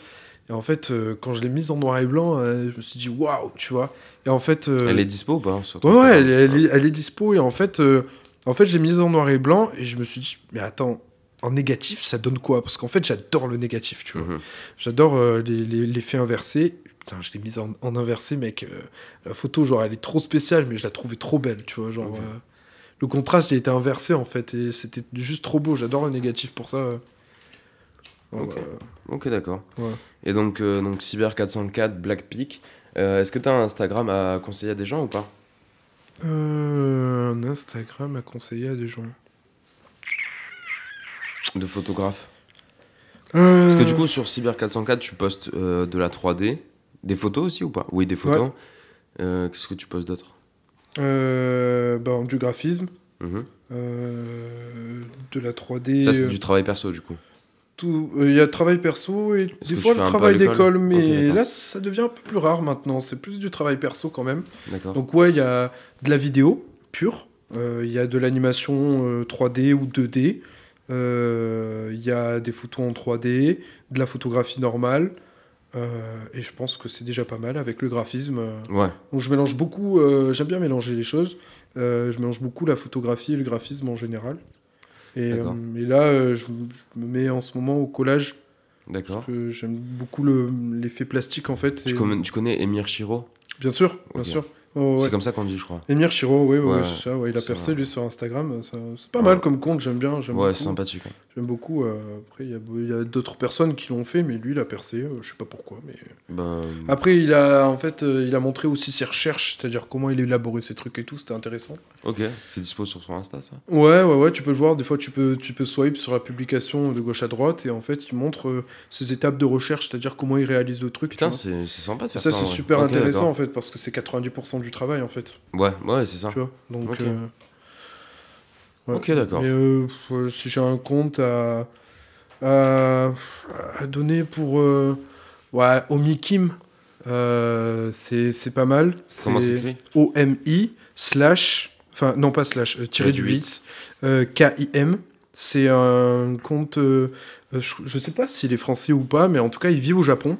Et en fait, euh, quand je l'ai mise en noir et blanc, euh, je me suis dit, waouh, tu vois. Et en fait. euh, Elle est dispo ou pas sur ton Ouais, ouais, Instagram elle, elle est, elle est dispo. Et en fait, euh, en fait j'ai mis en noir et blanc et je me suis dit, mais attends, en négatif, ça donne quoi? Parce qu'en fait, j'adore le négatif, tu vois. J'adore euh, les- les- l'effet inversé. Putain, je l'ai mise en, en inversé, mec. euh, la photo, genre, elle est trop spéciale, mais je la trouvais trop belle, tu vois. Genre, euh, le contraste, il était inversé, en fait, et c'était juste trop beau. J'adore le négatif pour ça. euh. Donc, Ok. d'accord. Ouais. Et donc, donc Cyber 404, Black Peak. Est-ce que t'as un Instagram à conseiller à des gens ou pas? Euh, un Instagram à conseiller à des gens. De photographe Euh, Parce que du coup, sur Cyber 404, tu postes euh, de la 3D. Des photos aussi ou pas? Oui, des photos. Euh, Qu'est-ce que tu postes d'autre? Euh, ben, du graphisme, Mhm. euh, de la 3D. Ça, c'est du travail perso, du coup. Il y a le travail perso et des fois le travail d'école, mais là ça devient un peu plus rare maintenant. C'est plus du travail perso quand même. Donc ouais, il y a de la vidéo pure, euh, il y a de l'animation euh, 3D ou 2D, euh, il y a des photos en 3D, de la photographie normale, euh, et je pense que c'est déjà pas mal avec le graphisme. euh. Ouais, Donc je mélange beaucoup, euh, j'aime bien mélanger les choses, Euh, je mélange beaucoup la photographie et le graphisme en général. Et, et là, je, je me mets en ce moment au collage, d'accord. parce que j'aime beaucoup le- l'effet plastique en fait. Tu, et- connais, tu connais Emir Chiro? Bien sûr, bien sûr. Oh, ouais. C'est comme ça qu'on dit, je crois. Emir Chiro, oui, Ouais, c'est ça. il a percé lui sur Instagram. C'est pas mal comme compte, j'aime bien. Ouais, c'est sympathique. hein. J'aime beaucoup. euh, après, il y a, d'autres personnes qui l'ont fait, mais lui, il a percé. euh, je sais pas pourquoi. Mais... Bah, Après, il a, en fait, euh, il a montré aussi ses recherches, c'est-à-dire comment il a élaboré ses trucs et tout. C'était intéressant. ok, c'est dispo sur son Insta, ça? Ouais, ouais, ouais, tu peux le voir. Des fois, tu peux, tu peux swipe sur la publication de gauche à droite et en fait, il montre euh, ses étapes de recherche, c'est-à-dire comment il réalise le truc. Putain, c'est sympa de faire ça, ça. c'est super intéressant en fait parce que c'est 90% du travail en fait. Ouais, ouais, c'est ça. Tu vois. Donc. Ok. euh, ouais. D'accord. Mais euh, euh, si j'ai un compte à, à, à donner pour ouais, Omi Kim, euh, c'est pas mal. Comment s'écrit? O-M-I slash, enfin non pas slash, euh, tiré du 8, euh, K-I-M. C'est un compte, je, je sais pas s'il est français ou pas, mais en tout cas il vit au Japon.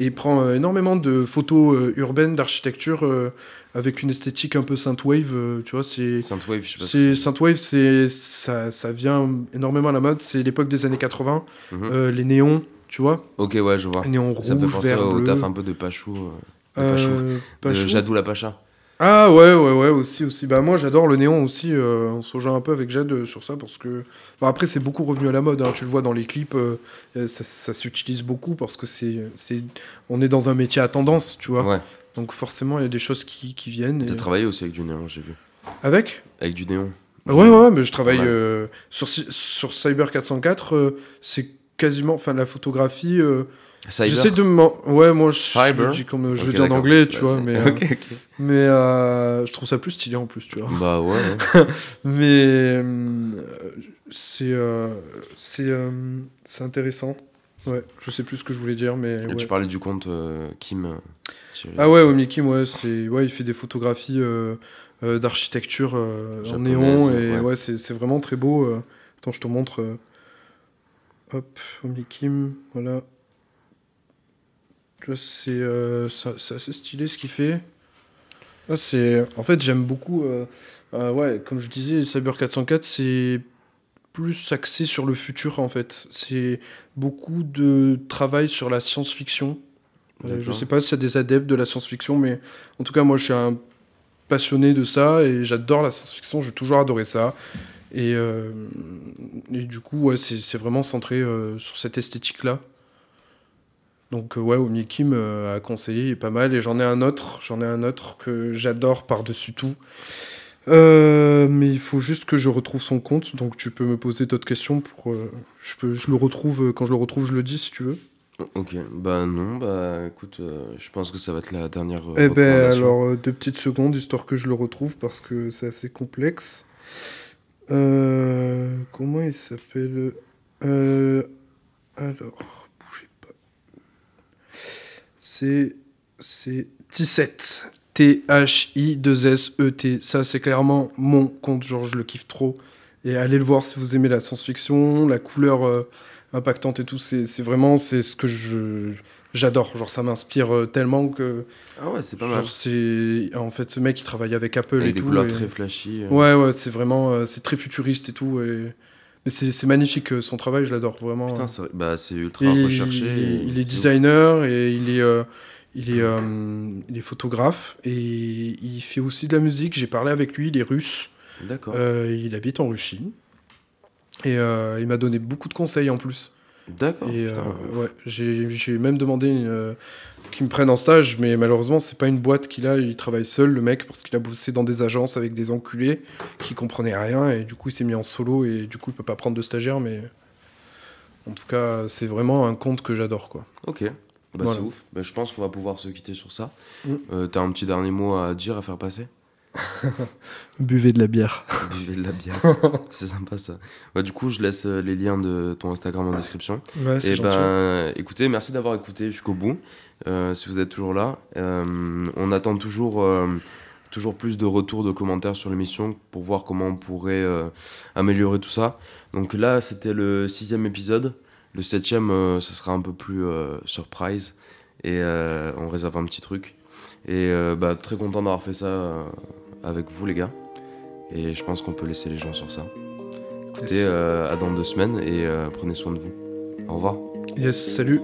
Et il prend euh, énormément de photos euh, urbaines, d'architecture, euh, avec une esthétique un peu synthwave, tu vois, c'est... Synthwave, je sais pas. C'est si synthwave, c'est ça, ça vient énormément à la mode. C'est l'époque des années 80. Mhm. Les néons, tu vois, Ok, ouais, je vois. les néons Ça me fait rouges, penser au taf un peu de Pachou. euh, de Pachou. Euh, de Pachou. Jadou la Pacha. Ah ouais, ouais, ouais, aussi, aussi. Bah moi, j'adore le néon aussi. euh, on se rejoint un peu avec Jade euh, sur ça parce que. Bon, après, c'est beaucoup revenu à la mode. hein, tu le vois dans les clips, euh, ça, ça s'utilise beaucoup parce que c'est, c'est, on est dans un métier à tendance, tu vois. Ouais. Donc forcément, il y a des choses qui, qui viennent. T'as et- travaillé aussi avec du néon, j'ai vu. Avec? Avec du néon. Ouais, ouais, ouais, mais je travaille euh, sur, sur Cyber 404. euh, c'est quasiment. Enfin, la photographie. Cyber? J'essaie de me. Ouais, moi, je, je Cyber. le dis comme je Ok, le dis en anglais, tu Bah, vois. Mais, euh, ok, ok. mais euh, je trouve ça plus stylé en plus, tu vois. Bah ouais. ouais. Mais euh, c'est euh, c'est c'est intéressant. Ouais, je sais plus ce que je voulais dire, mais Et ouais. tu parlais du compte Kim. Ah ouais, Omiki, ouais, c'est ouais, il fait des photographies d'architecture en néon et ouais. ouais, c'est vraiment très beau. Attends, je te montre. Hop, Omikim, voilà. Tu vois, c'est euh, c'est assez stylé ce qu'il fait. Ah, c'est en fait j'aime beaucoup. euh, euh, ouais, comme je disais, Cyber 404, c'est plus axé sur le futur en fait. C'est beaucoup de travail sur la science-fiction. Je D'accord. sais pas s'il y a des adeptes de la science-fiction, mais en tout cas, moi, je suis un passionné de ça et j'adore la science-fiction. J'ai toujours adoré ça. Et, et du coup, ouais, c'est vraiment centré sur cette esthétique-là. Donc, euh, ouais, Omi Kim euh, a conseillé, il est pas mal. Et j'en ai un autre, j'en ai un autre que j'adore par-dessus tout. Euh, mais il faut juste que je retrouve son compte. Donc, tu peux me poser d'autres questions pour. euh, je, peux, je le retrouve, quand je le retrouve, je le dis si tu veux. Ok, bah non, bah écoute, je pense que ça va être la dernière. Eh ben alors deux petites secondes histoire que je le retrouve parce que c'est assez complexe. Comment il s'appelle? Alors. C'est c'est T7. T-H-I-2-S-E-T. E Ça c'est clairement mon compte, genre je le kiffe trop. Et allez le voir si vous aimez la science-fiction, la couleur euh, impactante et tout. C'est vraiment c'est ce que je j'adore. Genre ça m'inspire euh, tellement que Ah ouais, c'est pas mal. C'est en fait ce mec il travaille avec Apple Avec et des tout. couleurs et- très flashy. euh. Ouais ouais, c'est vraiment c'est très futuriste et tout et mais c'est magnifique euh, son travail, je l'adore vraiment. Putain, c'est bah, ultra Et recherché. Il, et il est designer et il est euh, il est euh, il est photographe et il fait aussi de la musique. J'ai parlé avec lui, il est russe. D'accord. Euh, il habite en Russie. Et il m'a donné beaucoup de conseils en plus. D'accord. Et putain, euh, ouais, j'ai même demandé une, euh, qui me prennent en stage, mais malheureusement, c'est pas une boîte qu'il a. Il travaille seul, le mec, parce qu'il a bossé dans des agences avec des enculés qui comprenaient rien, et du coup, il s'est mis en solo, et du coup, il peut pas prendre de stagiaire, mais en tout cas, c'est vraiment un compte que j'adore, quoi. Ok, bah, Voilà. c'est ouf. Bah, je pense qu'on va pouvoir se quitter sur ça. Mm. Euh, T'as un petit dernier mot à dire, à faire passer? Buvez de la bière. Buvez de la bière. c'est sympa ça. Bah, du coup, je laisse euh, les liens de ton Instagram en description. Ouais, Et ben, écoutez, merci d'avoir écouté jusqu'au bout. Euh, si vous êtes toujours là, Euh, on attend toujours, euh, toujours plus de retours, de commentaires sur l'émission pour voir comment on pourrait améliorer tout ça. Donc là, c'était le sixième épisode. Le septième, ce sera un peu plus surprise et on réserve un petit truc. Et bah, très content d'avoir fait ça avec vous, les gars. Et je pense qu'on peut laisser les gens sur ça. Écoutez, Yes. euh, à dans deux semaines et euh, prenez soin de vous. Au revoir. Yes, salut.